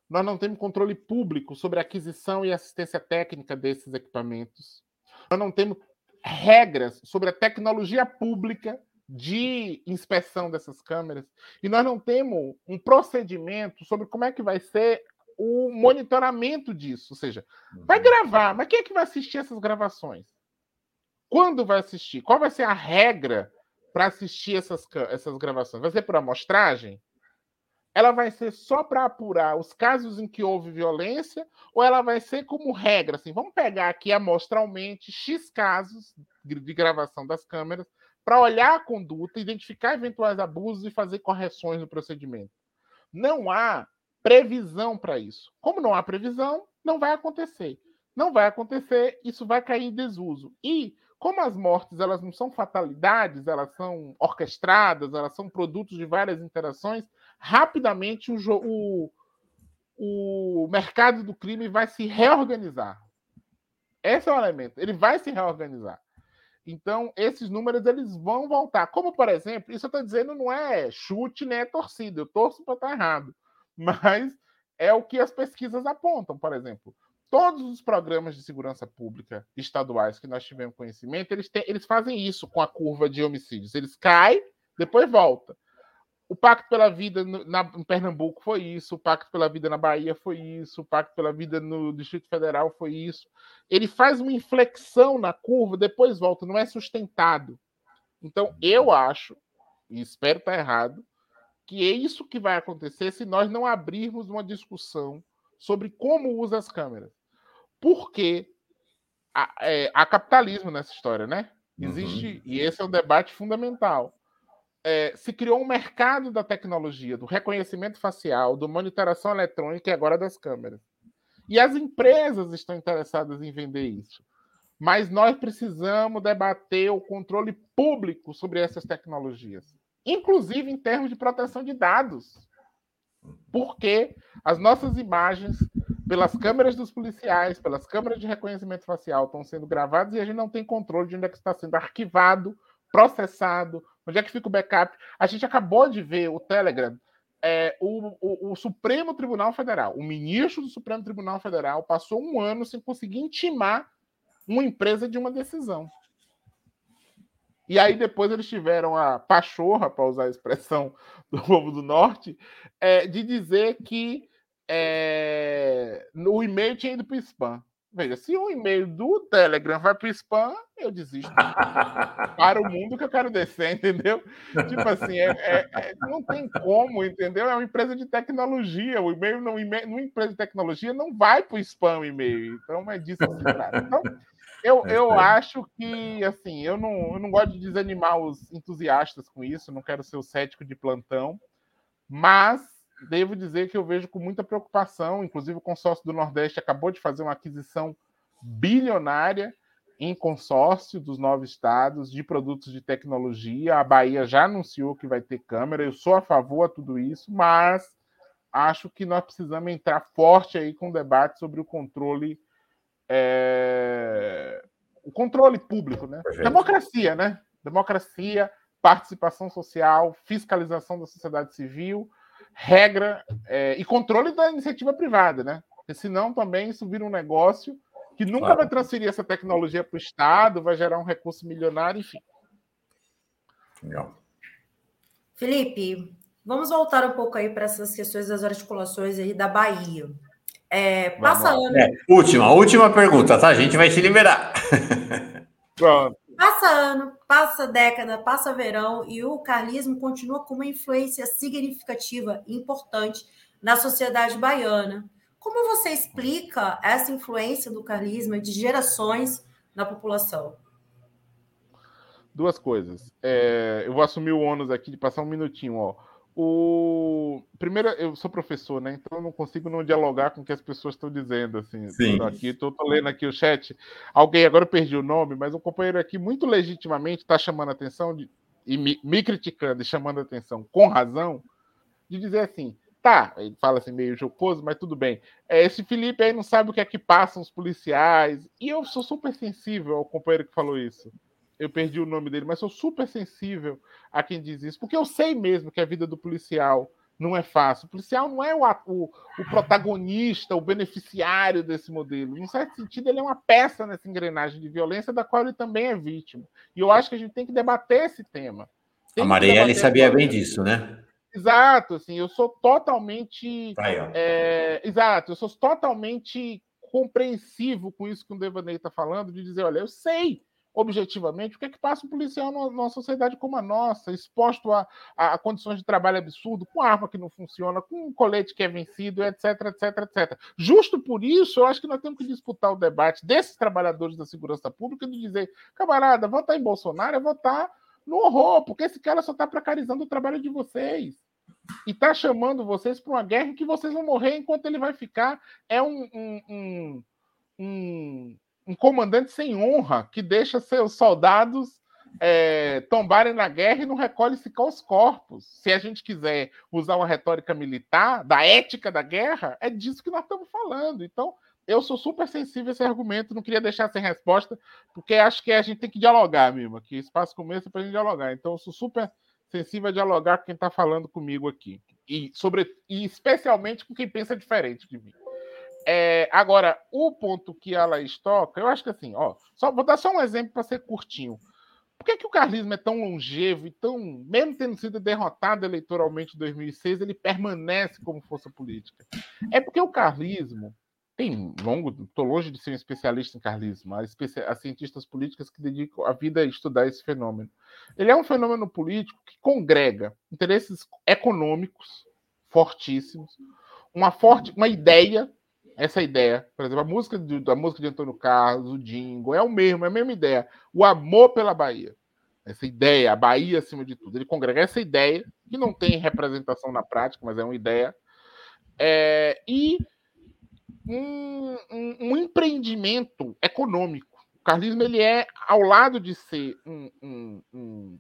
nós não temos controle público sobre a aquisição e assistência técnica desses equipamentos. Nós não temos regras sobre a tecnologia pública de inspeção dessas câmeras. E nós não temos um procedimento sobre como é que vai ser o monitoramento disso. Ou seja, vai uhum. gravar, mas quem é que vai assistir essas gravações? Quando vai assistir? Qual vai ser a regra para assistir essas, essas gravações? Vai ser por amostragem? ela vai ser só para apurar os casos em que houve violência ou ela vai ser como regra? Assim, vamos pegar aqui amostralmente X casos de gravação das câmeras para olhar a conduta, identificar eventuais abusos e fazer correções no procedimento. Não há previsão para isso. Como não há previsão, não vai acontecer. Não vai acontecer, isso vai cair em desuso. E como as mortes elas não são fatalidades, elas são orquestradas, elas são produtos de várias interações, rapidamente o, o, o mercado do crime vai se reorganizar. Esse é o elemento. Ele vai se reorganizar. Então, esses números eles vão voltar. Como, por exemplo, isso eu estou dizendo não é chute nem é torcida. Eu torço para estar errado. Mas é o que as pesquisas apontam, por exemplo. Todos os programas de segurança pública estaduais que nós tivemos conhecimento, eles, têm, eles fazem isso com a curva de homicídios. Eles caem, depois volta. O Pacto pela Vida na, em Pernambuco foi isso, o Pacto pela Vida na Bahia foi isso, o Pacto pela Vida no Distrito Federal foi isso. Ele faz uma inflexão na curva, depois volta, não é sustentado. Então, eu acho, e espero estar errado, que é isso que vai acontecer se nós não abrirmos uma discussão sobre como usa as câmeras. Porque há, é, há capitalismo nessa história, né? Existe, uhum. e esse é um debate fundamental. É, se criou um mercado da tecnologia, do reconhecimento facial, do monitoração eletrônica e agora das câmeras. E as empresas estão interessadas em vender isso. Mas nós precisamos debater o controle público sobre essas tecnologias, inclusive em termos de proteção de dados. Porque as nossas imagens pelas câmeras dos policiais, pelas câmeras de reconhecimento facial, estão sendo gravadas e a gente não tem controle de onde é que está sendo arquivado, processado, onde é que fica o backup. A gente acabou de ver o Telegram, é, o, o, o, Supremo Tribunal Federal, o ministro do Supremo Tribunal Federal passou um ano sem conseguir intimar uma empresa de uma decisão. E aí depois eles tiveram a pachorra, para usar a expressão do povo do norte, é, de dizer que é, o e-mail tinha ido para o spam. Veja, se o e-mail do Telegram vai para o spam, eu desisto. para o mundo que eu quero descer, entendeu? Tipo assim, é, é, é, não tem como, entendeu? É uma empresa de tecnologia. O e-mail, não, e-mail numa empresa de tecnologia, não vai para o spam o e-mail. Então é disso que se trata. Então, eu, é eu acho que, assim, eu não, eu não gosto de desanimar os entusiastas com isso, não quero ser o cético de plantão, mas devo dizer que eu vejo com muita preocupação. Inclusive, o consórcio do Nordeste acabou de fazer uma aquisição bilionária em consórcio dos nove estados de produtos de tecnologia. A Bahia já anunciou que vai ter câmera. Eu sou a favor a tudo isso, mas acho que nós precisamos entrar forte aí com o debate sobre o controle. É... O controle público, né? Democracia, né? Democracia participação social, fiscalização da sociedade civil, regra é, e controle da iniciativa privada, né? Porque senão também isso vira um negócio que nunca claro. vai transferir essa tecnologia para o Estado, vai gerar um recurso milionário, enfim. Legal. Felipe, vamos voltar um pouco aí para essas questões das articulações aí da Bahia. É, passa ano. É, última, última pergunta, tá? A gente vai te liberar. Pronto. Passa ano, passa década, passa verão e o carlismo continua com uma influência significativa e importante na sociedade baiana. Como você explica essa influência do carlismo de gerações na população? Duas coisas. É, eu vou assumir o ônus aqui de passar um minutinho. Ó. O primeiro, eu sou professor, né? Então eu não consigo não dialogar com o que as pessoas estão dizendo, assim. Sim. Aqui, estou lendo aqui o chat. Alguém agora eu perdi o nome, mas um companheiro aqui muito legitimamente está chamando a atenção de, e me, me criticando e chamando a atenção com razão de dizer assim, tá, ele fala assim meio jocoso, mas tudo bem. É, esse Felipe aí não sabe o que é que passam os policiais. E eu sou super sensível ao companheiro que falou isso eu perdi o nome dele, mas sou super sensível a quem diz isso, porque eu sei mesmo que a vida do policial não é fácil. O policial não é o, o, o protagonista, o beneficiário desse modelo. Em certo sentido, ele é uma peça nessa engrenagem de violência da qual ele também é vítima. E eu acho que a gente tem que debater esse tema. Tem a Marielle sabia bem disso, né? Exato, assim, eu sou totalmente. é, exato, eu sou totalmente compreensivo com isso que o Devaney está falando, de dizer, olha, eu sei objetivamente o que é que passa um policial numa, sociedade como a nossa, exposto a, a, condições de trabalho absurdo, com arma que não funciona, com um colete que é vencido, etc, etc, etc. Justo por isso, eu acho que nós temos que disputar o debate desses trabalhadores da segurança pública de dizer, camarada, votar em Bolsonaro é votar no horror, porque esse cara só está precarizando o trabalho de vocês. E está chamando vocês para uma guerra em que vocês vão morrer enquanto ele vai ficar. É um, um, um, um um comandante sem honra que deixa seus soldados é, tombarem na guerra e não recolhe sequer os corpos. Se a gente quiser usar uma retórica militar, da ética da guerra, é disso que nós estamos falando. Então, eu sou super sensível a esse argumento, não queria deixar sem resposta, porque acho que a gente tem que dialogar mesmo, que espaço começo é para a gente dialogar. Então, eu sou super sensível a dialogar com quem está falando comigo aqui. E, sobre, e especialmente com quem pensa diferente de mim. É, agora, o ponto que ela toca, eu acho que assim, ó, só, vou dar só um exemplo para ser curtinho. Por que, que o carlismo é tão longevo e tão, mesmo tendo sido derrotado eleitoralmente em 2006, ele permanece como força política? É porque o carlismo tem longo, estou longe de ser um especialista em carlismo, há, há cientistas políticos que dedicam a vida a estudar esse fenômeno. Ele é um fenômeno político que congrega interesses econômicos fortíssimos, uma forte, uma ideia essa ideia, por exemplo, a música de, a música de Antônio Carlos, o Dingo, é o mesmo, é a mesma ideia. O amor pela Bahia. Essa ideia, a Bahia acima de tudo. Ele congrega essa ideia, que não tem representação na prática, mas é uma ideia. É, e um, um, um, empreendimento econômico. O carlismo ele é, ao lado de ser um, um,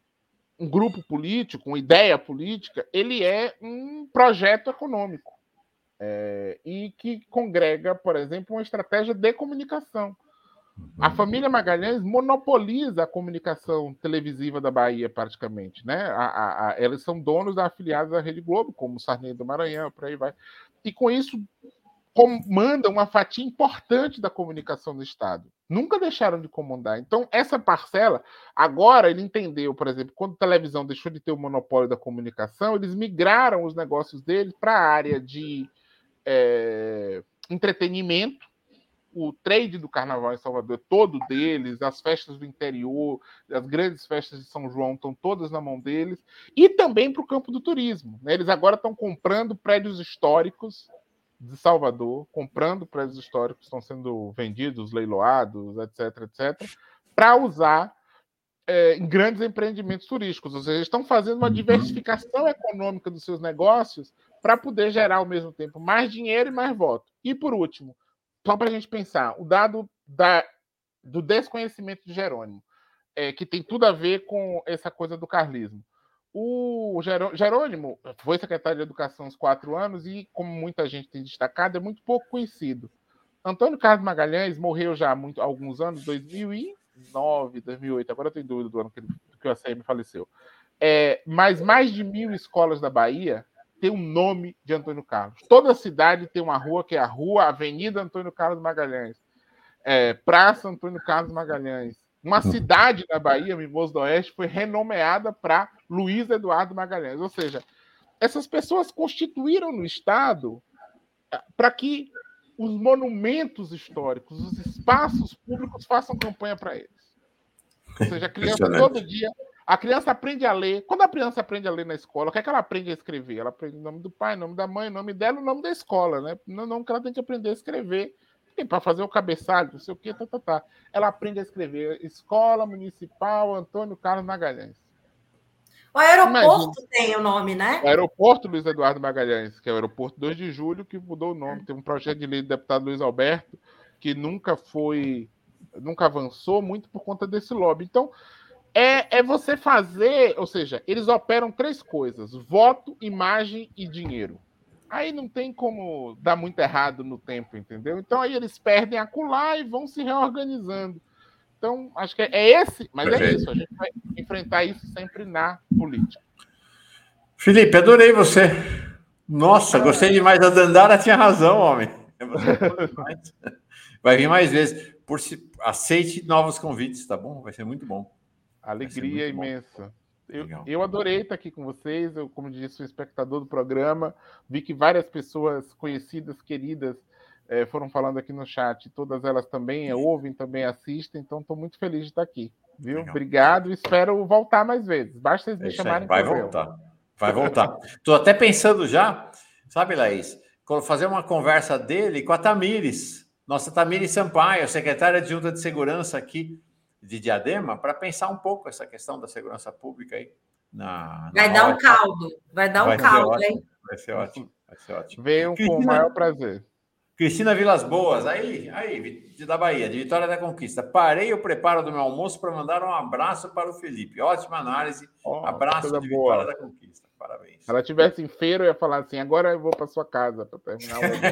um grupo político, uma ideia política, ele é um projeto econômico é, e que congrega, por exemplo, uma estratégia de comunicação. A uhum. família Magalhães monopoliza a comunicação televisiva da Bahia, praticamente. Né? A, a, a, eles são donos da afiliados da Rede Globo, como Sarney do Maranhão, por aí vai. E com isso comandam uma fatia importante da comunicação do Estado. Nunca deixaram de comandar. Então, essa parcela, agora ele entendeu, por exemplo, quando a televisão deixou de ter o monopólio da comunicação, eles migraram os negócios deles para a área de é, entretenimento. O trade do carnaval em Salvador é todo deles, as festas do interior, as grandes festas de São João estão todas na mão deles, e também para o campo do turismo. Né? Eles agora estão comprando prédios históricos de Salvador, comprando prédios históricos, estão sendo vendidos, leiloados, etc, etc, para usar é, em grandes empreendimentos turísticos. Ou seja, estão fazendo uma uhum. diversificação econômica dos seus negócios para poder gerar ao mesmo tempo mais dinheiro e mais voto. E por último, só para a gente pensar, o dado da, do desconhecimento de Jerônimo, é, que tem tudo a ver com essa coisa do carlismo. O Jerônimo foi secretário de Educação uns quatro anos e, como muita gente tem destacado, é muito pouco conhecido. Antônio Carlos Magalhães morreu já há muito, alguns anos, 2009, 2008, agora eu tenho dúvida do ano que, que o ACM faleceu. é, mas mais de mil escolas da Bahia tem o um nome de Antônio Carlos. Toda cidade tem uma rua que é a Rua Avenida Antônio Carlos Magalhães, é, Praça Antônio Carlos Magalhães. Uma uhum. cidade na Bahia, Mimoso do Oeste, foi renomeada para Luiz Eduardo Magalhães. Ou seja, essas pessoas constituíram no Estado é, para que os monumentos históricos, os espaços públicos façam campanha para eles. Ou seja, a criança todo dia. A criança aprende a ler. Quando a criança aprende a ler na escola, o que é que ela aprende a escrever? Ela aprende o nome do pai, o nome da mãe, o nome dela, o nome da escola, né? Não, não que ela tem que aprender a escrever para fazer o cabeçalho, não sei o que, tá, tá, tá. Ela aprende a escrever Escola Municipal Antônio Carlos Magalhães. O aeroporto Imagina. tem o nome, né? O aeroporto Luiz Eduardo Magalhães, que é o aeroporto 2 de julho, que mudou o nome. Tem um projeto de lei do deputado Luiz Alberto, que nunca foi, nunca avançou muito por conta desse lobby. Então, é, é você fazer, ou seja, eles operam três coisas: voto, imagem e dinheiro. Aí não tem como dar muito errado no tempo, entendeu? Então aí eles perdem a cular e vão se reorganizando. Então, acho que é esse, mas é isso, a gente vai enfrentar isso sempre na política. Felipe, adorei você. Nossa, gostei demais. A Dandara tinha razão, homem. Vai vir mais vezes. Por se... Aceite novos convites, tá bom? Vai ser muito bom. Alegria imensa. Eu, eu, adorei estar aqui com vocês. Eu, como disse, sou espectador do programa. Vi que várias pessoas conhecidas, queridas, é, foram falando aqui no chat. Todas elas também é, ouvem, também assistem. Então, estou muito feliz de estar aqui. Viu? Legal. Obrigado. Espero voltar mais vezes. Basta vocês me chamarem. Vai voltar. Vai voltar. Estou até pensando já, sabe, Laís, fazer uma conversa dele com a Tamires, nossa Tamires Sampaio, secretária de Junta de Segurança aqui de Diadema para pensar um pouco essa questão da segurança pública aí. Na, na vai dar um caldo, vai dar um vai caldo, ótimo, hein? Vai ser ótimo, vai ser ótimo. Venham com o maior prazer. Cristina Vilas Boas, aí, aí, da Bahia, de Vitória da Conquista. Parei o preparo do meu almoço para mandar um abraço para o Felipe. Ótima análise. Oh, abraço de Vitória da Conquista. Parabéns. Se ela tivesse em feira, eu ia falar assim: agora eu vou para sua casa para terminar o almoço.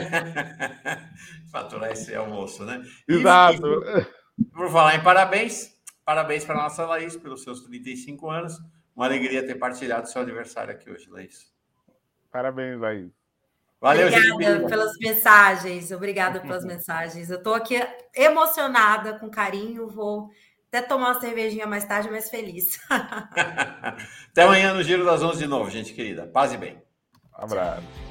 Faturar esse almoço, né? Exato. E, por falar em parabéns, parabéns para a nossa Laís pelos seus 35 anos. Uma alegria ter partilhado seu aniversário aqui hoje, Laís. Parabéns, Laís. Valeu, Obrigada gente. pelas mensagens. Obrigada pelas mensagens. Eu estou aqui emocionada, com carinho. Vou até tomar uma cervejinha mais tarde, mas feliz. até amanhã no Giro das 11 de novo, gente querida. Paz e bem. Um abraço.